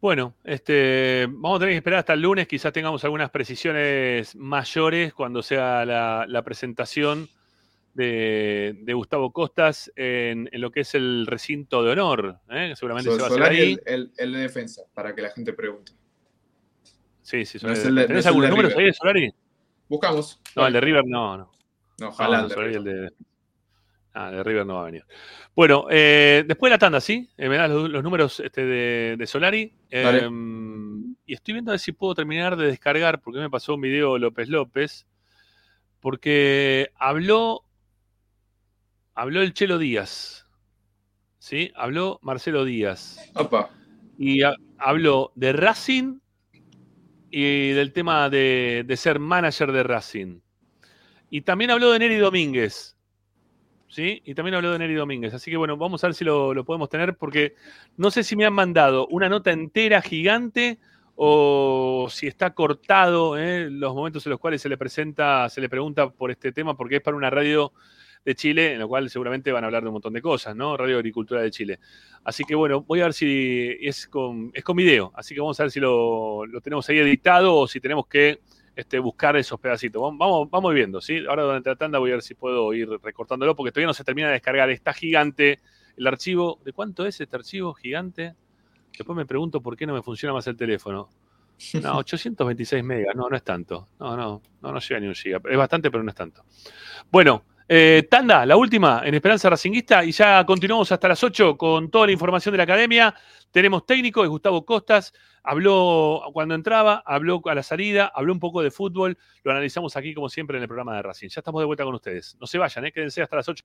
Bueno, este, vamos a tener que esperar hasta el lunes, quizás tengamos algunas precisiones mayores cuando sea la, la presentación de, de Gustavo Costas en, en lo que es el recinto de honor, ¿eh? seguramente se va a hacer ahí. el, el- el de defensa, para que la gente pregunte. Sí, sí, no de- ¿Tenés algunos números River. ahí de Solari? Buscamos. No, el de River no, no. No, ojalá No, el de Solari, River. el de- Ah, de River no va a venir. Bueno, eh, después de la tanda, ¿sí? Eh, me das los, los números este, de, de Solari. Eh, y estoy viendo a ver si puedo terminar de descargar, porque me pasó un video López López, porque habló, habló el Chelo Díaz, ¿sí? Habló Marcelo Díaz. Opa. Y ha- habló de Racing y del tema de, de ser manager de Racing. Y también habló de Neri Domínguez. ¿Sí? Y también habló de Neri Domínguez. Así que bueno, vamos a ver si lo, lo podemos tener, porque no sé si me han mandado una nota entera gigante o si está cortado ¿eh? los momentos en los cuales se le presenta, se le pregunta por este tema, porque es para una radio de Chile, en la cual seguramente van a hablar de un montón de cosas, ¿no? Radio Agricultura de Chile. Así que bueno, voy a ver si es con, es con video, así que vamos a ver si lo, lo tenemos ahí editado o si tenemos que este, buscar esos pedacitos. Vamos, vamos, vamos viendo, ¿sí? Ahora durante la tanda voy a ver si puedo ir recortándolo porque todavía no se termina de descargar. Está gigante el archivo. ¿De cuánto es este archivo gigante? Después me pregunto por qué no me funciona más el teléfono. No, 826 megas, no, no es tanto. No, no, no, no llega ni un giga. Es bastante, pero no es tanto. Bueno, eh, tanda, la última en Esperanza Racinguista y ya continuamos hasta las 8 con toda la información de la academia. Tenemos técnico, es Gustavo Costas. Habló cuando entraba, habló a la salida, habló un poco de fútbol. Lo analizamos aquí, como siempre, en el programa de Racing. Ya estamos de vuelta con ustedes. No se vayan, ¿eh? quédense hasta las 8.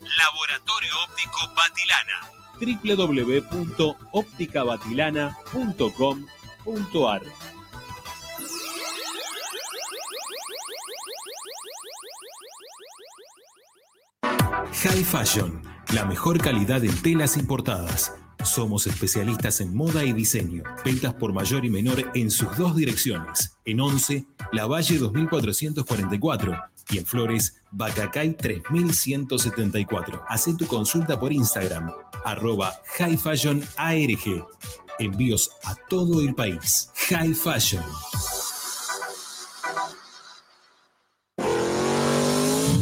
Laboratorio Óptico Batilana www.opticabatilana.com.ar High Fashion, la mejor calidad en telas importadas. Somos especialistas en moda y diseño. Ventas por mayor y menor en sus dos direcciones. En 11, La Valle 2444 y en Flores, Bacacay 3174. Haz tu consulta por Instagram, arroba High ARG. Envíos a todo el país. High Fashion.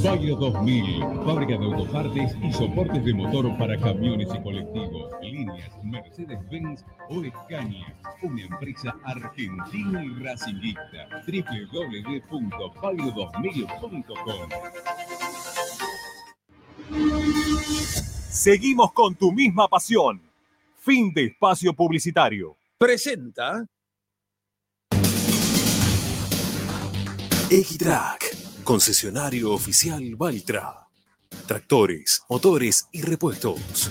Bagro 2000, fábrica de autopartes y soportes de motor para camiones y colectivos. Mercedes-Benz o Scania. Una empresa argentina y racingista. www.bagro2000.com Seguimos con tu misma pasión. Fin de espacio publicitario. Presenta X-Track, concesionario oficial Valtra. Tractores, motores y repuestos.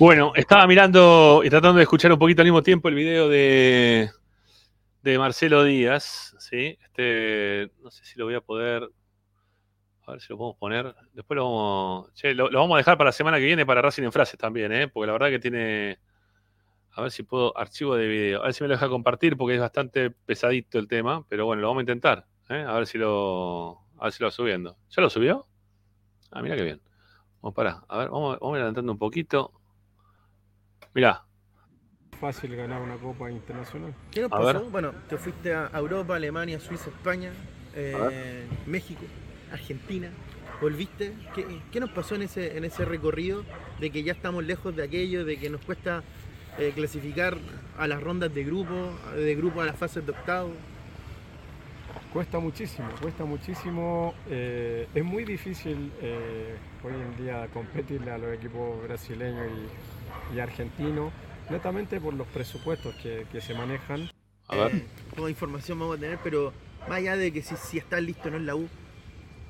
Bueno, estaba mirando y tratando de escuchar un poquito al mismo tiempo el video de, de Marcelo Díaz, ¿sí? Este, no sé si lo voy a poder, a ver si lo podemos poner. Después lo vamos, che, lo, lo vamos a dejar para la semana que viene para Racing en frases también, ¿eh? Porque la verdad que tiene, a ver si puedo, archivo de video, a ver si me lo deja compartir porque es bastante pesadito el tema, pero bueno, lo vamos a intentar, ¿eh? A ver si lo, a ver si lo va subiendo. ¿Ya lo subió? Ah, mira qué bien. Vamos para, a ver, vamos, vamos adelantando un poquito. Mirá, Fácil ganar una copa internacional. ¿Qué nos A pasó? ver. Bueno, te fuiste a Europa, Alemania, Suiza, España, eh. México, Argentina. Volviste. ¿Qué, qué nos pasó en ese, en ese recorrido de que ya estamos lejos de aquello, de que nos cuesta eh, clasificar a las rondas de grupo, de grupo a las fases de octavo? Cuesta muchísimo, cuesta muchísimo. eh, es muy difícil eh, hoy en día competirle a los equipos brasileños y, y argentinos, netamente por los presupuestos que, que se manejan. A ver. Eh, toda información vamos a tener, pero más allá de que si, si estás listo o no en la U,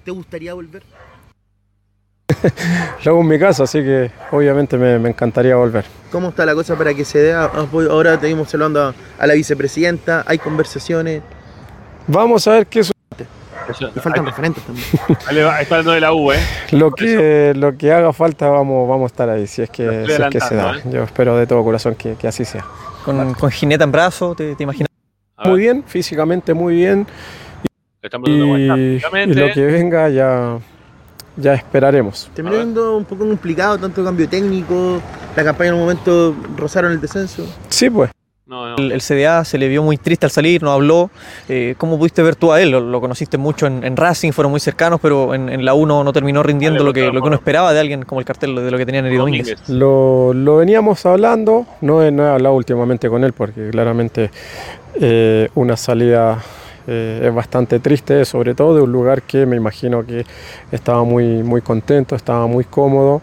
¿te gustaría volver? Yo hago en mi casa, así que obviamente me, me encantaría volver. ¿Cómo está la cosa para que se dé apoyo? Ahora tenemos saludando a, a la vicepresidenta, hay conversaciones. Vamos a ver qué su- Y faltan referentes también. Ahí está hablando de la U, ¿eh? lo que lo que haga falta vamos, vamos a estar ahí, si es que, si es que se da. adelantando, Yo espero de todo corazón que, que así sea. Con, con jineta en brazo, ¿te, te imaginas? Muy bien, físicamente muy bien. Y, lo que venga ya, ya esperaremos. Terminó siendo un poco complicado, tanto cambio técnico, la campaña en un momento rozaron el descenso. Sí, pues. El, el CDA se le vio muy triste al salir, no habló. Eh, ¿Cómo pudiste ver tú a él? Lo, lo conociste mucho en, en Racing, fueron muy cercanos, pero en, en la 1 no terminó rindiendo lo que, lo que uno esperaba de alguien como el cartel de lo que tenía Neri Domínguez. Lo, lo veníamos hablando, no he, no he hablado últimamente con él porque claramente eh, una salida eh, es bastante triste, sobre todo de un lugar que me imagino que estaba muy, muy contento, estaba muy cómodo.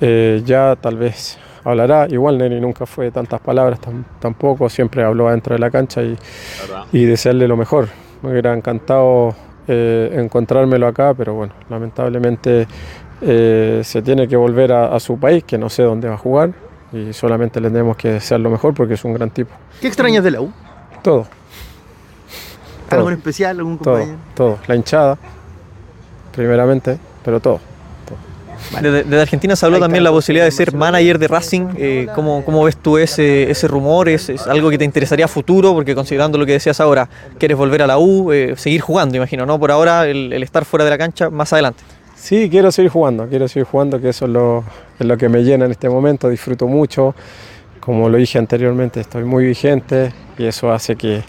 Eh, ya tal vez hablará, igual Neri nunca fue de tantas palabras tam- tampoco, siempre habló adentro de la cancha y, y desearle lo mejor. Me hubiera encantado eh, encontrármelo acá, pero bueno, lamentablemente eh, se tiene que volver a, a su país, que no sé dónde va a jugar, y solamente le tenemos que desear lo mejor porque es un gran tipo. ¿Qué extrañas de la U? Todo. ¿Algo Todo. en especial? ¿Algún Todo, compañero? todo. La hinchada, primeramente, pero todo. Desde, desde Argentina se habló también la posibilidad de ser manager de Racing. Eh, ¿cómo, cómo ves tú ese, ese rumor? ¿Es, es algo que te interesaría a futuro? Porque considerando lo que decías ahora, quieres volver a la U, eh, seguir jugando, imagino, ¿no? Por ahora el, el estar fuera de la cancha, más adelante. Sí, quiero seguir jugando, quiero seguir jugando, que eso es lo, es lo que me llena en este momento, disfruto mucho. Como lo dije anteriormente, estoy muy vigente y eso hace que,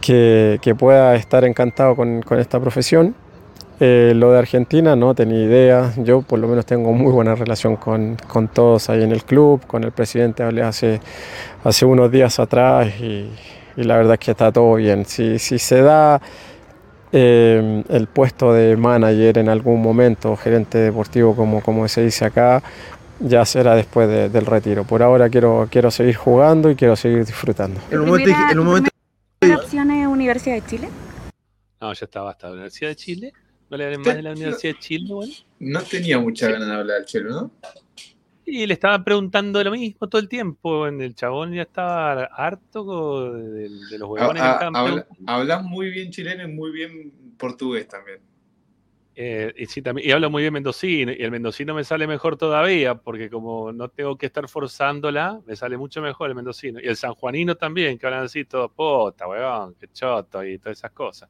que, que pueda estar encantado con, con esta profesión. Eh, lo de Argentina no tenía idea, yo por lo menos tengo muy buena relación con, con todos ahí en el club, con el presidente hablé hace, hace unos días atrás y, y la verdad es que está todo bien. Si, si se da eh, el puesto de manager en algún momento, gerente deportivo como, como se dice acá, ya será después de- del retiro. Por ahora quiero, quiero seguir jugando y quiero seguir disfrutando. En un momento, en un momento ¿La opción es Universidad de Chile? No, ya está, basta. Universidad de Chile. ¿No le hablen más de la Universidad de Chile, bueno? No tenía mucha ganas de hablar del Chelo, ¿no? Y le estaban preguntando lo mismo todo el tiempo. en El chabón ya estaba harto de, de los huevones que Ha- ha- estaban habla- preguntando. hablas muy bien chileno y muy bien portugués también. Eh, y, sí, también, y hablo muy bien mendocino. Y el mendocino me sale mejor todavía, porque como no tengo que estar forzándola, me sale mucho mejor el mendocino. Y el sanjuanino también, que hablan así todo, puta, weón, qué choto y todas esas cosas.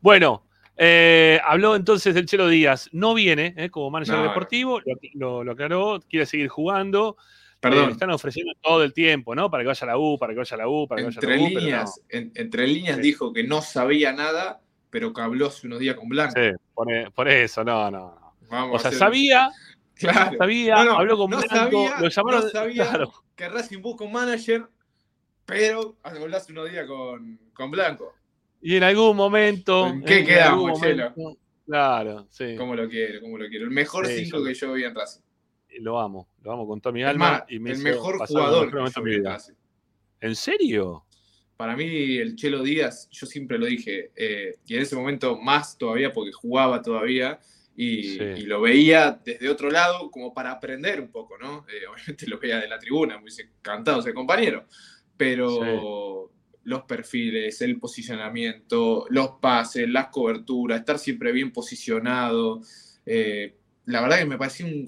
Bueno, eh, habló entonces del Chelo Díaz. No viene eh, como manager No, deportivo, lo, lo- lo aclaró, quiere seguir jugando. Perdón. Le están ofreciendo todo el tiempo, ¿no? Para que vaya a la U, para que vaya a la U, para que vaya a la U. no. líneas, en- entre líneas Sí. dijo que no sabía nada, pero que habló hace unos días con Blanco. Sí, por, e- por eso, no, no. no. Vamos O sea, hacer- sabía, Claro. sabía, No, no, habló con Blanco, sabía, lo llamaron, sabía claro. que Racing busca un manager, pero habló hace unos días con, con Blanco. Y en algún momento. ¿En qué en quedamos, Chelo? Claro, sí. Como lo quiero, como lo quiero. El mejor Sí, 5 yo- que yo vi en Racing. Lo amo, lo amo con toda mi alma. más, y me el mejor jugador que yo vi. Racing. ¿En serio? Para mí, el Chelo Díaz, yo siempre lo dije, eh, y en ese momento más todavía, porque jugaba todavía, y, Sí. y lo veía desde otro lado, como para aprender un poco, ¿no? Eh, obviamente lo veía de la tribuna, me hubiese encantado ese compañero, pero los perfiles, el posicionamiento, los pases, las coberturas, estar siempre bien posicionado, eh, la verdad que me parecía un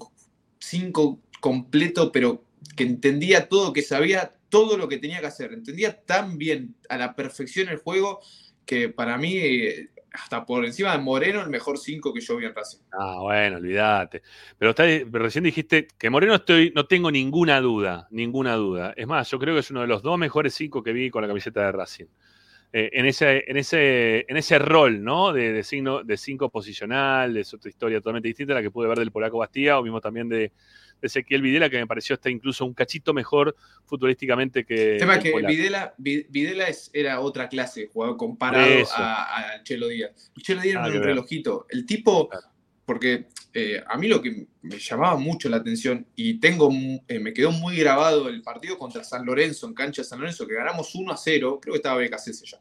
5 completo, pero que entendía todo, que sabía todo lo que tenía que hacer. Entendía tan bien a la perfección el juego que para mí, eh, hasta por encima de Moreno, el mejor 5 que yo vi en Racing. Ah, bueno, olvídate. Pero, pero recién dijiste que Moreno estoy, no tengo ninguna duda, ninguna duda. Es más, yo creo que es uno de los dos mejores cinco que vi con la camiseta de Racing. Eh, en, ese, en, ese, en ese rol, ¿no? De, de, signo, de cinco posicional, es otra historia totalmente distinta a la que pude ver del Polaco Bastía o mismo también de, de Ezequiel Videla, que me pareció hasta incluso un cachito mejor futbolísticamente que. El tema es que. Videla, Vi- Videla es- era otra clase de jugador comparado a, a Chelo Díaz. El Chelo Díaz Nada era un relojito. El tipo, porque eh, a mí lo que me llamaba mucho la atención y tengo eh, me quedó muy grabado el partido contra San Lorenzo, en cancha de San Lorenzo, que ganamos 1 a 0, creo que estaba BKC ya,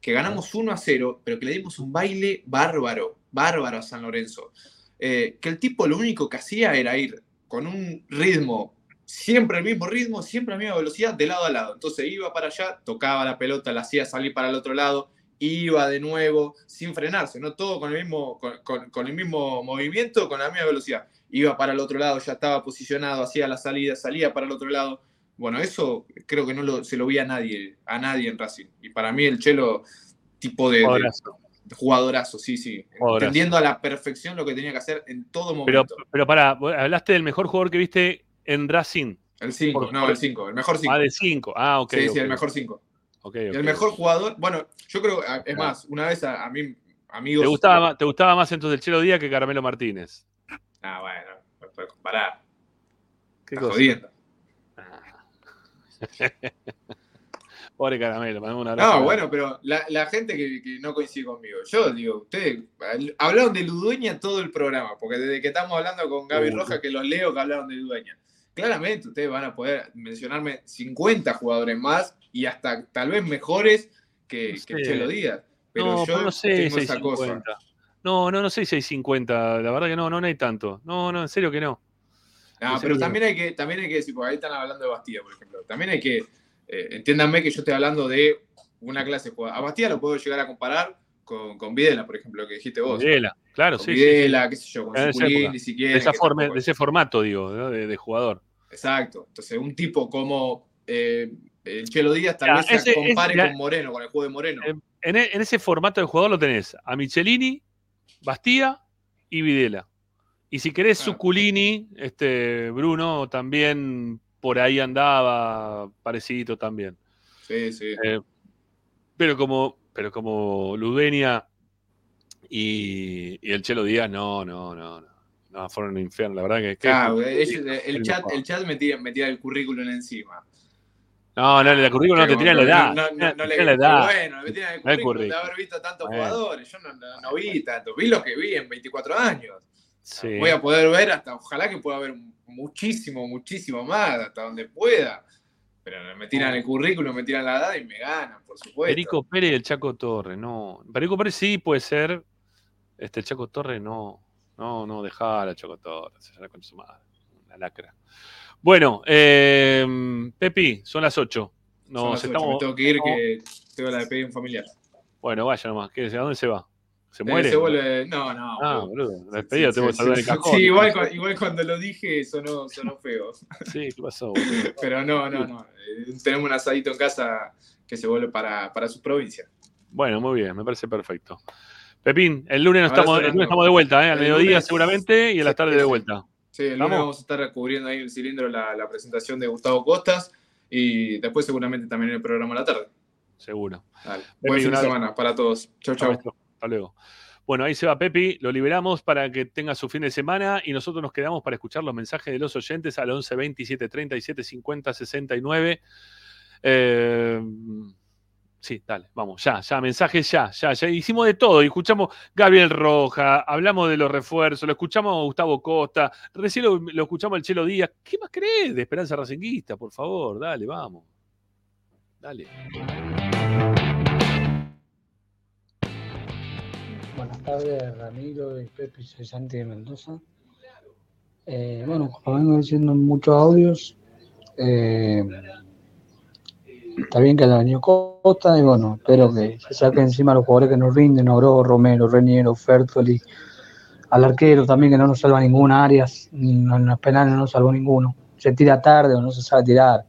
que ganamos 1 a 0, pero que le dimos un baile bárbaro, bárbaro a San Lorenzo. Eh, que el tipo lo único que hacía era ir con un ritmo, siempre el mismo ritmo, siempre la misma velocidad, de lado a lado. Entonces iba para allá, tocaba la pelota, la hacía salir para el otro lado, iba de nuevo, sin frenarse, no todo con el mismo, con, con- con el mismo movimiento, con la misma velocidad. Iba para el otro lado, ya estaba posicionado, hacía la salida, salía para el otro lado. Bueno, eso creo que no lo- se lo vi a nadie, a nadie en Racing. Y para mí el Chelo, tipo de, de- Jugadorazo. de sí, sí. Jugadorazo. Entendiendo a la perfección lo que tenía que hacer en todo Pero, momento. pero pará, vos hablaste del mejor jugador que viste en Racing. El 5, Por- no, el 5, el mejor 5. Ah, del 5. Ah, ok. sí, sí, el mejor 5. Ok, Y ok. el mejor jugador, bueno, yo creo, a- es Ah. más, una vez a, a mí, amigos. ¿Te gustaba, más, ¿Te gustaba más entonces el Chelo Díaz que Carmelo Martínez? Ah, bueno, no puedes comparar. ¿Qué Estás cosa? jodiendo. Pobre caramelo, mandamos un abrazo. No, bueno, pero la, la gente que, que no coincide conmigo, yo digo, ustedes hablaron de Ludueña todo el programa, porque desde que estamos hablando con Gaby Uh. Roja, que los leo que hablaron de Ludueña. Claramente ustedes van a poder mencionarme 50 jugadores más y hasta tal vez mejores que, No que sé. Chelo Díaz. Pero no, yo no sé, tengo esa cosa. 650. No, no, no sé 650. La verdad que no, no, no hay tanto. No, no, en serio que no. No, En pero también hay que, también hay que decir, porque ahí están hablando de Bastía, por ejemplo. También hay que, eh, entiéndanme que yo estoy hablando de una clase de jugador. A Bastía lo puedo llegar a comparar con, con Videla, por ejemplo, que dijiste vos. Videla, claro, Con sí. Videla, qué sé yo, con En esa Suculini, época. si quieren. de, esa forma, de ese formato, digo, ¿no? de, de jugador. Exacto. Entonces, un tipo como eh, el Chelo Díaz tal vez se compare ese- con Moreno, con el juego de Moreno. En, e- en ese formato de jugador lo tenés a Michelini, Bastía y Videla. Y si querés Suculini, este, Bruno también por ahí andaba parecido también. Sí, sí. Eh, pero como, pero como Ludenia y, y el Chelo Díaz, no, no, no, no. No, fueron un infierno, la verdad que. que- Claro, ellos- el, el chat, el chat me tira, me tira el currículum encima. No, no, la currículum no te tiran la edad. No, no, no le la edad. Bueno, me tiran el currículum de haber visto tantos jugadores. Yo no, no, no vi tanto. Vi lo que vi en 24 años. Sí. Voy a poder ver hasta, ojalá que pueda ver muchísimo, muchísimo más, hasta donde pueda. Pero me tiran el currículum, me tiran la edad y me ganan, por supuesto. Perico Pérez y el Chaco Torre, no. Perico Pérez sí puede ser. Este, el Chaco Torre no. No, no, dejá a Chaco Torre. Se con su madre. Una lacra. Bueno, eh, Pepi, son las 8. Son Nos las ocho, estamos. me tengo que ir, que tengo la de un familiar. Bueno, vaya nomás. ¿Qué, ¿A dónde se va? ¿Se Eh, muere? se vuelve- No, no. Ah, boludo. La despedida Sí, tengo que sí, saludar sí, el cajón. sí, igual, igual cuando lo dije sonó, sonó feo. Sí, ¿qué pasó? boludo? Pero no, no, no. Eh, Tenemos un asadito en casa que se vuelve para, para su provincia. Bueno, muy bien, me parece perfecto. Pepín, el lunes, estamos, el lunes estamos de vuelta, ¿eh? al mediodía lunes- seguramente y en la tarde de vuelta. Sí, el lunes ¿Vamos? a estar cubriendo ahí el cilindro la, la presentación de Gustavo Costas y después seguramente también el programa a la tarde. Seguro. Dale. Pepi, Buen fin un de abrazo. semana para todos. Chau, chau. Hasta luego. Bueno, ahí se va Pepi, lo liberamos para que tenga su fin de semana y nosotros nos quedamos para escuchar los mensajes de los oyentes al 11 27 37 50 69. Eh, sí, dale, vamos, ya, ya, mensajes ya, ya, ya. Hicimos de todo y escuchamos Gabriel Roja, hablamos de los refuerzos, lo escuchamos a Gustavo Costa, recién lo, lo escuchamos al Chelo Díaz. ¿Qué más crees de Esperanza Racinguista? Por favor, dale, vamos. Dale. Buenas tardes, Ramiro y Pepe, soy Santi de Mendoza. Eh, bueno, como vengo diciendo en muchos audios, eh, está bien que haya venido Costa y bueno, espero que se saque encima a los jugadores que nos rinden, Oro, Romero, Reniero, Fertoli, al arquero también que no nos salva ninguna Arias, en los penales no nos salvó ninguno. Se tira tarde o no se sabe tirar.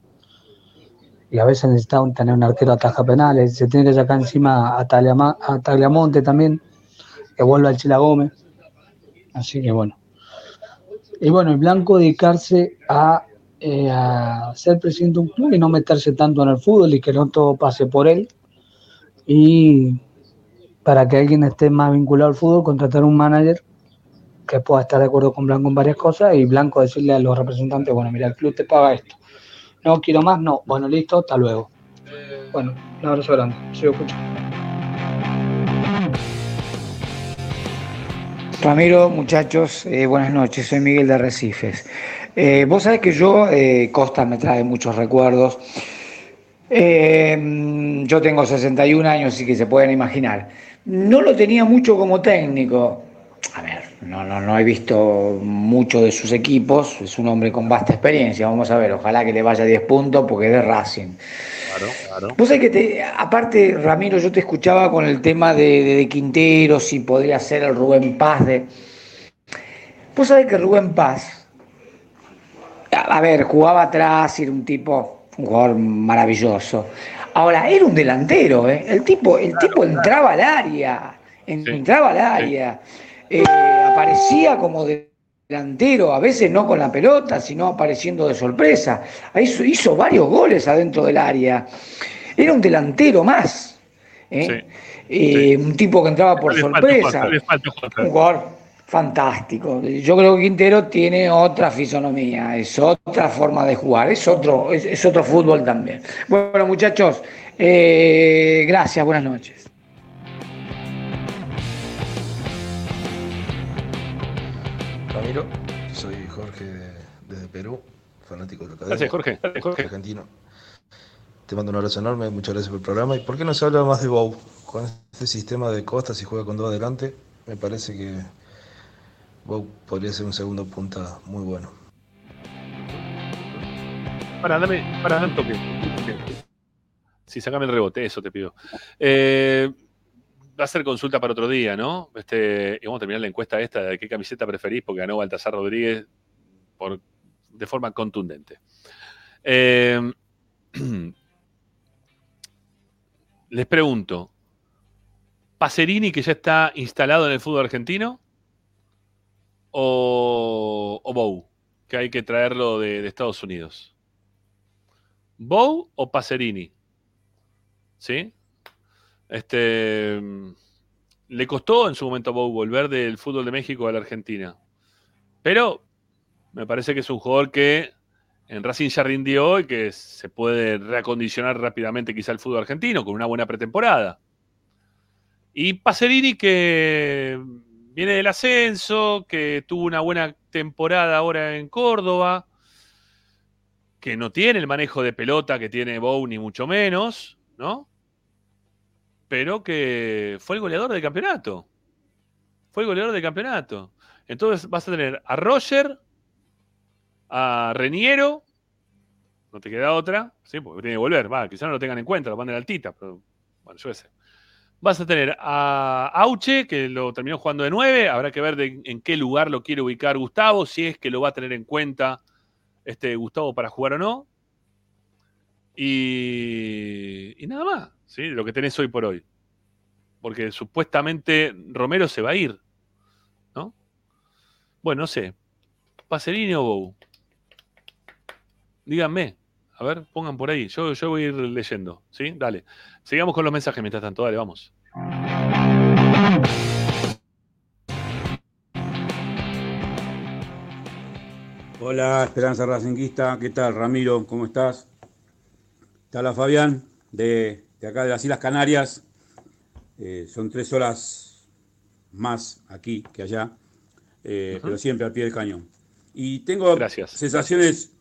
Y a veces necesitamos tener un arquero ataja penales, se tiene que sacar encima a Tagliamonte también que vuelva el Chila Gómez. Así que bueno. Y bueno, el Blanco dedicarse a, eh, a ser presidente de un club y no meterse tanto en el fútbol y que no todo pase por él. Y para que alguien esté más vinculado al fútbol, contratar un manager que pueda estar de acuerdo con Blanco en varias cosas y Blanco decirle a los representantes, bueno, mira, el club te paga esto. No quiero más, no. Bueno, listo, hasta luego. Bueno, un abrazo grande. Sigo escuchando. Ramiro, muchachos, eh, buenas noches, soy Miguel de Recifes. Eh, vos sabés que yo, eh, Costa me trae muchos recuerdos. Yo tengo 61 años, así que se pueden imaginar. No lo tenía mucho como técnico. A ver, no, no, no he visto mucho de sus equipos. Es un hombre con vasta experiencia. Vamos a ver, ojalá que le vaya 10 puntos porque es de Racing. Claro, claro. Vos sabés que, te, aparte, Ramiro, yo te escuchaba con el tema de, de, de Quintero, si podría ser el Rubén Paz de... Vos sabés que Rubén Paz, a, a ver, jugaba atrás, era un tipo, un jugador maravilloso. Ahora, era un delantero, ¿eh? El tipo, el tipo entraba al área, en- entraba al área, eh, aparecía como de- delantero, a veces no con la pelota, sino apareciendo de sorpresa. Ahí hizo, hizo varios goles adentro del área. Era un delantero más. ¿eh? Eh, Un tipo que entraba por Le sorpresa. Le falta. Un jugador fantástico. Yo creo que Quintero tiene otra fisonomía, es otra forma de jugar, es otro, es, es otro fútbol también. Bueno, muchachos, eh, gracias, buenas noches. Ramiro, soy Jorge desde Perú, fanático de. Gracias, Jorge. Gracias, Jorge. Argentino. Te mando un abrazo enorme, muchas gracias por el programa. ¿Y por qué no se habla más de Bow? Con este sistema de costas y juega con dos adelante, me parece que Bow podría ser un segundo punta muy bueno. Para, dame, para, dame un toque. Sí, sacame el rebote, eso te pido. Eh, va a ser consulta para otro día, ¿no? Este, y vamos a terminar la encuesta esta de qué camiseta preferís, porque ganó Baltasar Rodríguez por, de forma contundente. Eh, les pregunto, ¿Pacerini que ya está instalado en el fútbol argentino? ¿O, o Bow, que hay que traerlo de, de Estados Unidos? ¿Bow o Pacerini? ¿Sí? Este, le costó en su momento a Bow volver del fútbol de México a la Argentina. Pero me parece que es un jugador que en Racing ya rindió y que se puede reacondicionar rápidamente quizá el fútbol argentino con una buena pretemporada. Y Pacerini que viene del ascenso, que tuvo una buena temporada ahora en Córdoba, que no tiene el manejo de pelota que tiene Bow ni mucho menos, ¿no? Pero que fue el goleador del campeonato. Fue el goleador del campeonato. Entonces vas a tener a Roger, a Reniero, no te queda otra, sí, porque tiene que volver, va, quizás no lo tengan en cuenta, lo manden altita, pero bueno, yo. Vas a tener a Auche, que lo terminó jugando de 9, habrá que ver en qué lugar lo quiere ubicar Gustavo, si es que lo va a tener en cuenta este Gustavo para jugar o no. Y, nada más, ¿sí? lo que tenés hoy por hoy. Porque supuestamente Romero se va a ir, ¿no? Bueno, no sé. ¿Pacerini o Bow? Díganme. A ver, pongan por ahí. Yo, yo voy a ir leyendo. ¿Sí? Dale. Sigamos con los mensajes mientras tanto. Dale, vamos. Hola, Esperanza Racinguista. ¿Qué tal, Ramiro? ¿Cómo estás? Te habla Fabián, de, de acá de las Islas Canarias. Eh, son tres horas más aquí que allá, eh, pero siempre al pie del cañón. Y tengo sensaciones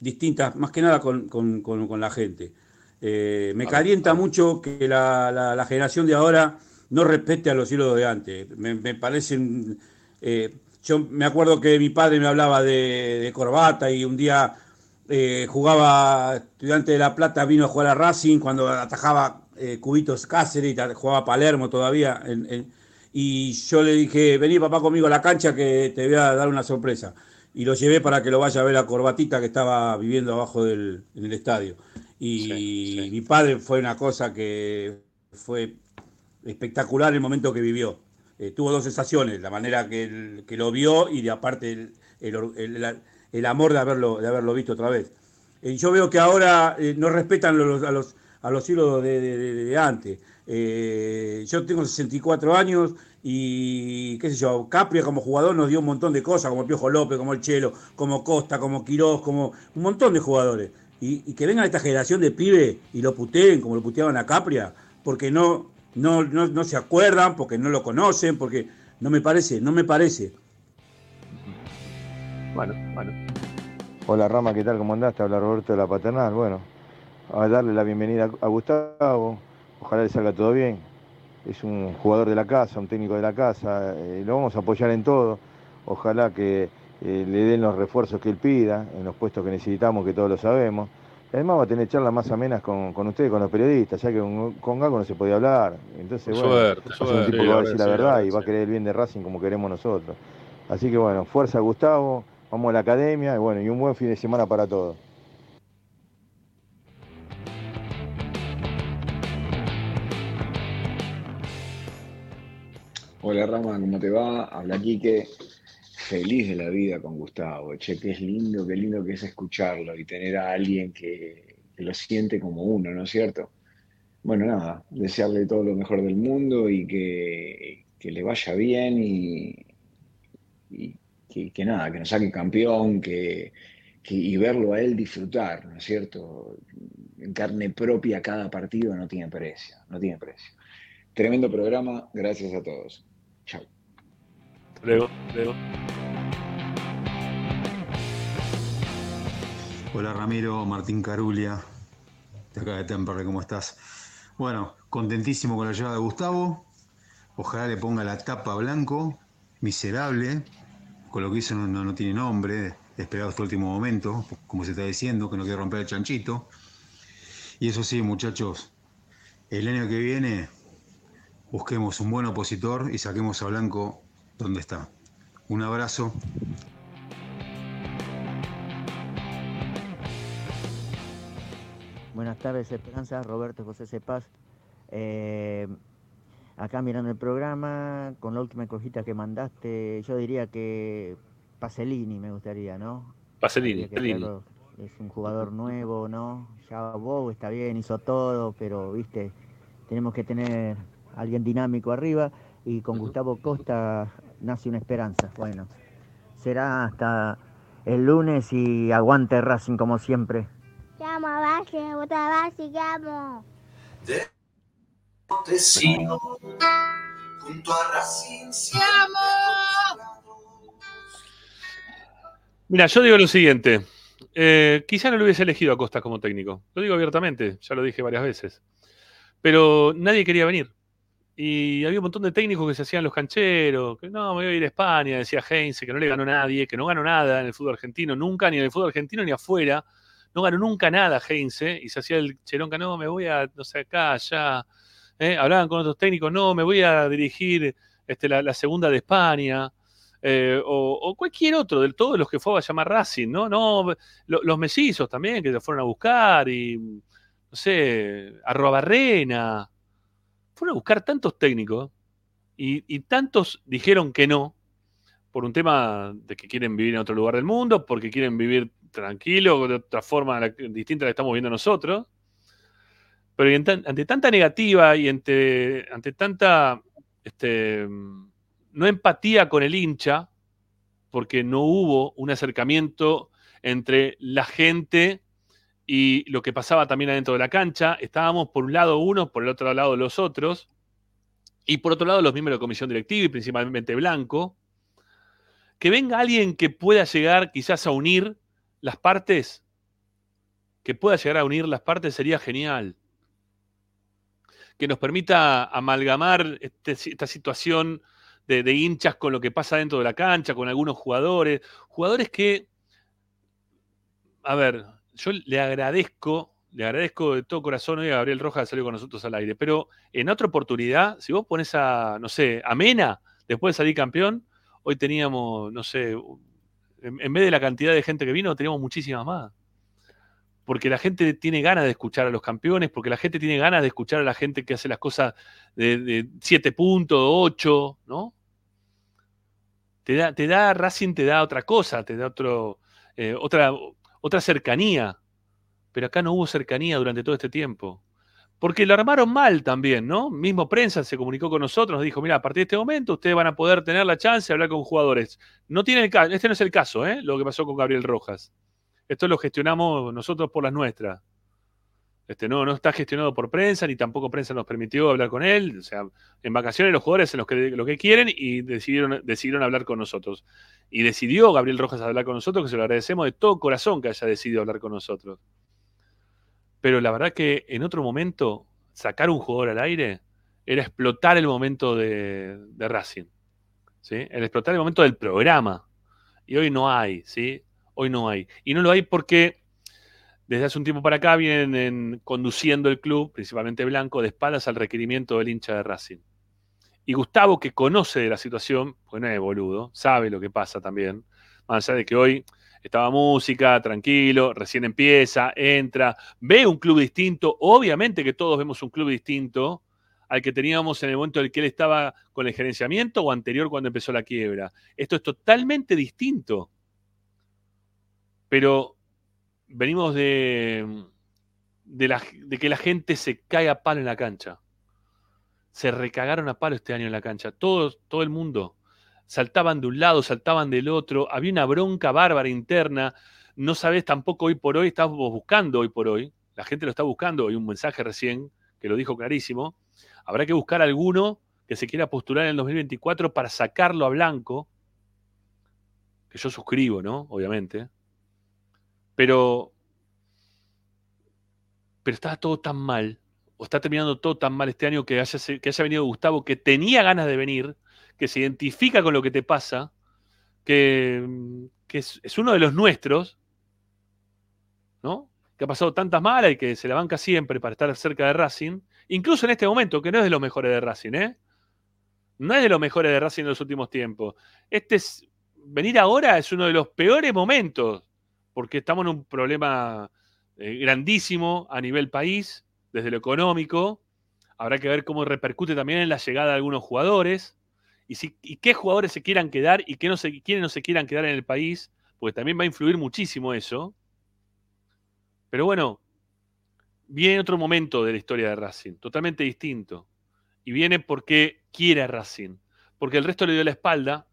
distintas, más que nada con, con- con- con la gente. Eh, me calienta mucho que la, la- la generación de ahora no respete a los ídolos de antes. Me, me parecen... yo me acuerdo que mi padre me hablaba de, de corbata y un día eh, jugaba Estudiante de La Plata, vino a jugar a Racing cuando atajaba eh, Cubitos Cáceres, y jugaba Palermo todavía. en- en- y yo le dije, vení papá conmigo a la cancha que te voy a dar una sorpresa. Y lo llevé para que lo vaya a ver a Corbatita que estaba viviendo abajo del, en el estadio. Y mi padre fue una cosa que fue espectacular el momento que vivió. Eh, tuvo dos sensaciones, la manera que, que lo vio y de aparte el, el- el- amor de haberlo, de haberlo visto otra vez. Eh, yo veo que ahora eh, no respetan los- a los, a los ídolos de, antes. Eh, yo tengo 64 años y, qué sé yo, Capria como jugador nos dio un montón de cosas, como Piojo López, como el Chelo, como Costa, como Quirós, como un montón de jugadores. Y, y que vengan esta generación de pibe y lo puteen como lo puteaban a Capria, porque no, no, no, no se acuerdan, porque no lo conocen, porque no me parece, no me parece. Bueno, bueno. Hola Rama, ¿qué tal? ¿Cómo andás? Te habla Roberto de la Paternal. Bueno, a darle la bienvenida a Gustavo. Ojalá le salga todo bien. Es un jugador de la casa, un técnico de la casa. eh, lo vamos a apoyar en todo. Ojalá que eh, le den los refuerzos que él pida, en los puestos que necesitamos, que todos lo sabemos. Además va a tener charlas más amenas con, con ustedes, con los periodistas, ya que con, con Gago no se podía hablar. Entonces, bueno, suerte, va a ser un suerte. tipo Sí, que va a decir la verdad, y va a querer el bien de Racing como queremos nosotros. Así que bueno, fuerza Gustavo, vamos a la academia y bueno, y un buen fin de semana para todos. Hola Rama, ¿cómo te va? Habla Quique. Feliz de la vida con Gustavo. Che, qué es lindo, qué lindo que es escucharlo y tener a alguien que, lo siente como uno, ¿no es cierto? Bueno, nada, desearle todo lo mejor del mundo y que, que le vaya bien y que, que nada, que nos saque campeón, que, que- y verlo a él disfrutar, ¿no es cierto? En carne propia cada partido no tiene precio, no tiene precio. Tremendo programa, gracias a todos. Chao. Luego, luego. Hola Ramiro, Martín Carulia, de acá de Temperley, ¿cómo estás? Bueno, contentísimo con la llegada de Gustavo. Ojalá le ponga la tapa blanco, miserable, con lo que hizo no, tiene nombre, esperado hasta último momento, como se está diciendo, que no quiere romper el chanchito. Y eso sí, muchachos, el año que viene busquemos un buen opositor y saquemos a Blanco donde está. Un abrazo. Buenas tardes, Esperanza. Roberto José Cepaz. Eh, acá mirando el programa, con la última cosita que mandaste, yo diría que Paselini me gustaría, ¿no? Paselini, Es un jugador nuevo, ¿no? Ya Bow está bien, hizo todo, pero, viste, tenemos que tener alguien dinámico arriba y con Gustavo Costa nace una esperanza. Bueno, será hasta el lunes y aguante Racing como siempre. Llamo a Valle, llamo. Junto a Mira, yo digo lo siguiente. Eh, quizá no lo hubiese elegido a Costa como técnico. Lo digo abiertamente, ya lo dije varias veces. Pero nadie quería venir. Y había un montón de técnicos que se hacían los cancheros, que no, me voy a ir a España, decía Heinze, que no le ganó nadie, que no ganó nada en el fútbol argentino, nunca, ni en el fútbol argentino ni afuera. No ganó nunca nada Heinze, y se hacía el cheronca, no, me voy a, no sé, acá, allá. ¿Eh? Hablaban con otros técnicos, no, me voy a dirigir este, la, segunda de España. eh, o, cualquier otro, de todos los que fue a llamar Racing, ¿no? no lo- los mesizos también, que se fueron a buscar, y no sé, Arrobarrena. Fueron a buscar tantos técnicos y, tantos dijeron que no, por un tema de que quieren vivir en otro lugar del mundo, porque quieren vivir tranquilo, de otra forma distinta a la que estamos viendo nosotros. Pero ante tanta negativa y ante, ante tanta este, no empatía con el hincha, porque no hubo un acercamiento entre la gente y lo que pasaba también adentro de la cancha. Estábamos por un lado unos, por el otro lado los otros, y por otro lado los miembros de la comisión directiva y principalmente Blanco. Que venga alguien que pueda llegar quizás a unir las partes, que pueda llegar a unir las partes sería genial. Que nos permita amalgamar este- esta situación de, hinchas con lo que pasa dentro de la cancha, con algunos jugadores. Jugadores que, a ver, yo le agradezco, le agradezco de todo corazón hoy a Gabriel Rojas de salir con nosotros al aire, pero en otra oportunidad, si vos pones a, no sé, a Mena, después de salir campeón, hoy teníamos, no sé, en, en vez de la cantidad de gente que vino, teníamos muchísimas más. Porque la gente tiene ganas de escuchar a los campeones, porque la gente tiene ganas de escuchar a la gente que hace las cosas de 7 puntos, 8, ¿no? Te da, te da, Racing te da otra cosa, te da otro, eh, otra, otra cercanía. Pero acá no hubo cercanía durante todo este tiempo. Porque lo armaron mal también, ¿no? Mismo prensa se comunicó con nosotros, nos dijo, mira, a partir de este momento ustedes van a poder tener la chance de hablar con jugadores. No tiene el ca- este no es el caso, ¿eh? Lo que pasó con Gabriel Rojas. Esto lo gestionamos nosotros por las nuestras. Este, no, no está gestionado por prensa, ni tampoco prensa nos permitió hablar con él. O sea, en vacaciones los jugadores hacen los que, lo que quieren y decidieron, decidieron hablar con nosotros. Y decidió Gabriel Rojas hablar con nosotros, que se lo agradecemos de todo corazón que haya decidido hablar con nosotros. Pero la verdad que en otro momento, sacar un jugador al aire era explotar el momento de, de Racing. ¿sí? El explotar el momento del programa. Y hoy no hay, ¿sí? Hoy no hay. Y no lo hay porque desde hace un tiempo para acá vienen en- conduciendo el club, principalmente Blanco, de espaldas al requerimiento del hincha de Racing. Y Gustavo, que conoce de la situación, pues no es boludo, sabe lo que pasa también, más allá de que hoy estaba música, tranquilo, recién empieza, entra, ve un club distinto, obviamente que todos vemos un club distinto al que teníamos en el momento en el que él estaba con el gerenciamiento o anterior cuando empezó la quiebra. Esto es totalmente distinto. Pero venimos de, que la gente se cae a palo en la cancha. Se recagaron a palo este año en la cancha. Todo, todo el mundo. saltaban de un lado, saltaban del otro, había una bronca bárbara interna, no sabes tampoco hoy por hoy, estamos buscando hoy por hoy, la gente lo está buscando, hay un mensaje recién que lo dijo clarísimo, habrá que buscar alguno que se quiera postular en el 2024 para sacarlo a blanco, que yo suscribo, ¿no? Obviamente. Pero, pero está todo tan mal, o está terminando todo tan mal este año que haya, que haya venido Gustavo, que tenía ganas de venir, que se identifica con lo que te pasa, que, que es, es, uno de los nuestros, ¿no? Que ha pasado tantas malas y que se la banca siempre para estar cerca de Racing, incluso en este momento, que no es de los mejores de Racing, ¿eh? No es de los mejores de Racing en los últimos tiempos. Este es, venir ahora es uno de los peores momentos, porque estamos en un problema eh, grandísimo a nivel país, desde lo económico. Habrá que ver cómo repercute también en la llegada de algunos jugadores y, si, y qué jugadores se quieran quedar y qué no se, quiénes no se quieran quedar en el país, porque también va a influir muchísimo eso. Pero bueno, viene otro momento de la historia de Racing, totalmente distinto. Y viene porque quiere a Racing, porque el resto le dio la espalda,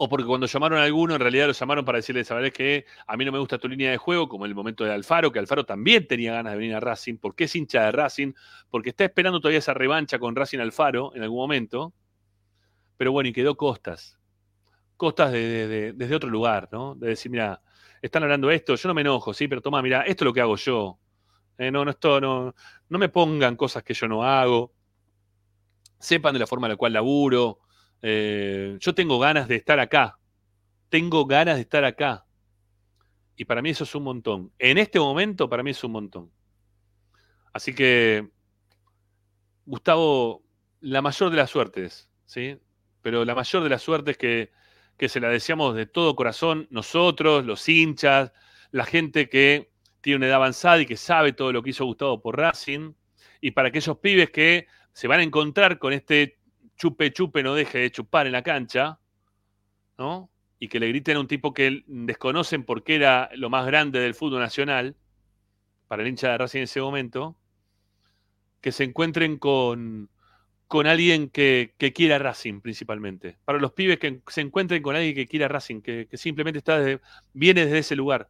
o porque cuando llamaron a alguno, en realidad lo llamaron para decirle, ¿sabes qué? A mí no me gusta tu línea de juego, como en el momento de Alfaro, que Alfaro también tenía ganas de venir a Racing, porque es hincha de Racing, porque está esperando todavía esa revancha con Racing Alfaro en algún momento. Pero bueno, y quedó Costas. Costas de, de, de, desde otro lugar, ¿no? De decir, mira, están hablando esto, yo no me enojo, sí, pero toma, mira, esto es lo que hago yo. Eh, no, no, esto, no, no me pongan cosas que yo no hago. Sepan de la forma en la cual laburo. Eh, yo tengo ganas de estar acá. Tengo ganas de estar acá. Y para mí eso es un montón. En este momento, para mí es un montón. Así que, Gustavo, la mayor de las suertes, ¿sí? Pero la mayor de las suertes que, que se la deseamos de todo corazón, nosotros, los hinchas, la gente que tiene una edad avanzada y que sabe todo lo que hizo Gustavo por Racing, y para aquellos pibes que se van a encontrar con este chupe chupe no deje de chupar en la cancha, ¿no? Y que le griten a un tipo que desconocen porque era lo más grande del fútbol nacional, para el hincha de Racing en ese momento, que se encuentren con, con alguien que, que, quiera Racing principalmente. Para los pibes que se encuentren con alguien que quiera Racing, que, simplemente está desde, viene desde ese lugar.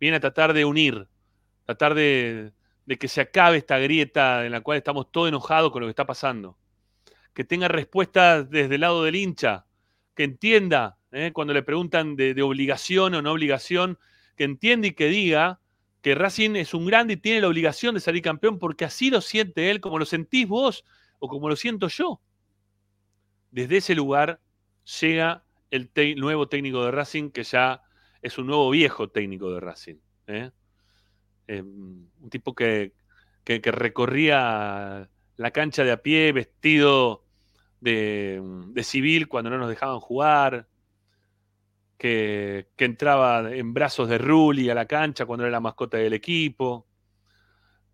Viene a tratar de unir, tratar de, de, que se acabe esta grieta en la cual estamos todos enojados con lo que está pasando. Que tenga respuestas desde el lado del hincha, que entienda ¿eh? cuando le preguntan de, obligación o no obligación, que entienda y que diga que Racing es un grande y tiene la obligación de salir campeón porque así lo siente él, como lo sentís vos o como lo siento yo. Desde ese lugar llega el nuevo técnico de Racing, que ya es un nuevo viejo técnico de Racing. ¿eh? Eh, un tipo que, que, recorría la cancha de a pie vestido de, de, civil cuando no nos dejaban jugar, que, entraba en brazos de Rulli a la cancha cuando era la mascota del equipo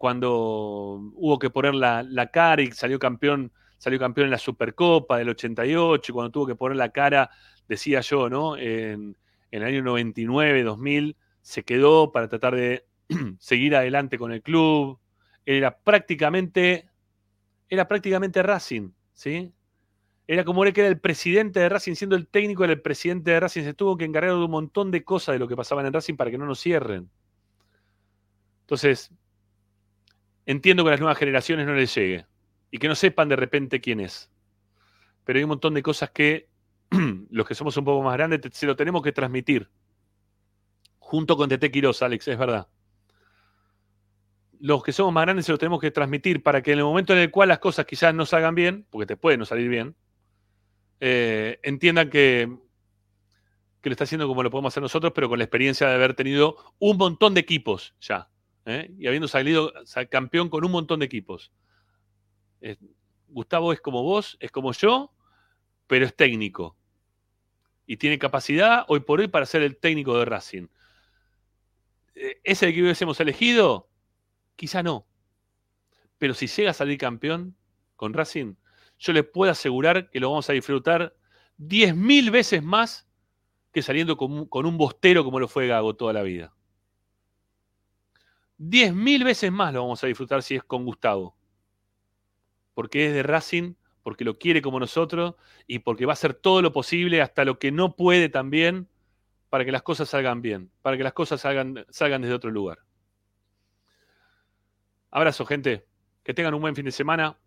cuando hubo que poner la, cara y salió campeón, salió campeón en la Supercopa del 88, y cuando tuvo que poner la cara, decía yo, ¿no? En, en el año 99, 2000, se quedó para tratar de seguir adelante con el club. Era prácticamente, era prácticamente Racing, ¿sí? Era como era que era el presidente de Racing, siendo el técnico del presidente de Racing, se tuvo que encargar de un montón de cosas de lo que pasaban en Racing para que no nos cierren. Entonces, entiendo que a las nuevas generaciones no les llegue y que no sepan de repente quién es. Pero hay un montón de cosas que los que somos un poco más grandes se lo tenemos que transmitir. Junto con Tete Quiroz, Alex, es verdad. Los que somos más grandes se lo tenemos que transmitir para que en el momento en el cual las cosas quizás no salgan bien, porque te pueden no salir bien, eh, entiendan que, que lo está haciendo como lo podemos hacer nosotros, pero con la experiencia de haber tenido un montón de equipos ya. ¿eh? y habiendo salido campeón con un montón de equipos. Gustavo es como vos, es como yo, pero es técnico. Y tiene capacidad hoy por hoy para ser el técnico de Racing. Eh, ¿Ese el que hubiésemos elegido? Quizá no. Pero si llega a salir campeón con Racing, yo le puedo asegurar que lo vamos a disfrutar 10.000 veces más que saliendo con, con un bostero como lo fue Gago toda la vida. 10.000 veces más lo vamos a disfrutar si es con Gustavo. Porque es de Racing porque lo quiere como nosotros y porque va a hacer todo lo posible, hasta lo que no puede también, para que las cosas salgan bien, para que las cosas salgan, salgan desde otro lugar. Abrazo, gente. Que tengan un buen fin de semana.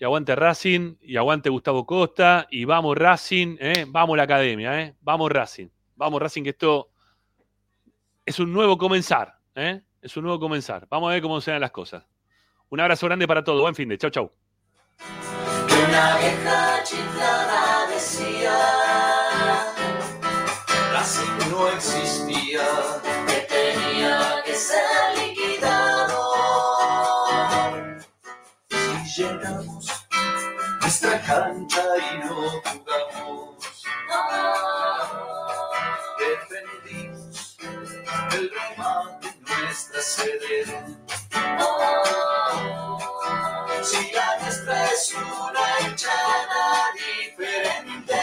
Y aguante Racing, y aguante Gustavo Costa, y vamos Racing, ¿eh? vamos la academia, ¿eh? vamos Racing. Vamos Racing, que esto es un nuevo comenzar. ¿eh? Es un nuevo comenzar. Vamos a ver cómo se dan las cosas. Un abrazo grande para todos. Buen fin de. Chau, chau. Una vieja chiflada decía, Racing no existía, que tenía que ser nuestra cancha y no jugamos, defendimos el remate nuestra sede. Si la nuestra es una hinchada diferente,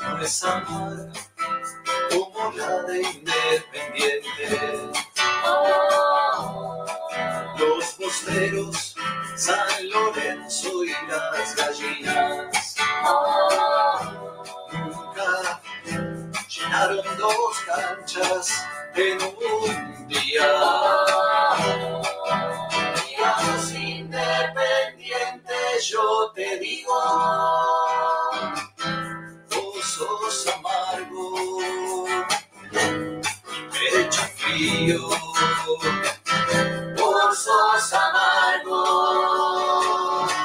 no es amarga como la de Independiente. Los posteros, San Lorenzo y las gallinas. Nunca llenaron dos canchas en un día. Díganos independiente, yo te digo. Vos sos amargo, mi pecho frío. Vos sos amargo.